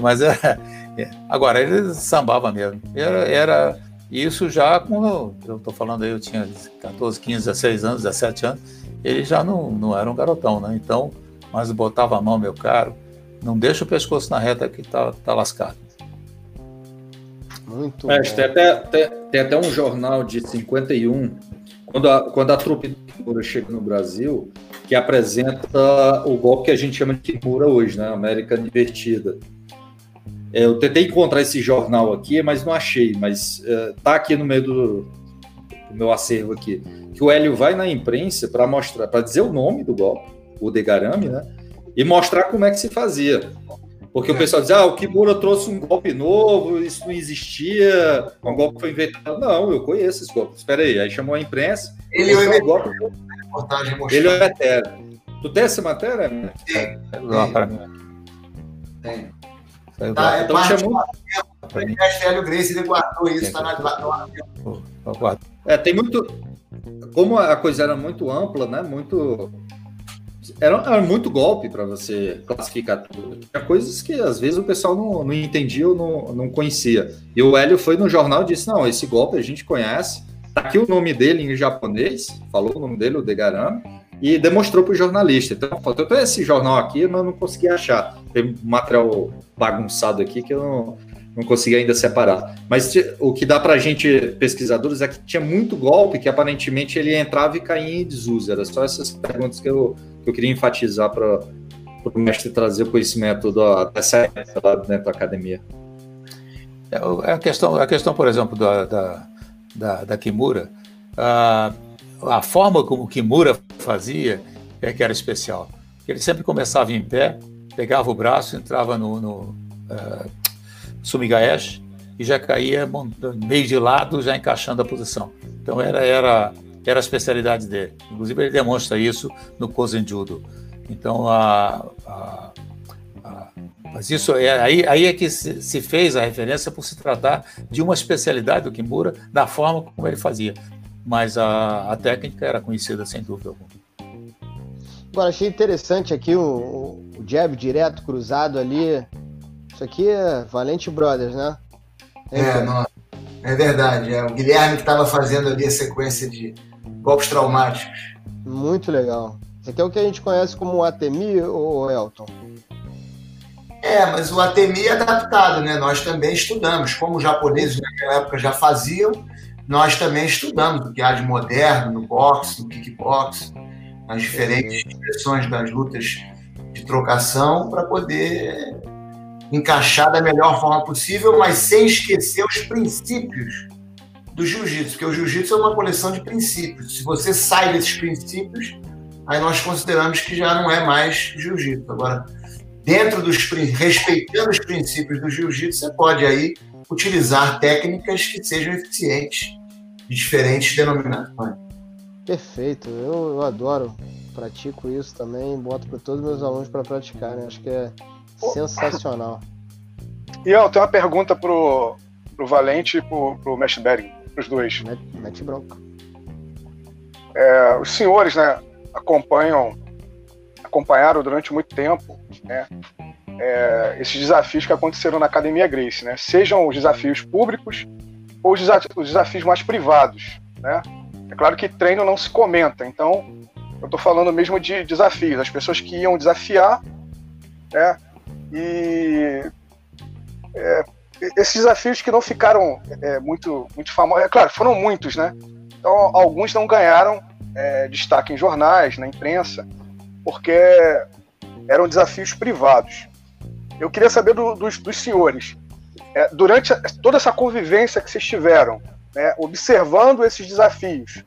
mas era, é, agora ele sambava mesmo. Era, era isso já quando eu estou falando aí, eu tinha 14, 15, 16 anos, 17 anos, ele já não, não era um garotão, né? Então, mas botava a mão, meu caro, não deixa o pescoço na reta que tá, tá lascado. Muito é, tem, até, tem, tem, até um jornal de 51, quando a, quando a trupe do Kimura chega no Brasil, que apresenta o golpe que a gente chama de Kimura hoje, né? América Invertida. É, eu tentei encontrar esse jornal aqui, mas não achei, mas uh, tá aqui no meio do, do, meu acervo aqui. Que o Hélio vai na imprensa para mostrar, para dizer o nome do golpe, o Degarame, né? E mostrar como é que se fazia. Porque o pessoal diz, ah, o Kimura trouxe um golpe novo, isso não existia, um golpe foi inventado. Não, eu conheço esse golpe. Espera aí, aí chamou a imprensa. Ele é o golpe. Ele é o eterno. Tu tem essa matéria? Tem. Tem. tem. Tá, é então chamou. O Hélio Grace, ele guardou isso, está na É, tem muito. Como a coisa era muito ampla, né? Muito era, era muito golpe para você classificar tudo. Tinha coisas que às vezes o pessoal não, não entendia ou não, não conhecia. E o Hélio foi no jornal e disse: Não, esse golpe a gente conhece. Tá aqui o nome dele em japonês, falou o nome dele, o Degarame, e demonstrou para o jornalista. Então, faltou esse jornal aqui, mas não consegui achar. Tem um material bagunçado aqui que eu não, não consegui ainda separar. Mas o que dá para a gente, pesquisadores, é que tinha muito golpe que aparentemente ele entrava e caía em desuso. Era só essas perguntas que eu que eu queria enfatizar para o mestre trazer o conhecimento do, dessa lá dentro da academia. É, a questão, a questão por exemplo, da, da, da, da Kimura, a, a forma como Kimura fazia é que era especial. Ele sempre começava em pé, pegava o braço, entrava no, no uh, e já caía meio de lado, já encaixando a posição. Então era, era era a especialidade dele. Inclusive, ele demonstra isso no Kozen Judo. Então, a, a, a, mas isso é, aí, aí é que se, se, fez a referência por se tratar de uma especialidade do Kimura, da forma como ele fazia. Mas a, a técnica era conhecida sem dúvida alguma. Agora, achei interessante aqui o, o jab direto, cruzado ali. Isso aqui é Valente Brothers, né? É, é, não, é verdade. É o Guilherme que estava fazendo ali a sequência de golpes traumáticos. Muito legal. Isso aqui é o que a gente conhece como ATMI ou Elton? É, mas o ATMI é adaptado, né? Nós também estudamos. Como os japoneses naquela época já faziam, nós também estudamos o que há de moderno no boxe, no kickbox, nas diferentes expressões das lutas de trocação para poder encaixar da melhor forma possível, mas sem esquecer os princípios do jiu-jitsu, porque o jiu-jitsu é uma coleção de princípios. Se você sai desses princípios, aí nós consideramos que já não é mais jiu-jitsu. Agora, dentro dos respeitando os princípios do jiu-jitsu, você pode aí utilizar técnicas que sejam eficientes de diferentes denominações. Perfeito, eu, eu adoro, pratico isso também, boto para todos os meus alunos para praticarem, acho que é sensacional. E eu tenho uma pergunta pro, pro Valente e pro, pro Mestre Bering os dois. Mete bronca. É, os senhores, né, acompanham, acompanharam durante muito tempo, né, é, esses desafios que aconteceram na Academia Grace, né, sejam os desafios públicos ou os, os desafios mais privados, né. É claro que treino não se comenta, então eu estou falando mesmo de desafios, as pessoas que iam desafiar, né, e é, esses desafios que não ficaram é, muito, muito famosos, é claro, foram muitos, né? Então, alguns não ganharam é, destaque em jornais, na imprensa, porque eram desafios privados. Eu queria saber do, dos, dos, senhores, é, durante toda essa convivência que vocês tiveram, né, observando esses desafios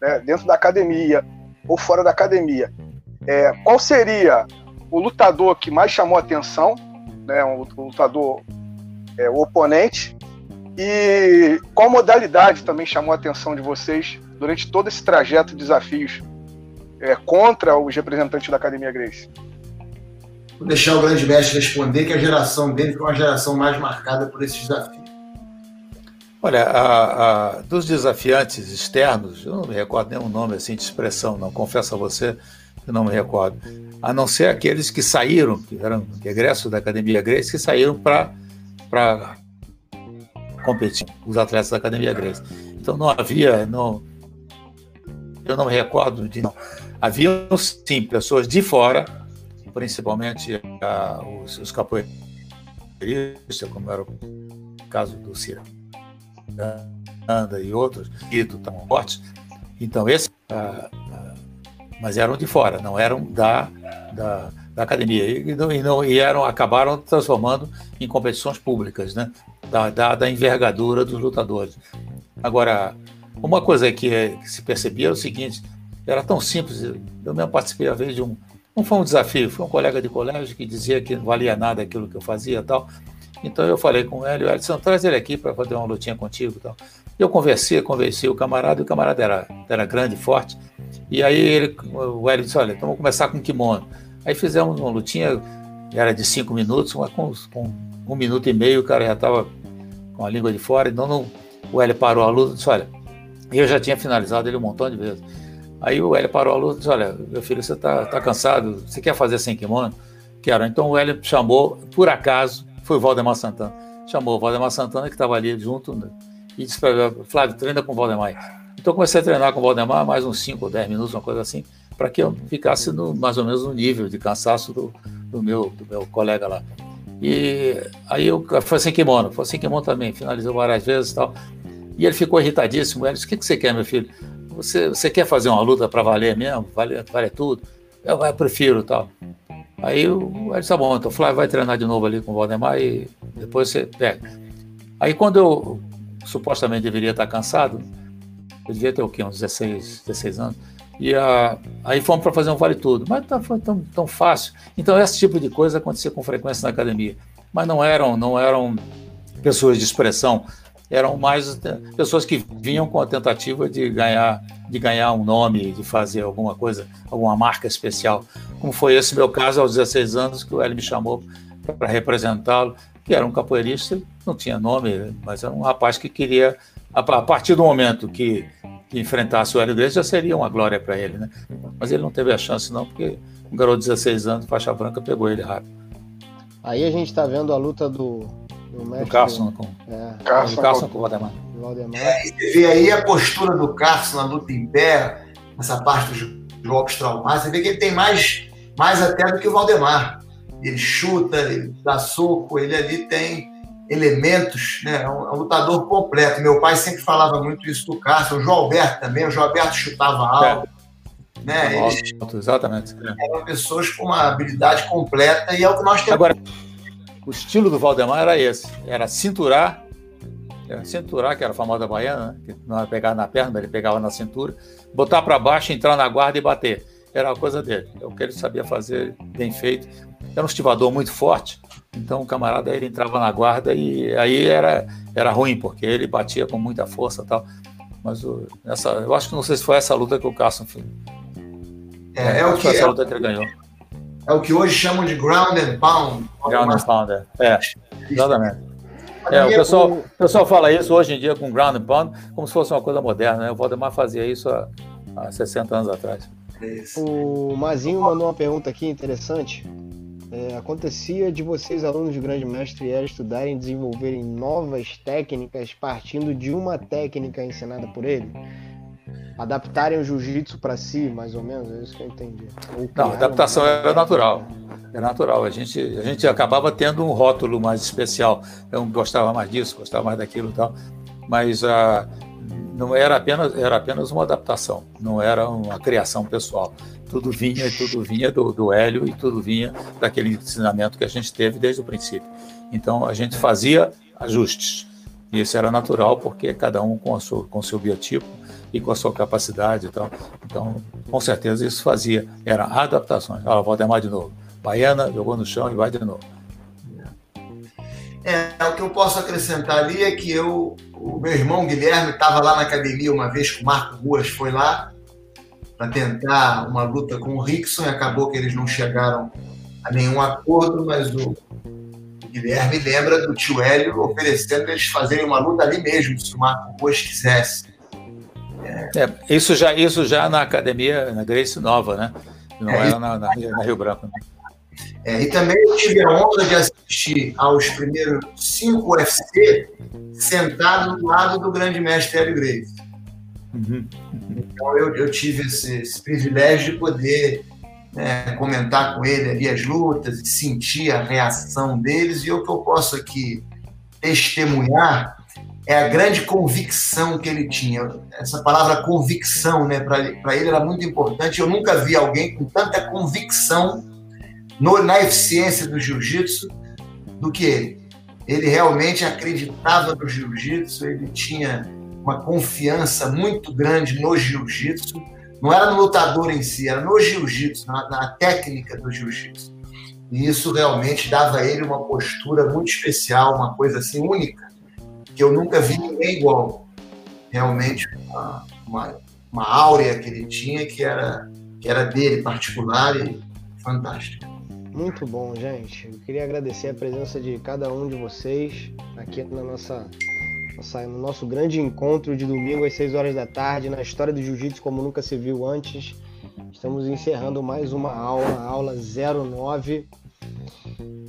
né, dentro da academia, ou fora da academia. É, qual seria o lutador que mais chamou atenção, né, um lutador, é, o oponente, e qual modalidade também chamou a atenção de vocês durante todo esse trajeto de desafios é, contra os representantes da Academia Grace? Vou deixar o grande mestre responder, que a geração dele foi uma geração mais marcada por esses desafios. Olha, a, a, dos desafiantes externos, eu não me recordo nenhum nome assim de expressão, não, confesso a você que não me recordo. A não ser aqueles que saíram, que eram egressos da Academia Grace, que saíram para competir, os atletas da Academia Grace. Então não havia, não, eu não me recordo de não. Havia sim pessoas de fora, principalmente a, os, os capoeiristas, como era o caso do Cira Anda e outros, e do tão fortes. Então, esse, ah, ah, mas eram de fora, não eram da, da, da academia. E, não, e, não, e eram, acabaram transformando em competições públicas, né? da, da, da envergadura dos lutadores. Agora, uma coisa que, que, se percebia era o seguinte: era tão simples. Eu mesmo participei, às vezes, de um. Não foi um desafio, foi um colega de colégio que dizia que não valia nada aquilo que eu fazia tal. Então eu falei com ele, o Edson, traz ele aqui para fazer uma lutinha contigo tal. Eu conversei, conversei o camarada, e o camarada era, era grande, forte. E aí ele, o Hélio disse, olha, então vamos começar com kimono. Aí fizemos uma lutinha, era de cinco minutos, mas com, com um minuto e meio o cara já estava com a língua de fora. Então não, o Hélio parou a luta e disse, olha, eu já tinha finalizado ele um montão de vezes. Aí o Hélio parou a luta e disse, olha, meu filho, você está tá cansado, você quer fazer sem kimono? Quero. Então o Hélio chamou, por acaso, foi o Valdemar Santana. Chamou o Valdemar Santana, que estava ali junto, né? e disse para Flávio, treina com o Valdemar. Então comecei a treinar com o Valdemar mais uns 5 ou 10 minutos, uma coisa assim, para que eu ficasse no, mais ou menos no nível de cansaço do, do, meu, do meu colega lá. E aí eu foi sem kimono, foi sem kimono também, finalizou várias vezes e tal. E ele ficou irritadíssimo. Ele disse: O que, que você quer, meu filho? Você, você quer fazer uma luta para valer mesmo? Vale, vale tudo? Eu, eu prefiro tal. Aí o ele disse: Tá bom, então Flávio vai treinar de novo ali com o Valdemar e depois você pega. Aí quando eu supostamente deveria estar cansado, eu devia ter o quê? Uns 16, 16 anos. E a, aí fomos para fazer um vale tudo. Mas tá, foi tão, tão fácil. Então, esse tipo de coisa acontecia com frequência na academia. Mas não eram, não eram pessoas de expressão, eram mais pessoas que vinham com a tentativa de ganhar, de ganhar um nome, de fazer alguma coisa, alguma marca especial. Como foi esse meu caso aos 16 anos, que o Hélio me chamou para representá-lo, que era um capoeirista, não tinha nome, mas era um rapaz que queria, a partir do momento que que enfrentasse o Hélio Gracie já seria uma glória para ele, né? Mas ele não teve a chance não, porque um garoto de 16 anos, faixa branca, pegou ele rápido. Aí a gente está vendo a luta do, do mestre... Do Carson com, é, Carson, Carson com o Valdemar. Valdemar. É, você vê aí a postura do Carson na luta em pé, essa parte dos golpes traumáticos, você vê que ele tem mais, mais até do que o Valdemar. Ele chuta, ele dá soco, ele ali tem elementos, né? É um, é um, lutador completo. Meu pai sempre falava muito isso do Cássio, o João Alberto também, o João Alberto chutava alto. É. Né? Eles exatamente. Eram pessoas com uma habilidade completa e é o que nós temos. Agora, o estilo do Valdemar era esse: era cinturar, era cinturar, que era a famosa baiana, né? que não era pegar na perna, ele pegava na cintura, botar para baixo, entrar na guarda e bater. Era a coisa dele, é o que ele sabia fazer bem feito. Era um estivador muito forte, então o camarada ele entrava na guarda e aí era, era ruim, porque ele batia com muita força e tal. Mas o, essa, eu acho que não sei se foi essa luta que o Carson fez. É, é o que, essa luta que ele ganhou. É o que hoje chamam de ground and pound. Ground and pound, é. é exatamente. É, o pessoal, o pessoal fala isso hoje em dia com ground and pound como se fosse uma coisa moderna, né? O Valdemar fazia isso há, há 60 anos atrás. O Mazinho mandou uma pergunta aqui interessante é, acontecia de vocês, alunos de grande mestre, estudarem e desenvolverem novas técnicas partindo de uma técnica ensinada por ele? Adaptarem o jiu-jitsu para si, mais ou menos? É isso que eu entendi. Não, a adaptação uma... era natural. É natural. A gente, a gente acabava tendo um rótulo mais especial. Eu gostava mais disso, gostava mais daquilo e tal. Mas a, uh, não era apenas, era apenas uma adaptação, não era uma criação pessoal. Tudo vinha, tudo vinha do, do Hélio e tudo vinha daquele ensinamento que a gente teve desde o princípio. Então a gente fazia ajustes. E isso era natural porque cada um com, a sua, com seu biotipo e com a sua capacidade e tal. Então, com certeza isso fazia, eram adaptações. Olha, Valdemar de novo. Baiana, jogou no chão e vai de novo. É, o que eu posso acrescentar ali é que eu, o meu irmão Guilherme estava lá na academia uma vez que o Marco Ruas foi lá para tentar uma luta com o Rickson e acabou que eles não chegaram a nenhum acordo, mas o, Guilherme lembra do tio Hélio oferecendo eles fazerem uma luta ali mesmo, se o Marco Ruas quisesse. É. É, isso, já, isso já na academia, na Grace Nova, né? Não é, era na, na, na Rio Branco. Né? É, e também eu tive a honra de assistir aos primeiros cinco UFC sentado do lado do grande mestre Hélio Graves. Então eu, eu tive esse, esse, privilégio de poder né, comentar com ele ali as lutas e sentir a reação deles. E o que eu posso aqui testemunhar é a grande convicção que ele tinha. Essa palavra convicção, né, para ele era muito importante. Eu nunca vi alguém com tanta convicção no, na eficiência do jiu-jitsu do que ele. Ele realmente acreditava no jiu-jitsu, ele tinha uma confiança muito grande no jiu-jitsu. Não era no lutador em si, era no jiu-jitsu, na, na técnica do jiu-jitsu. E isso realmente dava a ele uma postura muito especial, uma coisa assim única, que eu nunca vi ninguém igual. Realmente uma, uma, uma áurea que ele tinha que era, que era dele particular e fantástica. Muito bom, gente. Eu queria agradecer a presença de cada um de vocês aqui na nossa, nossa, no nosso grande encontro de domingo às 6 horas da tarde, na história do jiu-jitsu como nunca se viu antes. Estamos encerrando mais uma aula, aula 09.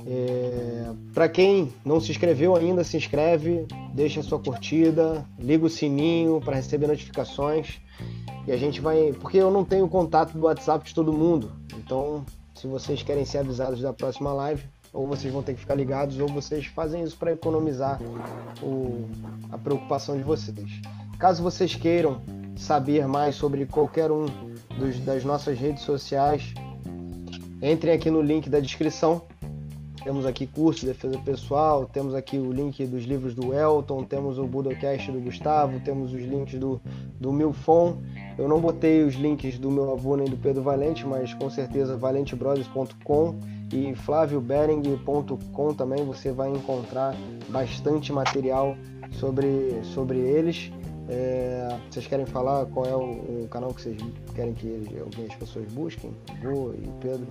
É, Para quem não se inscreveu ainda, se inscreve, deixa sua curtida, liga o sininho para receber notificações. E a gente vai. Porque eu não tenho contato do WhatsApp de todo mundo. Então se vocês querem ser avisados da próxima live, ou vocês vão ter que ficar ligados, ou vocês fazem isso para economizar o, a preocupação de vocês. Caso vocês queiram saber mais sobre qualquer um dos, das nossas redes sociais, entrem aqui no link da descrição. Temos aqui curso de defesa pessoal, temos aqui o link dos livros do Elton, temos o Budocast do Gustavo, temos os links do, do Milfon eu não botei os links do meu avô nem do Pedro Valente, mas com certeza valentebrothers.com e flaviobering.com também você vai encontrar bastante material sobre, sobre eles. É, vocês querem falar qual é o, o, canal que vocês querem que algumas pessoas busquem? Vô e Pedro?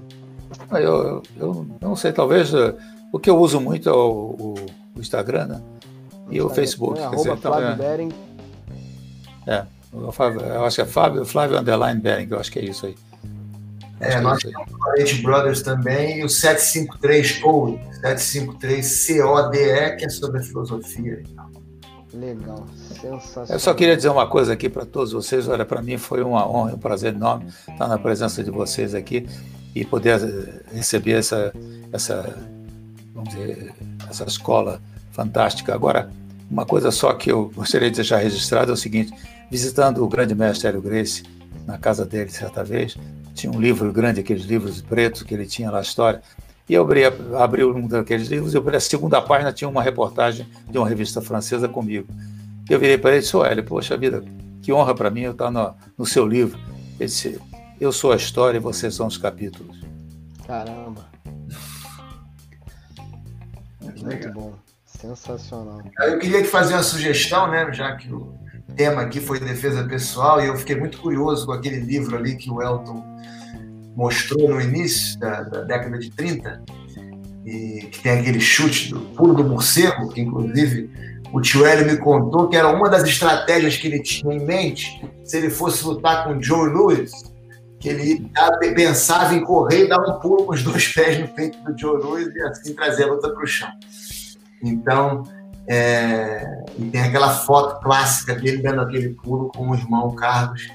Ah, eu, eu, não sei, talvez eh, o que eu uso muito é o, o, Instagram, né? E o, Facebook. É, dizer, então, é, Bering. É, eu acho que é Fábio, Flávio Underline Bering, eu acho que é isso aí. É, é, nós temos o Valente Brothers também e o 753 Code, 753 CODE, que é sobre a filosofia. Legal, sensacional. Eu só queria dizer uma coisa aqui para todos vocês. Olha, para mim foi uma honra, um prazer enorme estar na presença de vocês aqui e poder eh, receber essa, essa, vamos dizer, essa escola fantástica. Agora, uma coisa só que eu gostaria de deixar registrado é o seguinte: visitando o grande mestre Hélio Grace na casa dele certa vez, tinha um livro grande, aqueles livros pretos que ele tinha lá, a história, e eu abri, abri um daqueles livros e a segunda página tinha uma reportagem de uma revista francesa comigo. Eu virei para ele e disse, Hélio, poxa vida, que honra para mim eu estar no, no seu livro. Ele disse, eu sou a história e vocês são os capítulos. Caramba. Muito bom. Sensacional. Eu queria te fazer uma sugestão, né? Já que o tema aqui foi defesa pessoal, e eu fiquei muito curioso com aquele livro ali que o Elton mostrou no início da, da década de 30, e que tem aquele chute do pulo do morcego, que inclusive o tio Hélio me contou que era uma das estratégias que ele tinha em mente se ele fosse lutar com Joe Lewis, que ele pensava em correr e dar um pulo com os dois pés no peito do Joe Lewis e assim trazer a luta para o chão. Então, é, e tem aquela foto clássica dele dando aquele pulo com o irmão Carlos.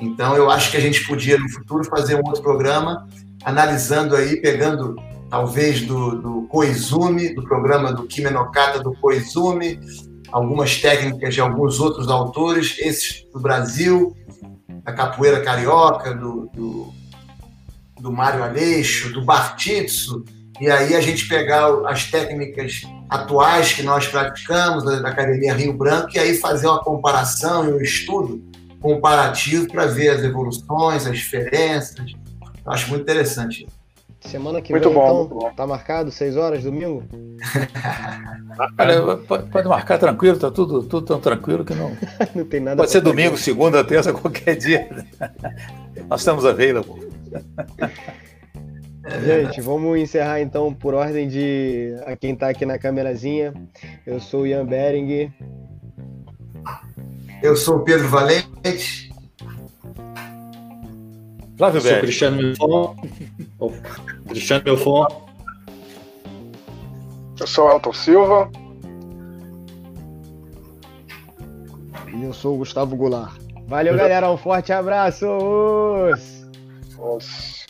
Então, eu acho que a gente podia, no futuro, fazer um outro programa analisando aí, pegando talvez do, do Koizumi, do programa do Kimenokata do Koizumi, algumas técnicas de alguns outros autores, esses do Brasil, da capoeira carioca, do, do, do Mário Aleixo, do Bartitsu, e aí a gente pegar as técnicas atuais que nós praticamos da Academia Rio Branco e aí fazer uma comparação e um estudo comparativo para ver as evoluções, as diferenças. Eu acho muito interessante. Semana que Muito vem, bom, então, muito bom. tá marcado, 6 horas, domingo? Olha, pode, pode marcar tranquilo, tá tudo, tudo tão tranquilo que não. Não tem nada Pode ser domingo, segunda, terça, qualquer dia. Nós estamos available. Gente, vamos encerrar então por ordem de a quem tá aqui na câmerazinha. Eu sou o Ian Bering. Eu sou o Pedro Valente. Flávio Eu sou. Cristiano Milfon. Oh, Cristiano Milfon. Eu sou o Elton Silva. E eu sou o Gustavo Goulart. Valeu, galera. Um forte abraço! Os-